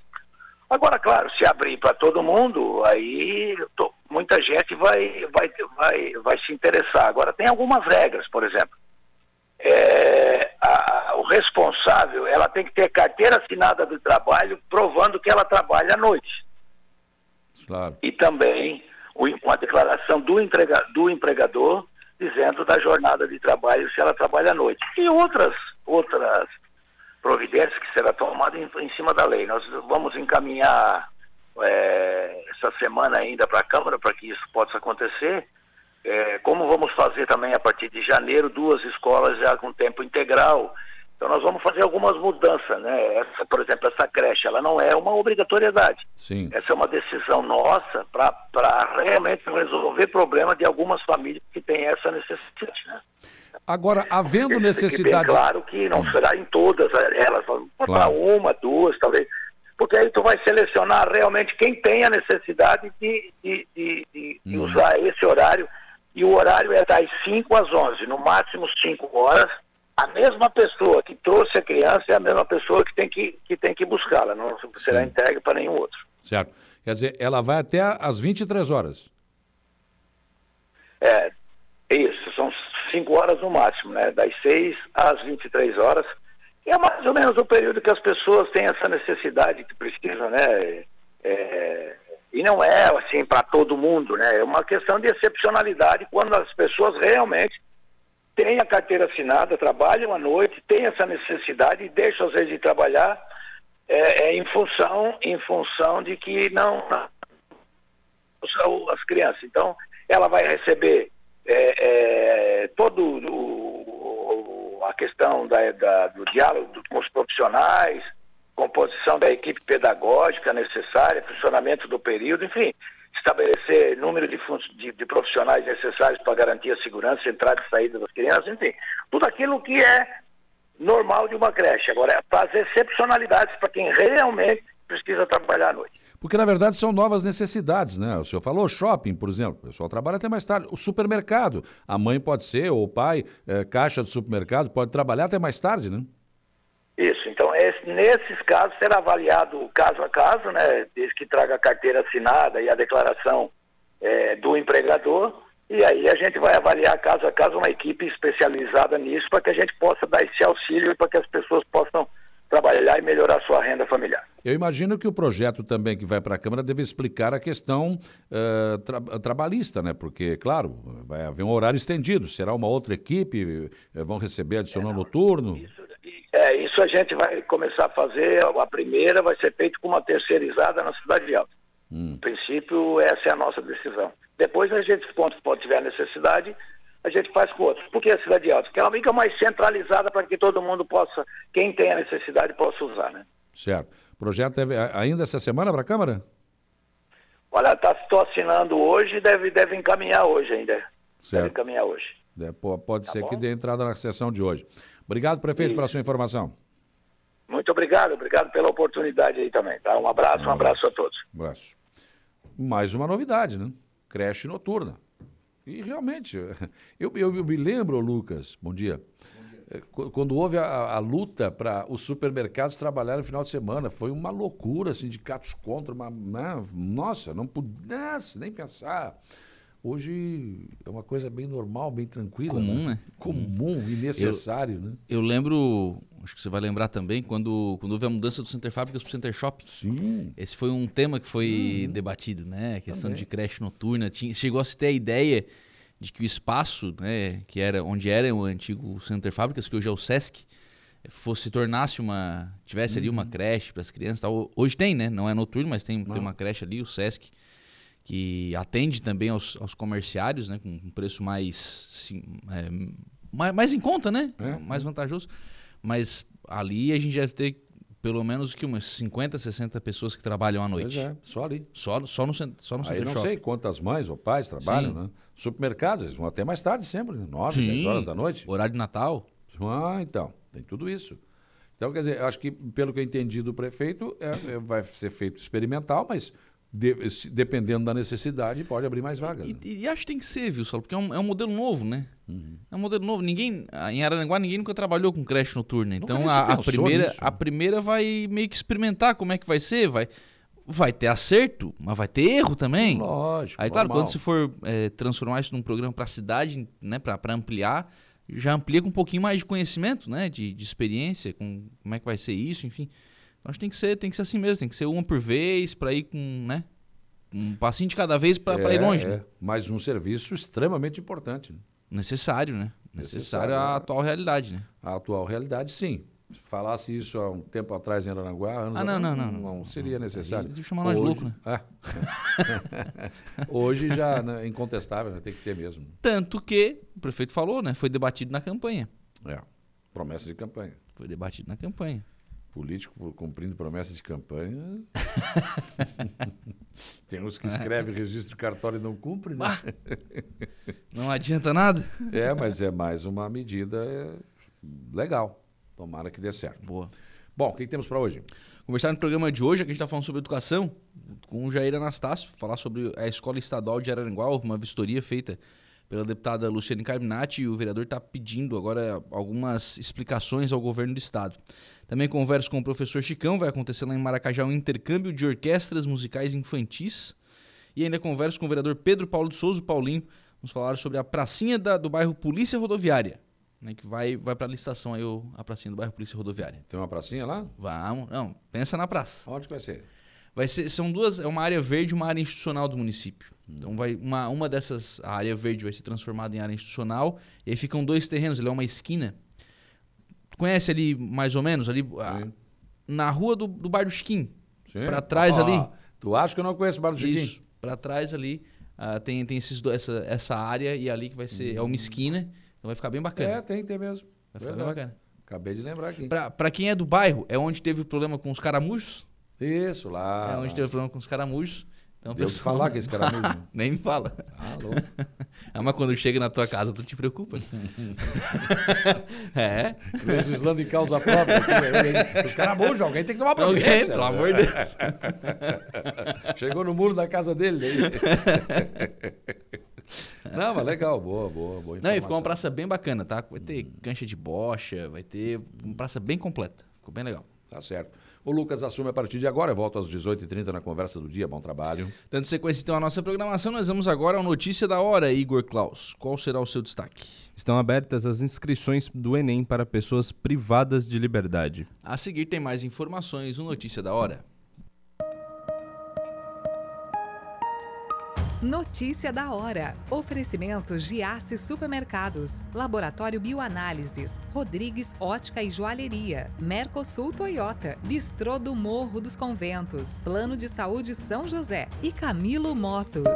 S13: Agora, claro, se abrir para todo mundo, aí tô, muita gente vai, vai, vai, vai se interessar. Agora, tem algumas regras, por exemplo é, a, o responsável ela tem que ter carteira assinada do trabalho provando que ela trabalha à noite.
S1: Claro.
S13: E também uma declaração do, entrega, do empregador dizendo da jornada de trabalho se ela trabalha à noite. E outras, outras providências que será tomada em, em cima da lei. Nós vamos encaminhar é, essa semana ainda para a Câmara para que isso possa acontecer. É, como vamos fazer também a partir de janeiro duas escolas já com tempo integral. Então nós vamos fazer algumas mudanças, né? Essa, por exemplo, essa creche, ela não é uma obrigatoriedade.
S1: Sim.
S13: Essa é uma decisão nossa para realmente resolver problema de algumas famílias que têm essa necessidade, né?
S1: Agora, havendo necessidade.
S13: Bem claro que não será em todas elas, vamos botar
S1: Claro.
S13: uma, duas, talvez. Porque aí tu vai selecionar realmente quem tem a necessidade de, de, de, de- de
S1: Uhum.
S13: usar esse horário. E o horário é das 5 às 11, no máximo 5 horas. A mesma pessoa que trouxe a criança é a mesma pessoa que tem que, que, tem que buscá-la, não será
S1: Sim.
S13: entregue para nenhum outro.
S1: Certo. Quer dizer, ela vai até às 23 horas.
S13: É, isso, são 5 horas no máximo, né? Das 6 às 23 horas. E é mais ou menos o período que as pessoas têm essa necessidade que precisam, né? É, e não é assim para todo mundo, né? É uma questão de excepcionalidade quando as pessoas realmente têm a carteira assinada, trabalham à noite, têm essa necessidade e deixam às vezes de trabalhar é, é em função em função de que não, não as crianças. Então, ela vai receber é, é, todo o- a questão da, da- do diálogo com os profissionais, composição da equipe pedagógica necessária, funcionamento do período, enfim, estabelecer número de, de- de profissionais necessários para garantir a segurança, entrada e saída das crianças, enfim, tudo aquilo que é normal de uma creche. Agora, é fazer excepcionalidades para quem realmente precisa trabalhar à noite.
S1: Porque, na verdade, são novas necessidades, né? O senhor falou shopping, por exemplo. O pessoal trabalha até mais tarde. O supermercado. A mãe pode ser, ou o pai, eh, caixa do supermercado, pode trabalhar até mais tarde, né?
S13: Isso, então esse- nesses casos será avaliado caso a caso, né, desde que traga a carteira assinada e a declaração eh, do empregador, e aí a gente vai avaliar caso a caso uma equipe especializada nisso para que a gente possa dar esse auxílio para que as pessoas possam trabalhar e melhorar sua renda familiar.
S1: Eu imagino que o projeto também que vai para a Câmara deve explicar a questão eh, tra- trabalhista, né? Porque, claro, vai haver um horário estendido. Será uma outra equipe? eh, vão receber adicional noturno?
S13: É, isso a gente vai começar a fazer, a primeira vai ser feita com uma terceirizada na Cidade de Alta.
S1: Hum.
S13: No princípio, essa é a nossa decisão. Depois a gente, quando quando tiver necessidade, a gente faz com outros. Por que a Cidade de Alta? Porque ela fica mais centralizada para que todo mundo possa, quem tem a necessidade, possa usar, né?
S1: Certo. O projeto deve, ainda essa semana para a Câmara?
S13: Olha, estou assinando hoje, deve, deve encaminhar hoje ainda. Deve
S1: Certo.
S13: encaminhar hoje.
S1: É, po- pode ser que dê entrada na sessão de hoje. Obrigado, prefeito, pela sua informação.
S13: Muito obrigado, obrigado pela oportunidade aí também, tá? Um abraço, um abraço a todos.
S1: Um abraço. Mais uma novidade, né? Creche noturna. E realmente, eu, eu- eu me lembro, Lucas, bom dia, eh, qu- quando houve a, a luta para os supermercados trabalharem no final de semana, foi uma loucura, sindicatos contra, uma, né? nossa, não pudesse nem pensar. Hoje é uma coisa bem normal, bem tranquila.
S14: Comum, né?
S1: Comum e necessário, né?
S14: Eu lembro, acho que você vai lembrar também, quando, quando houve a mudança do Center Fábricas para o Center Shopping.
S1: Sim.
S14: Esse foi um tema que foi debatido, né? A questão
S1: Também.
S14: de creche noturna. Tinha, chegou a se ter a ideia de que o espaço, né, que era onde era o antigo Center Fábricas, que hoje é o Sesc, fosse tornasse uma tivesse ali uma creche para as crianças. Tal. Hoje tem, né? Não é noturno, mas tem, tem uma creche ali, o Sesc, que atende também aos, aos comerciários, né? Com um preço mais, sim, é, mais, mais em conta, né? Mais vantajoso. Mas ali a gente deve ter pelo menos que umas 50, 60 pessoas que trabalham à noite.
S1: Pois é, só ali.
S14: Só, só no, só no
S1: Aí não
S14: Shopping.
S1: sei quantas mães ou pais trabalham,
S14: Sim.
S1: né? Supermercados, eles vão até mais tarde sempre, né? 9,
S14: Sim.
S1: 10 horas da noite.
S14: Horário de Natal.
S1: Ah, então, tem tudo isso. Então, quer dizer, eu acho que, pelo que eu entendi do prefeito, é- é- vai ser feito experimental, mas de- dependendo da necessidade, pode abrir mais vagas. né?
S14: E, e acho que tem que ser, viu, Saulo? Porque é um, é um modelo novo, né? É um modelo novo. Ninguém, ah, em Araranguá, ninguém nunca trabalhou com creche noturna. Então, a, a primeira,
S1: nisso,
S14: a primeira vai meio que experimentar como é que vai ser. Vai, vai ter acerto, mas vai ter erro também.
S1: Lógico,
S14: Aí, claro,
S1: normal.
S14: quando se for é, transformar isso num programa para a cidade, né, para ampliar, já amplia com um pouquinho mais de conhecimento, né, de, de experiência, com como é que vai ser isso, enfim. Então, acho que tem que ser, tem que ser assim mesmo, tem que ser uma por vez para ir com, né, um passinho de cada vez para ir
S1: É,
S14: longe.
S1: é.
S14: né?
S1: Mas um serviço extremamente importante. né?
S14: Necessário, né? Necessário
S1: Necessário,
S14: à
S1: é.
S14: atual realidade, né?
S1: A atual realidade, sim. falasse isso há um tempo atrás em Aranaguá, anos
S14: Ah, não, não, não,
S1: não, seria necessário.
S14: Eu chamar nós louco, né?
S1: É. Hoje já né, é incontestável, né, tem que ter mesmo.
S14: Tanto que o prefeito falou, né? Foi debatido na campanha.
S1: É, promessa de campanha.
S14: Foi debatido na campanha.
S1: Político cumprindo promessa de campanha. Tem uns que escrevem registro cartório e não cumprem, né?
S14: Não adianta nada.
S1: É, mas é mais uma medida é, legal. Tomara que dê certo.
S14: Boa.
S1: Bom, o que temos para hoje?
S14: Conversar no programa de hoje, que a gente está falando sobre educação, com o Jair Anastácio, falar sobre a Escola Estadual de Araranguá, houve uma vistoria feita pela deputada Luciane Carminati e o vereador está pedindo agora algumas explicações ao governo do estado. Também converso com o professor Chicão, vai acontecer lá em Maracajá um intercâmbio de orquestras musicais infantis. E ainda converso com o vereador Pedro Paulo de Souza, Paulinho, vamos falar sobre a pracinha da- do bairro Polícia Rodoviária, né, que vai, vai para a licitação aí o- a pracinha do bairro Polícia Rodoviária.
S1: Tem uma pracinha lá?
S14: Vamos, não, pensa na praça.
S1: Onde que vai ser?
S14: Vai ser, são duas, é uma área verde e uma área institucional do município. Então vai uma, uma dessas, a área verde vai ser transformada em área institucional, e aí ficam dois terrenos, ele é uma esquina. Tu Conhece ali mais ou menos ali a- na rua do, do Bar do Chiquim. Para trás
S1: Ah,
S14: ali.
S1: Tu acha que eu não conheço o Bar do Chiquim?
S14: Isso. Para trás ali ah, tem tem esses essa, essa área e ali que vai ser é uma esquina, então vai ficar bem bacana.
S1: É, tem, tem mesmo.
S14: Vai ficar bem
S1: Verdade.
S14: bacana.
S1: Acabei de lembrar aqui.
S14: Pra quem é do bairro, é onde teve o problema com os caramujos.
S1: Isso, lá.
S14: É onde teve o problema com os caramujos. Então,
S1: Deu o que falar que esse caramujo.
S14: Nem me fala.
S1: Louco.
S14: ah, mas quando chega na tua casa, tu te preocupa. é.
S1: Legislando em causa própria. né? Os caramujos, alguém tem que tomar
S14: Alguém,
S1: providência.
S14: pelo amor de Deus.
S1: Chegou no muro da casa dele. Aí. Não, mas legal, boa, boa, boa.
S14: Não, e ficou uma
S1: informação.
S14: praça bem bacana, tá? Vai ter cancha de bocha, vai ter uma praça bem completa. Ficou bem legal.
S1: Tá certo. O Lucas assume a partir de agora. Eu volto às 18h30 na conversa do dia. Bom trabalho.
S14: Dando sequência então à nossa programação, nós vamos agora ao Notícia da Hora, Igor Klaus. Qual será o seu destaque?
S10: Estão abertas as inscrições do Enem para pessoas privadas de liberdade.
S14: A seguir tem mais informações no Notícia da Hora.
S9: Notícia da hora. Oferecimento Giasse Supermercados, Laboratório Bioanálises, Rodrigues Ótica e Joalheria, Mercosul Toyota, Bistrô do Morro dos Conventos, Plano de Saúde São José e Camilo Motos.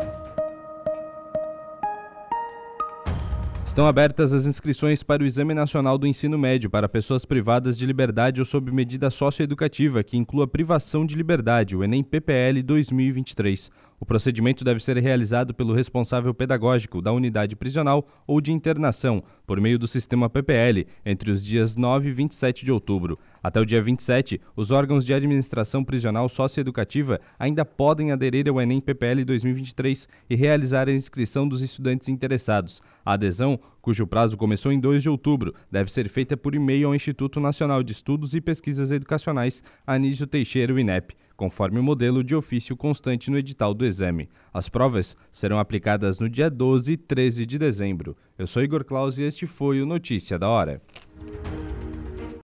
S10: Estão abertas as inscrições para o Exame Nacional do Ensino Médio para pessoas privadas de liberdade ou sob medida socioeducativa que inclua privação de liberdade, o Enem PPL 2023. O procedimento deve ser realizado pelo responsável pedagógico da unidade prisional ou de internação, por meio do sistema PPL, entre os dias 9 e 27 de outubro. Até o dia 27, os órgãos de administração prisional socioeducativa ainda podem aderir ao Enem PPL 2023 e realizar a inscrição dos estudantes interessados. A adesão, cujo prazo começou em 2 de outubro, deve ser feita por e-mail ao Instituto Nacional de Estudos e Pesquisas Educacionais, Anísio Teixeira, o INEP, conforme o modelo de ofício constante no edital do exame. As provas serão aplicadas no dia 12 e 13 de dezembro. Eu sou Igor Claus e este foi o Notícia da Hora.